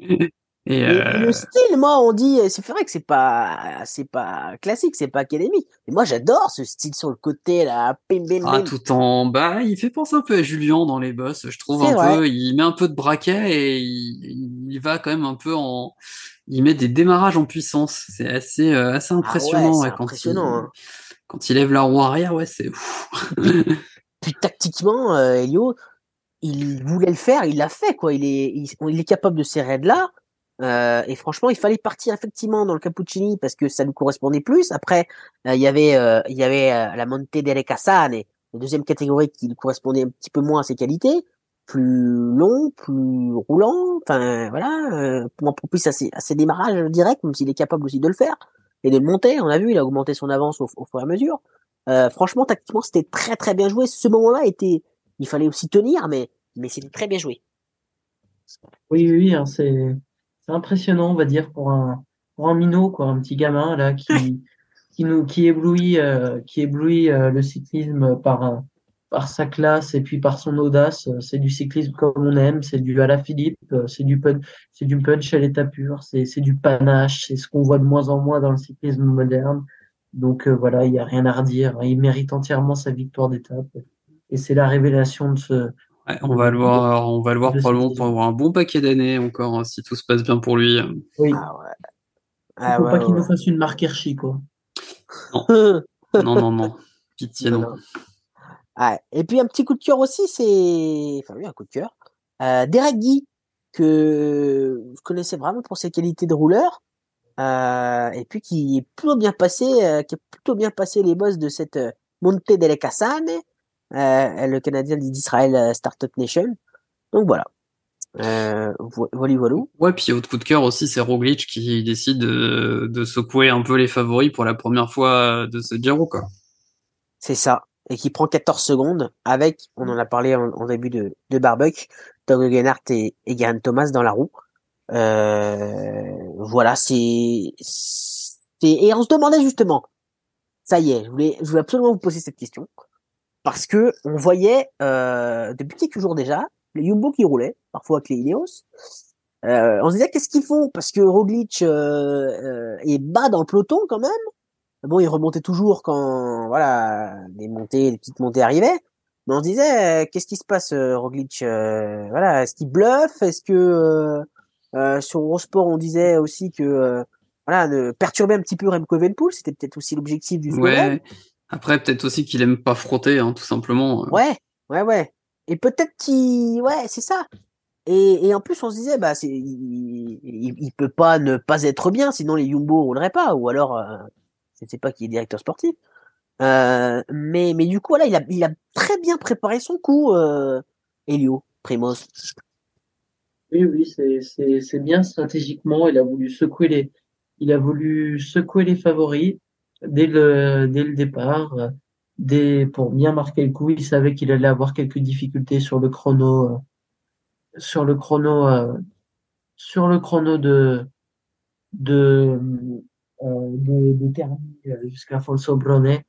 [LAUGHS] et euh, le style, moi, on dit, c'est vrai que c'est pas, c'est pas classique, c'est pas académique. Mais moi, j'adore ce style sur le côté, là. Bim, bim, ah, bim. tout en bas, il fait penser un peu à Julien dans les bosses, je trouve un vrai. peu. Il met un peu de braquet et il, il va quand même un peu en. Il met des démarrages en puissance. C'est assez euh, assez impressionnant Ah ouais, ouais, c'est quand impressionnant, il hein. quand il lève la roue arrière. Ouais, c'est. ouf. Puis tactiquement, euh, Elio, il voulait le faire, il l'a fait, quoi. Il est, il, il est capable de ces raids-là. Euh, et franchement, il fallait partir effectivement dans le Cappuccini parce que ça nous correspondait plus. Après, euh, il y avait, euh, il y avait euh, la Monte delle Casane, la deuxième catégorie qui correspondait un petit peu moins à ses qualités, plus long, plus roulant. Enfin, voilà, moins propice à ses, à ses démarrages directs, même s'il est capable aussi de le faire et de le monter. On a vu, il a augmenté son avance au, au fur et à mesure. Euh, franchement, tactiquement, c'était très très bien joué. Ce moment-là était, il fallait aussi tenir, mais mais c'était très bien joué. Oui, oui, hein, c'est c'est impressionnant, on va dire, pour un pour un minot, quoi, un petit gamin là qui qui nous qui éblouit euh, qui éblouit euh, le cyclisme par par sa classe et puis par son audace. C'est du cyclisme comme on aime, c'est du à la Philippe, euh, c'est du punch, c'est du punch à l'état pur, c'est c'est du panache, c'est ce qu'on voit de moins en moins dans le cyclisme moderne. Donc euh, voilà, il y a rien à redire. Il mérite entièrement sa victoire d'étape et c'est la révélation de ce Ouais, on va le voir, on va le voir probablement pour un bon paquet d'années encore hein, si tout se passe bien pour lui. oui. Ah ouais. Il Ah faut ouais, pas qu'il ouais. nous fasse une marque Hirschi, quoi. Non, non, non, pitié Non. [LAUGHS] Et puis un petit coup de cœur aussi, c'est, enfin oui, un coup de cœur. Euh, Derek Guy, que je connaissais vraiment pour ses qualités de rouleur, euh, et puis qui est plutôt bien passé, euh, qui a plutôt bien passé les bosses de cette euh, Monte delle Casane, euh, le Canadien d'Israël euh, Startup Nation. Donc voilà. Euh, vo- voilà, voilà. Ouais, puis autre coup de cœur aussi, c'est Roglic qui décide de, de secouer un peu les favoris pour la première fois de ce Giro, quoi. C'est ça. Et qui prend 14 secondes avec, on en a parlé en, en début de, de Barbuck, Doug Gennart et, et Thomas dans la roue. Euh, voilà, c'est, c'est, et on se demandait justement, ça y est, je voulais, je voulais absolument vous poser cette question. Parce que on voyait, euh, depuis quelques jours déjà, les Jumbo qui roulaient, parfois avec les Ineos. Euh, on se disait qu'est-ce qu'ils font? Parce que Roglic euh, est bas dans le peloton quand même. Bon, il remontait toujours quand voilà les montées, les petites montées arrivaient. Mais on se disait qu'est-ce qui se passe Roglic euh, Voilà, est-ce qu'il bluffe? Est-ce que euh, euh, sur Eurosport on disait aussi que euh, voilà de perturber un petit peu Remco Evenepoel, c'était peut-être aussi l'objectif du. Ouais. Après, peut-être aussi qu'il aime pas frotter, hein, tout simplement. Ouais, ouais, ouais. Et peut-être qu'il, ouais, c'est ça. Et, et en plus, on se disait, bah, c'est, il, il, peut pas ne pas être bien, sinon les Yumbo rouleraient pas, ou alors, euh, je ne sais pas qui est directeur sportif. Euh, mais, mais du coup, voilà, il a, il a très bien préparé son coup, euh, Elio, Primoz. Oui, oui, c'est, c'est, c'est bien stratégiquement. Il a voulu secouer les, il a voulu secouer les favoris dès le, dès le départ. Dès, pour bien marquer le coup, il savait qu'il allait avoir quelques difficultés sur le chrono, euh, sur le chrono, euh, sur le chrono de, de, euh, de, de jusqu'à Fonso Bronet.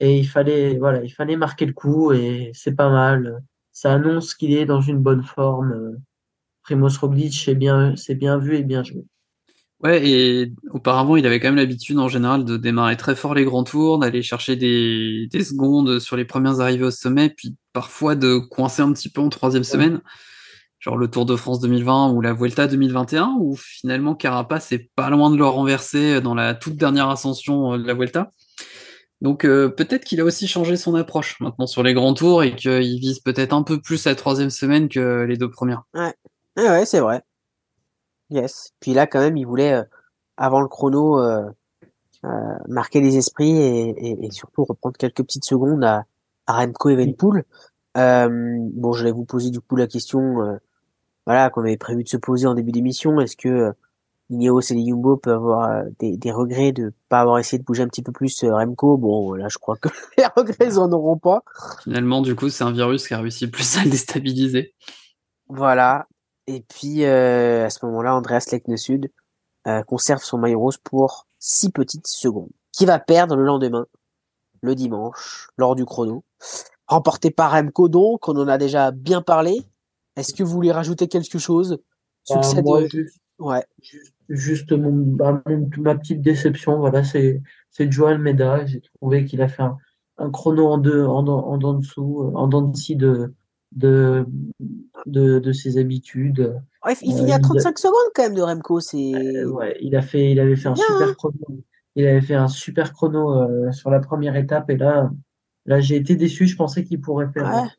Et il fallait, voilà, il fallait marquer le coup et c'est pas mal. Ça annonce qu'il est dans une bonne forme. Primoz Roglic, c'est bien, c'est bien vu et bien joué. Ouais, et auparavant, il avait quand même l'habitude en général de démarrer très fort les grands tours, d'aller chercher des, des secondes sur les premières arrivées au sommet, puis parfois de coincer un petit peu en troisième semaine, genre le Tour de France 2020 ou la Vuelta 2021, où finalement Carapace est pas loin de le renverser dans la toute dernière ascension de la Vuelta. Donc euh, peut-être qu'il a aussi changé son approche maintenant sur les grands tours et qu'il vise peut-être un peu plus la troisième semaine que les deux premières. Ouais, ouais, c'est vrai. Yes. Puis là, quand même, il voulait, euh, avant le chrono, euh, euh, marquer les esprits et, et, surtout reprendre quelques petites secondes à, à Remco Evenpool. bon, je vais vous poser du coup la question, voilà, qu'on avait prévu de se poser en début d'émission. Est-ce que Ineos et les Jumbo peuvent avoir des, des, regrets de pas avoir essayé de bouger un petit peu plus Remco? Bon, là, je crois que [LAUGHS] les regrets, ils en auront pas. Finalement, du coup, c'est un virus qui a réussi plus à le déstabiliser. Voilà. Et puis euh, à ce moment-là, Andreas Leknesud euh, conserve son maillot rose pour six petites secondes, qui va perdre le lendemain, le dimanche, lors du chrono, remporté par Remco donc, on en a déjà bien parlé. Est-ce que vous voulez rajouter quelque chose Succès bah, moi, juste, ouais. juste, bah, mon, ma petite déception, voilà, c'est c'est Joel Meda. J'ai trouvé qu'il a fait un, un, chrono en deux, en, en, en dessous, en dents de de, de, de ses habitudes. il finit à 35 euh, secondes quand même de Remco. C'est euh, ouais, il a fait, il avait fait un super hein. chrono. Il avait fait un super chrono euh, sur la première étape et là, là j'ai été déçu. Je pensais qu'il pourrait faire,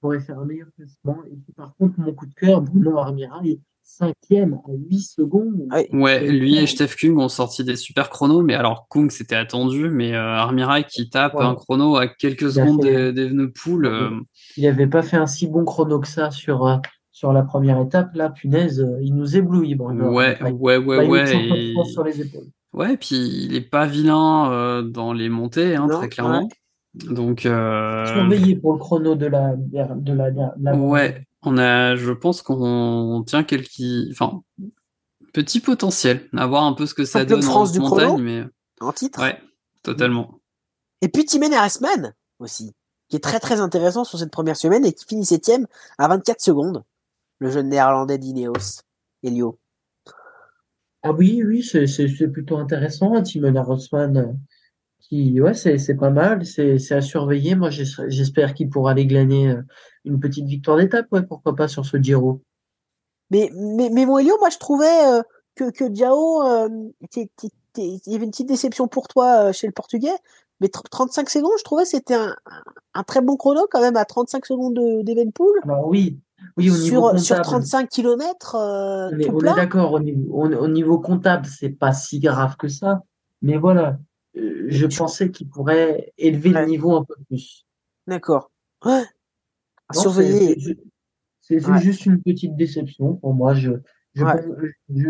pourrait faire un meilleur classement. Et par contre, mon coup de cœur, Bruno Armirail, cinquième à 8 secondes. Ouais, lui et Steph Kung ont sorti des super chronos, mais alors Kung c'était attendu, mais euh, Armirail qui tape un chrono à quelques secondes des, des euh, Il n'avait pas fait un si bon chrono que ça sur, euh, sur la première étape, là, punaise, euh, il nous éblouit. Bon, ouais, ouais, ouais, ouais, Sur les épaules. Ouais, puis il est pas vilain dans les montées, hein, très clairement. Donc, euh... surveillé pour le chrono de la, de la, de la... ouais, on a, je pense qu'on tient quelques, enfin, petit potentiel, à voir un peu ce que ça donne France en du montagne, mais en titre. Ouais, totalement. Et puis Timen Erasman aussi, qui est très très intéressant sur cette première semaine et qui finit septième à 24 secondes. Le jeune néerlandais d'Ineos, Elio. Ah oui, oui, c'est plutôt intéressant. Timen Erasman, qui, ouais, c'est pas mal, c'est à surveiller. Moi, j'espère qu'il pourra aller glaner euh, une petite victoire d'étape, ouais, pourquoi pas sur ce Giro. Mais, mais, mais moi, je trouvais euh, que, que Diao, euh, il y avait une petite déception pour toi chez le Portugais, mais 35 secondes, je trouvais c'était un, un très bon chrono quand même à 35 secondes d'Evenpool. Alors oui, oui, au sur, niveau sur 35 km. on est, est d'accord, au niveau, au niveau comptable, c'est pas si grave que ça. Mais voilà, je pensais qu'il pourrait élever le niveau un peu plus. D'accord. Ouais. surveiller. C'est juste une petite déception pour moi. Je, je,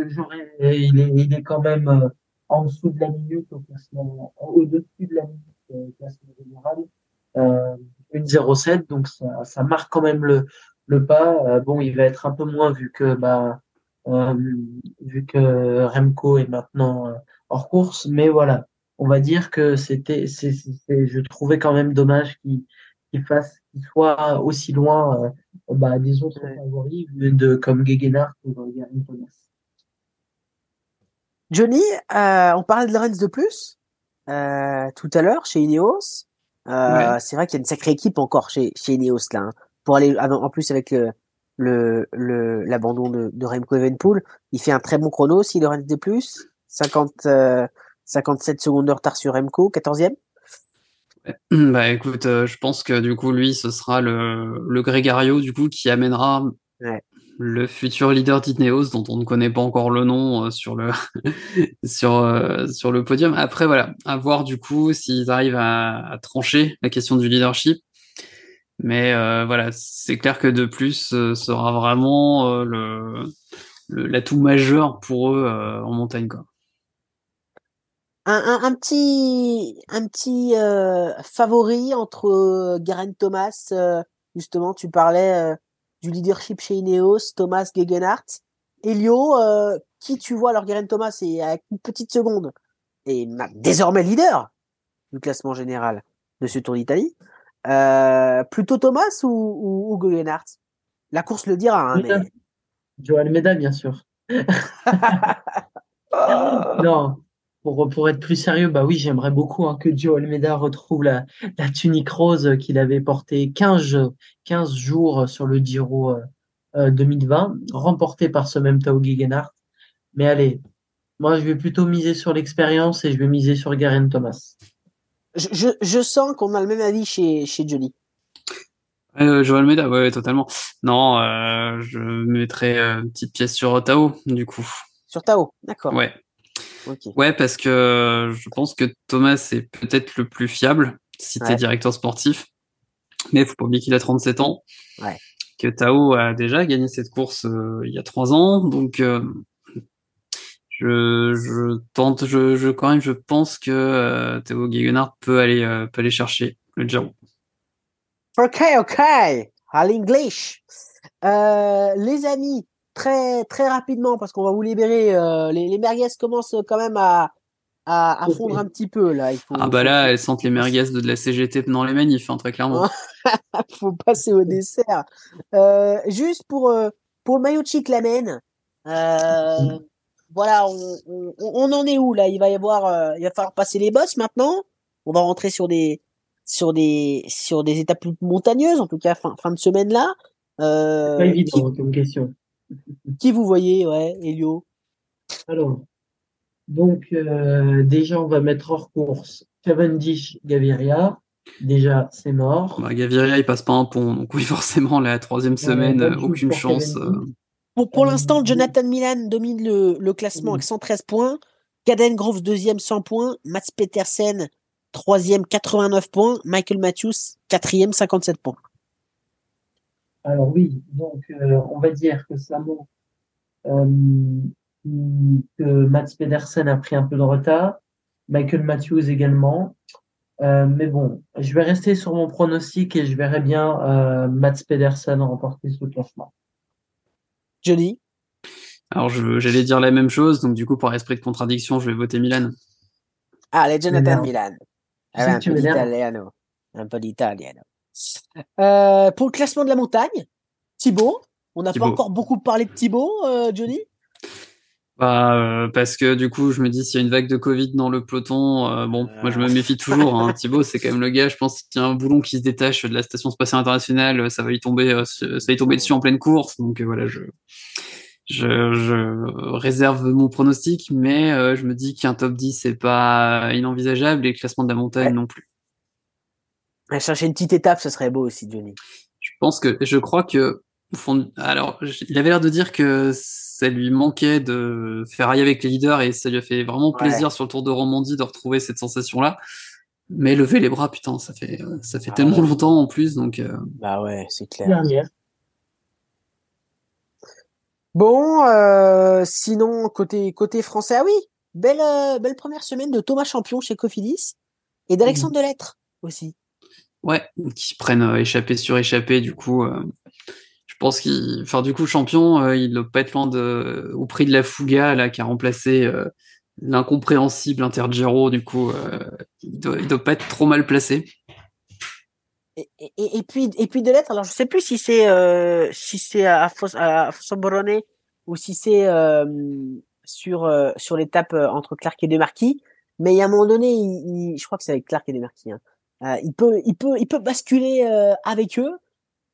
j'aurais, il est, il est quand même euh, en dessous de la minute au classement, au-dessus de la minute au classement général. Euh, une 0,7, donc ça, ça marque quand même le, le pas. Euh, bon, il va être un peu moins vu que bah euh, vu que Remco est maintenant euh, hors course, mais voilà on va dire que c'était, c'est, je trouvais quand même dommage qu'il qu'il fasse, qu'il soit aussi loin euh, bah, des autres favoris de comme Gegenhardt ou Gary Thomas. Johnny, euh, on parlait de Lorenz de plus euh, tout à l'heure chez Ineos. Euh, C'est vrai qu'il y a une sacrée équipe encore chez, chez Ineos là. Hein. pour aller en plus avec le le l'abandon de, de Remco Evenpool, il fait un très bon chrono aussi Lorenz de plus, 50 57 secondes de retard sur Remco, 14e. [CLEARS THROAT] Bah écoute, euh, je pense que du coup lui ce sera le, le Grégario du coup qui amènera Ouais. le futur leader d'Ineos dont on ne connaît pas encore le nom euh, sur le [LAUGHS] sur euh, sur le podium. Après voilà, à voir du coup s'ils arrivent à, à trancher la question du leadership. Mais euh, voilà, c'est clair que de plus euh, sera vraiment euh, le le- l'atout majeur pour eux euh, en montagne quoi. Un, un, un petit, un petit euh, favori entre euh, Geraint Thomas, euh, justement, tu parlais euh, du leadership chez Ineos, Thomas Gegenhardt. Elio, euh, qui tu vois? Alors Geraint Thomas est à une petite seconde et ma- désormais leader du classement général de ce Tour d'Italie. Euh, plutôt Thomas ou, ou, ou Gegenhardt? La course le dira. Hein, mais... Almeida, bien sûr. [LAUGHS] Non, pour, pour être plus sérieux, bah oui, j'aimerais beaucoup hein, que Joe Almeida retrouve la, la tunique rose qu'il avait portée 15, 15 jours sur le Giro euh, euh, 2020, remporté par ce même Tao Gegenhardt. Mais allez, moi je vais plutôt miser sur l'expérience et je vais miser sur Garen Thomas. je, je, je sens qu'on a le même avis chez, chez Johnny. Euh, Joël Almeida, ouais, totalement. Non, euh, je mettrais euh, une petite pièce sur Otao, du coup. Sur Tao, d'accord. Ouais, Ok. ouais, parce que je pense que Thomas est peut-être le plus fiable si t'es Ouais. directeur sportif. Mais faut pas oublier qu'il a 37 ans. Ouais. Que Tao a déjà gagné cette course euh, il y a trois ans, donc euh, je, je tente, je, je quand même, je pense que euh, Théo Gegenhardt peut aller, euh, peut aller chercher le Giro. Ok, ok. À l'English. Euh, les amis, très très rapidement parce qu'on va vous libérer. euh, les, les merguez commencent quand même à à, à fondre un petit peu là. Il faut, Ah bah faut- là, elles sentent les merguez de, de la CGT dans les manifs, hein, très clairement. [LAUGHS] faut passer au dessert. Euh, juste pour euh, pour le maillot de Chiclamen, euh, voilà, on, on, on en est où là? Il va y avoir, euh, il va falloir passer les bosses maintenant. On va rentrer sur des sur des sur des étapes plus montagneuses, en tout cas fin fin de semaine là. Euh, Pas qui, évident comme question. Qui vous voyez, ouais, Elio? Alors, donc euh, déjà on va mettre hors course Cavendish, Gaviria. Déjà c'est mort. Bah, Gaviria, il passe pas un pont, donc oui, [LAUGHS] forcément, la troisième semaine, euh, aucune pour chance. Euh, Pour, pour l'instant, Jonathan Milan domine le, le classement oui. avec 113 points. Caden Groves deuxième 100 points. Mats Petersen troisième 89 points. Michael Matthews quatrième 57 points. Alors oui, donc euh, on va dire que ça montre euh, que Mats Pedersen a pris un peu de retard, Michael Matthews également. Euh, mais bon, je vais rester sur mon pronostic et je verrai bien euh, Mats Pedersen remporter ce classement. Johnny? Alors, je- j'allais dire la même chose, donc du coup, par esprit de contradiction, je vais voter Milan. Ah, allez, Jonathan. Milan. Ah, un peu d'italiano. Un peu d'italiano. Euh, pour le classement de la montagne, Thibaut. On n'a pas encore beaucoup parlé de Thibaut, euh, Johnny? Bah, euh, parce que du coup, je me dis s'il y a une vague de Covid dans le peloton, euh, bon, moi je me méfie toujours. Hein. [LAUGHS] Thibaut, c'est quand même le gars. Je pense qu'il y a un boulon qui se détache de la station spatiale internationale, ça va y tomber, euh, ça va y tomber dessus en pleine course. Donc euh, voilà, je, je, je réserve mon pronostic, mais euh, je me dis qu'un top 10 c'est pas inenvisageable et le classement de la montagne Ouais. non plus. À chercher une petite étape, ce serait beau aussi, Johnny. Je pense que, je crois que, au fond, alors, il avait l'air de dire que ça lui manquait de faire railler avec les leaders et ça lui a fait vraiment Ouais. plaisir sur le Tour de Romandie de retrouver cette sensation-là. Mais lever les bras, putain, ça fait, ça fait Ah tellement ouais. longtemps en plus, donc, euh, Bah ouais, c'est clair. Dernière. Bon, euh, sinon côté côté français, ah oui, belle euh, belle première semaine de Thomas Champion chez Cofidis et d'Alexandre Delettre aussi. Ouais, qui prennent euh, échappée sur échappée, du coup, euh, je pense qu'il, enfin, du coup, champion, euh, il doit pas être loin de, au prix de la Fuga, là, qui a remplacé, l'incompréhensible Intergiro, du coup, il doit, il doit pas être trop mal placé. Et, puis et puis Delettre, alors je sais plus si c'est si c'est à Fos, à ou si c'est sur sur l'étape entre Clark et Demarquis, mais il y a un moment donné, je crois que c'est avec Clark et Demarquis. Hein, euh, il peut il peut il peut basculer euh, avec eux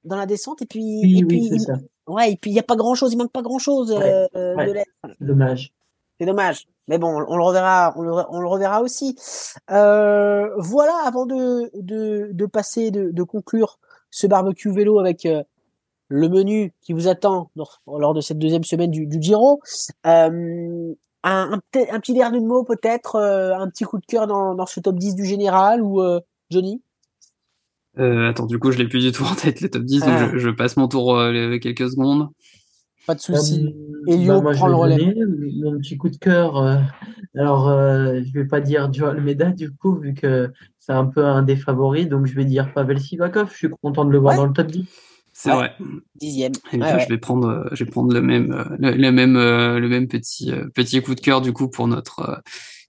dans la descente et puis Oui, et puis il- ça. ouais et puis il y a pas grand chose, il manque pas grand chose Ouais, euh, ouais. de. Dommage. C'est dommage. Mais bon, on le reverra, on le, on le reverra aussi. Euh, voilà, avant de, de, de passer, de, de conclure ce barbecue vélo avec euh, le menu qui vous attend lors, lors de cette deuxième semaine du, du Giro. Euh, un, un, petit- un petit dernier mot peut-être, euh, un petit coup de cœur dans, dans ce top 10 du général ou euh, Johnny? Euh, attends, du coup, je l'ai plus du tout en tête, les top 10, donc Ah. je, je passe mon tour euh, les- quelques secondes. Pas de souci. Euh, Elio moi, prend je le relais. donner mon petit coup de cœur. euh, alors, euh, je vais pas dire Joe Almeida du coup, vu que c'est un peu un des favoris, donc je vais dire Pavel Sivakov. Je suis content de le voir Ouais. dans le top 10. C'est Ouais. vrai. Dixième. Et Ouais, bien, ouais. je vais prendre, euh, je vais prendre le même, euh, le, le même, euh, le même petit, euh, petit coup de cœur du coup pour notre euh,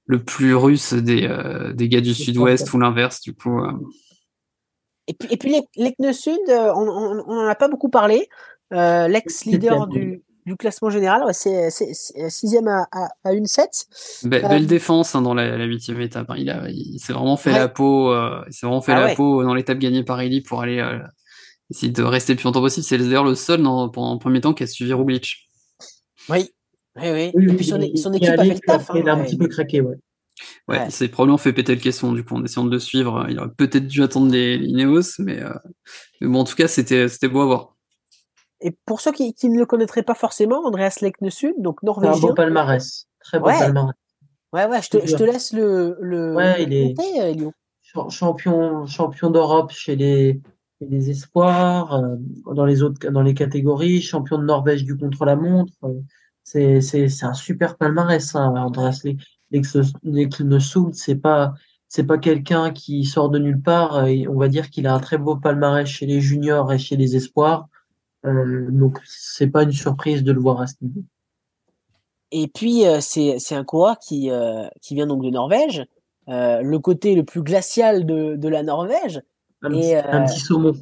le plus russe des, euh, des gars du Sud-Ouest ou l'inverse du coup. euh. Et puis, et puis l'Ec- l'Ecne Sud, euh, on on- on en a pas beaucoup parlé. Euh, L'ex-leader du, du classement général, ouais, c'est sixième à, à, à une 7. Be- Euh, belle défense hein, dans la la huitième étape. hein. Il a, il s'est vraiment fait Ouais. la peau, euh, il s'est vraiment fait Ah la ouais. peau dans l'étape gagnée par Eli pour aller euh, essayer de rester le plus longtemps possible. C'est d'ailleurs le seul dans, pendant un premier temps qui a suivi Roglic. Oui. Oui, oui. Oui, et puis son, il- son il est équipe a fait le taf. il a hein, un ouais. petit peu craqué, ouais. Ouais, Ouais. il s'est probablement fait péter le caisson du coup en essayant de le suivre. Il aurait peut-être dû attendre les Ineos, mais, euh, mais bon, en tout cas, c'était c'était beau à voir. Et pour ceux qui, qui ne le connaîtraient pas forcément, Andreas Lekne Sud, donc C'est un beau norvégien. palmarès. Très beau Ouais. palmarès. Ouais, ouais, je te, je te laisse le, le, Ouais, le il est- compter, euh, Elio. Ch- champion, champion d'Europe chez les, les espoirs, euh, dans les autres, dans les catégories, champion de Norvège du contre-la-montre. euh, c'est, c'est, c'est un super palmarès, hein, Andreas Leknesund. C'est pas, c'est pas quelqu'un qui sort de nulle part. et on va dire qu'il a un très beau palmarès chez les juniors et chez les espoirs. Euh, donc, c'est pas une surprise de le voir à ce niveau. Et puis, euh, c'est, c'est un coureur qui, euh, qui vient donc de Norvège, le côté le plus glacial de, de la Norvège. Un, Et, petit, un petit saumon.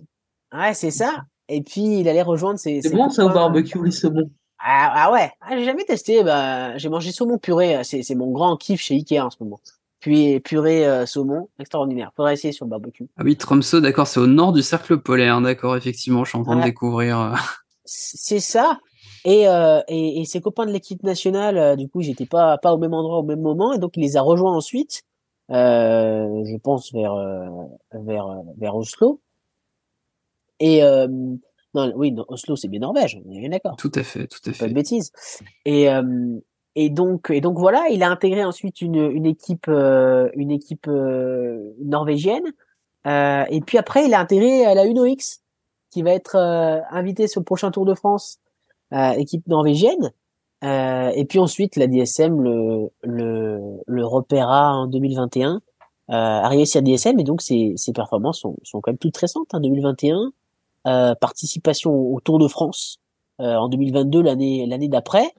Ouais, c'est ça. Et puis, il allait rejoindre ses, C'est bon ça au barbecue, les saumons. Ah, ah ouais, ah, j'ai jamais testé. Bah, j'ai mangé saumon purée. C'est, c'est mon grand kiff chez Ikea en ce moment. Puis purée euh, saumon, extraordinaire. Faudrait essayer sur le barbecue. Ah oui, Tromsø, d'accord, c'est au nord du cercle polaire, d'accord, effectivement, je suis en train de Ouais. découvrir. euh, C'est ça. Et, euh, et, et ses copains de l'équipe nationale, euh, du coup, j'étais pas pas au même endroit au même moment, et donc il les a rejoints ensuite. Euh, je pense vers euh, vers euh, vers Oslo. Et euh, non, oui, Oslo, c'est bien Norvège. On est bien d'accord. Tout à fait, tout à pas de fait. bêtises. Et euh, et donc et donc voilà, il a intégré ensuite une une équipe euh, une équipe euh, norvégienne. Euh, et puis après, il a intégré euh, la Uno X, qui va être euh, invité sur le prochain Tour de France, euh, équipe norvégienne. Euh, et puis ensuite, la DSM le le le repéra en 2021. Euh, arrivé sur DSM, et donc ses, ses performances sont, sont quand même toutes récentes. Hein, 2021, euh, participation au Tour de France euh, en 2022, l'année l'année d'après.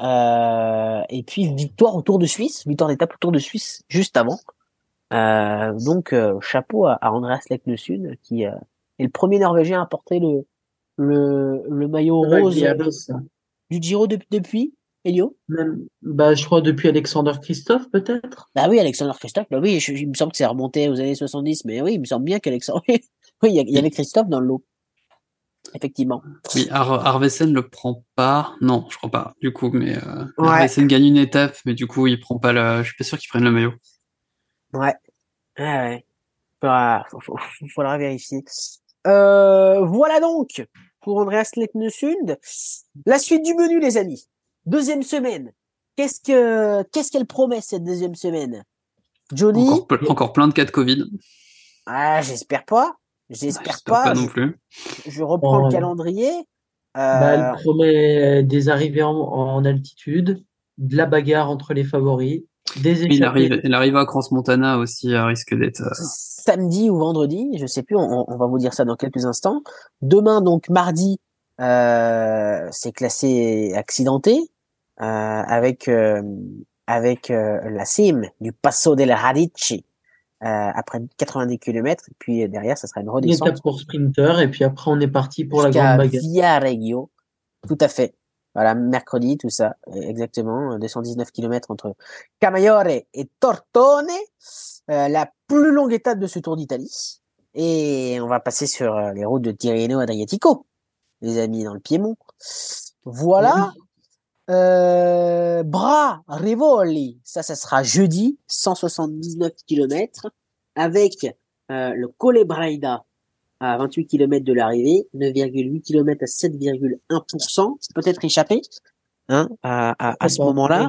Euh, et puis victoire au Tour de Suisse, victoire d'étape au Tour de Suisse juste avant. Euh, donc euh, chapeau à, à Andreas Lekne Sud qui euh, est le premier Norvégien à porter le le, le maillot rose du Giro de- depuis. Elio? Même, bah, je crois depuis Alexander Christophe, peut-être. Bah oui, Alexander Christophe. Bah oui, je- il me semble que c'est remonté aux années 70, mais oui, il me semble bien qu'Alexandre. [LAUGHS] oui, il y avait Christophe dans le lot. Effectivement. Oui, Ar Arvesen le prend pas. Non, je crois pas, du coup, mais euh, Ouais. Arvesen gagne une étape, mais du coup, il prend pas le. Je suis pas sûr qu'il prenne le maillot. Ouais. Ouais, ouais. Faudra, faudra vérifier. Euh, voilà donc pour Andreas Leknesund. La suite du menu, les amis. Deuxième semaine. Qu'est-ce que qu'est-ce qu'elle promet cette deuxième semaine? Johnny? Encore, encore plein de cas de Covid. Ah, j'espère pas. J'espère J'espère pas. pas non Je, plus. je reprends Oh. le calendrier. Bah, Euh, elle promet des arrivées en, en altitude, de la bagarre entre les favoris, des Il échappées. arrive, il arrive à Cross Montana aussi, à risque d'être. euh, samedi ou vendredi, je sais plus, on, on va vous dire ça dans quelques instants. Demain, donc mardi, euh, c'est classé accidenté euh, avec euh, avec euh, la cime du Passo del Radici euh, après 90 km. Puis derrière, ça sera une Une redescente étape pour sprinter, et puis après on est parti pour la grande bagarre. Viareggio. Tout à fait. Voilà, mercredi, tout ça, exactement, 219 km entre Camaiore et Tortone, euh, la plus longue étape de ce Tour d'Italie. Et on va passer sur euh, les routes de Tirreno Adriatico, les amis, dans le Piémont. Voilà. Euh, Bra Rivoli, ça, ça sera jeudi, 179 km, avec euh, le Cole Braida à 28 km de l'arrivée, 9,8 km à 7,1%, c'est peut-être échappé hein, à, à, à ce moment-là.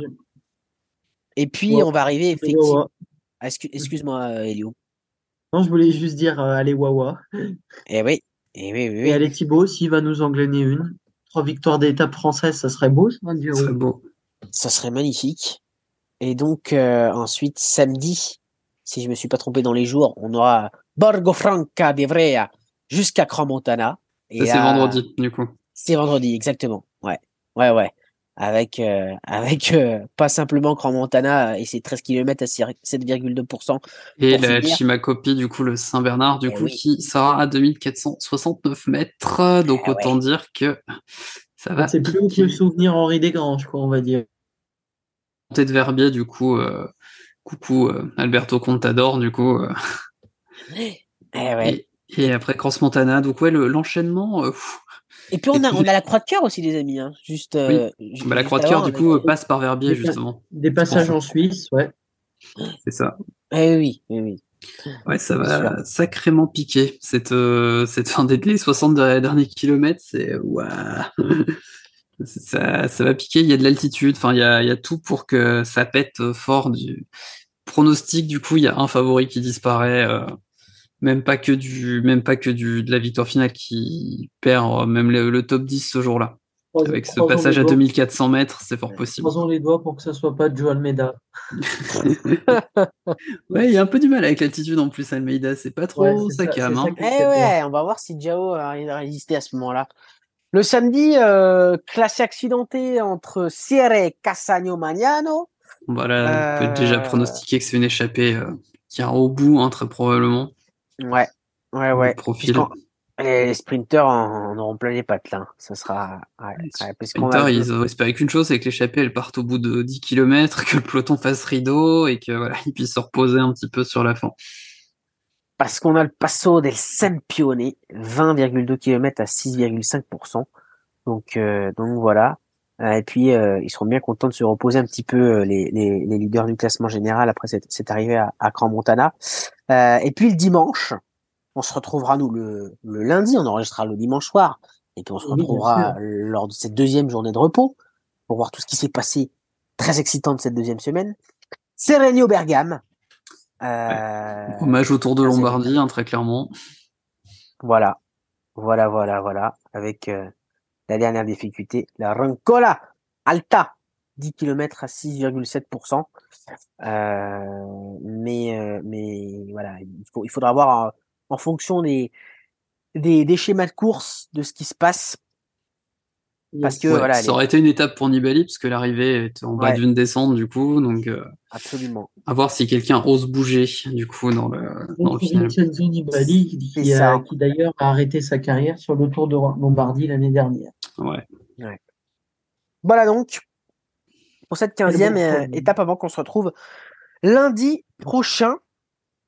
Et puis, Ouais. on va arriver effectivement. Excuse-moi, euh, Elio. Non, je voulais juste dire, euh, allez, Wawa. Eh oui, eh oui, oui, Et oui. allez, Thibaut, s'il va nous englener une. Trois victoires d'étape française, ça serait beau, ça, Giro. serait beau. Ça serait magnifique. Et donc, euh, ensuite, samedi, si je me suis pas trompé dans les jours, on aura Borgo Franca d'Evrea jusqu'à Crans-Montana. Et Ça, c'est vendredi, du coup. C'est vendredi, exactement. Ouais, ouais, ouais. Avec, euh, [LAUGHS] avec euh, pas simplement Crans-Montana et ses 13 km à 7,2%. Et la. Chimacopie, du coup, le Saint-Bernard, du Eh coup, oui. qui sera à 2469 mètres. Donc, Eh autant ouais. dire que ça va C'est plus haut que le souvenir Henri Desgranges, quoi, on va dire. monter de Verbier, du coup. euh, coucou, euh, Alberto Contador, du coup. euh, Eh ouais. et, et après Cross Montana. Donc, ouais, le- l'enchaînement. euh, pff, Et puis on a, on a la croix de cœur aussi, les amis. Hein. Juste, euh, bah, la croix de cœur, du coup, euh, passe par Verbier, Des- justement. Des passages en Suisse, ouais. C'est ça. Eh oui, oui, oui. Ouais, ça va sacrément piquer. Cette, euh, cette fin des les 60 de- derniers kilomètres, c'est [LAUGHS] ça, ça va piquer. Il y a de l'altitude. Enfin, il y a, il y a tout pour que ça pète fort. Du pronostic, du coup, il y a un favori qui disparaît. euh, même pas que du, même pas que du de la victoire finale qui perd euh, même le, le top 10 ce jour-là. Avec ce passage à doigts- 2400 mètres, c'est fort possible. Croisons les doigts pour que ça soit pas Joe Almeida. [LAUGHS] Ouais, il y a un peu du mal avec l'altitude en plus, Almeida. C'est pas trop Ouais, ça- ça hein. qui- Eh c'est ouais, on va voir si Jao arrive à résister à ce moment-là. Le samedi, euh, classé accidenté entre Sierre et Casagno Magnano. Voilà, on peut déjà Euh, pronostiquer que c'est une échappée euh, qui ira au bout, hein, très probablement. Ouais, ouais, ouais. Profil. Les, les sprinters en, en auront plein les pattes là. Ça sera. Ouais, ouais, parce qu'on a- Sprinter, ils ont espéré qu'une chose, c'est que l'échappée, elle parte au bout de 10 km, [LAUGHS] que le peloton fasse rideau et que voilà, ils puissent se reposer un petit peu sur la fin. Parce qu'on a le Passo del Sempione, 20,2 km à 6,5%. Donc, euh, donc voilà. Euh, et puis, euh, ils seront bien contents de se reposer un petit peu euh, les, les, les leaders du classement général après cette, cette arrivée à, à Crans-Montana. Euh, et puis le dimanche, on se retrouvera nous le, le lundi, on enregistrera le dimanche soir. Et puis on se Oui, retrouvera lors de cette deuxième journée de repos pour voir tout ce qui s'est passé. Très excitant de cette deuxième semaine. Serenio Bergame. Euh, Hommage au Tour de c'est Lombardie, hein, très clairement. Voilà, voilà, voilà, voilà, avec euh, la dernière difficulté, la Roncola Alta, 10 km à 6,7%. Euh, mais, euh, mais voilà, il, faut, il faudra voir euh, en fonction des, des schémas de course, de ce qui se passe. Parce que Ouais, voilà, ça les- aurait été une étape pour Nibali, parce que l'arrivée est en bas Ouais. d'une descente, du coup, donc euh, absolument. à voir si quelqu'un ose bouger, du coup, dans le, dans le Donc, final. Vincenzo Nibali, qui, a- d'ailleurs a arrêté sa carrière sur le Tour de Lombardie l'année dernière. Ouais. Voilà donc pour cette quinzième bon euh, étape avant qu'on se retrouve lundi prochain.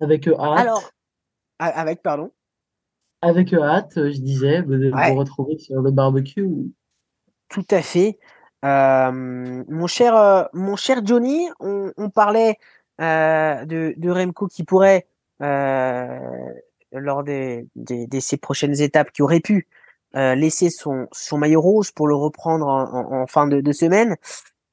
Avec euh, hâte, Alors, avec, pardon. avec hâte, euh, je disais, de Ouais. vous retrouver sur le barbecue. Tout à fait. Mon cher, euh, mon cher Johnny, on, parlait euh, de, de Remco qui pourrait, euh, lors des, des, ces prochaines étapes, qui aurait pu laisser son, maillot rose pour le reprendre en, fin de, de semaine.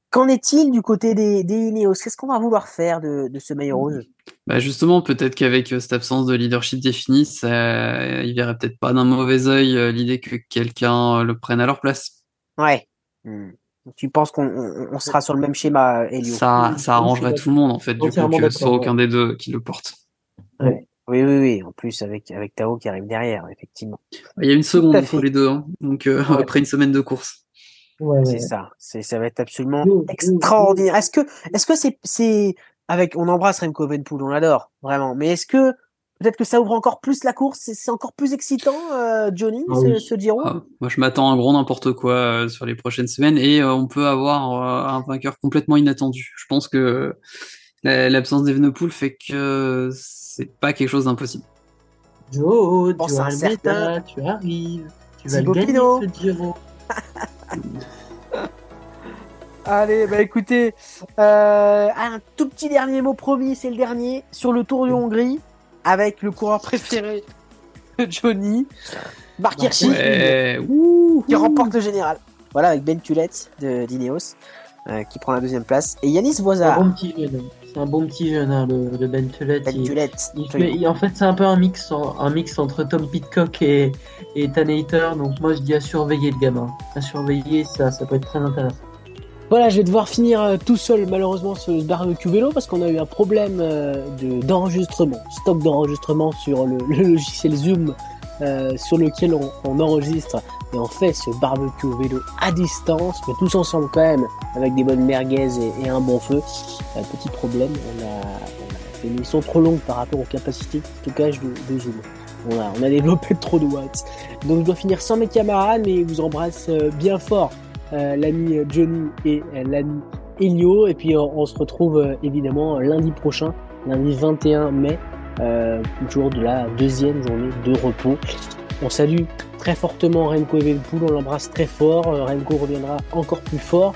Qu'en est-il du côté des, Ineos? Qu'est-ce qu'on va vouloir faire de, de ce maillot rose Bah justement, peut-être qu'avec cette absence de leadership défini, ça, ils verraient peut-être pas d'un mauvais euh, l'idée que quelqu'un le prenne à leur place. Ouais. Hmm. Tu penses qu'on on, on sera sur le même schéma, Elio? Ça, ça arrangerait tout le monde en fait, du coup, que ce soit aucun des deux qui le porte. Oui, oui, oui. En plus, avec, avec Tao qui arrive derrière, effectivement. Il y a une seconde entre les deux, hein. donc euh, Ouais. après une semaine de course. Ouais, ouais. C'est ça. C'est, ça va être absolument extraordinaire. Est-ce que, est-ce que c'est, c'est, avec, on embrasse Remco Evenepoel, on l'adore, vraiment. Mais est-ce que, peut-être que ça ouvre encore plus la course, c'est, encore plus excitant, euh, Johnny, Ah ce, oui. ce Giro? Ah, moi, je m'attends à un gros n'importe quoi euh, sur les prochaines semaines et euh, on peut avoir euh, un vainqueur complètement inattendu. Je pense que la- l'absence d'Evenepoel fait que c'est pas quelque chose d'impossible. Joe, un Almeida, tu arrives. Tu vas gagner, ce Giro. [LAUGHS] Allez, bah écoutez, euh, un tout petit dernier mot promis, c'est le dernier, sur le Tour de Hongrie, avec le coureur préféré de Johnny, Mark Hirschi, Ouais, qui remporte le général. Voilà, avec Ben Tulette de d'Ineos, euh, qui prend la deuxième place. Et Yanis C'est un Voza. bon petit jeune. C'est un bon petit jeune, hein, le, le Ben Tullet. Ben Il- Tulette. il fait- il- en fait, c'est un peu un mix, en- un mix entre Tom Pitcock et, et Tanator. Donc, moi, je dis à surveiller le gamin. À surveiller, ça, ça peut être très intéressant. Voilà, je vais devoir finir euh, tout seul malheureusement le barbecue vélo parce qu'on a eu un problème euh, de d'enregistrement, stock d'enregistrement sur le, [LAUGHS] logiciel Zoom euh, sur lequel on, enregistre et on fait ce barbecue vélo à distance, mais tous ensemble quand même avec des bonnes merguez et, un bon feu. Euh, petit problème, on a, on trop longue par rapport aux capacités de stockage de, Zoom. On a, on a développé [LAUGHS] trop de watts. Donc je dois finir sans mes camarades, mais vous embrasse bien fort l'ami Johnny et euh, l'ami Elio. Et puis euh, on se retrouve euh, évidemment lundi prochain, lundi 21 mai, euh, jour de la deuxième journée de repos. On salue très fortement Renko Evenpool, on l'embrasse très fort. Euh, Renko reviendra encore plus fort.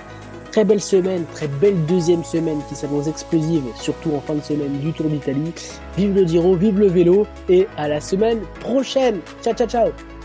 Très belle semaine, très belle deuxième semaine qui s'annonce explosive, surtout en fin de semaine du Tour d'Italie. Vive le Giro, vive le vélo et à la semaine prochaine. Ciao ciao ciao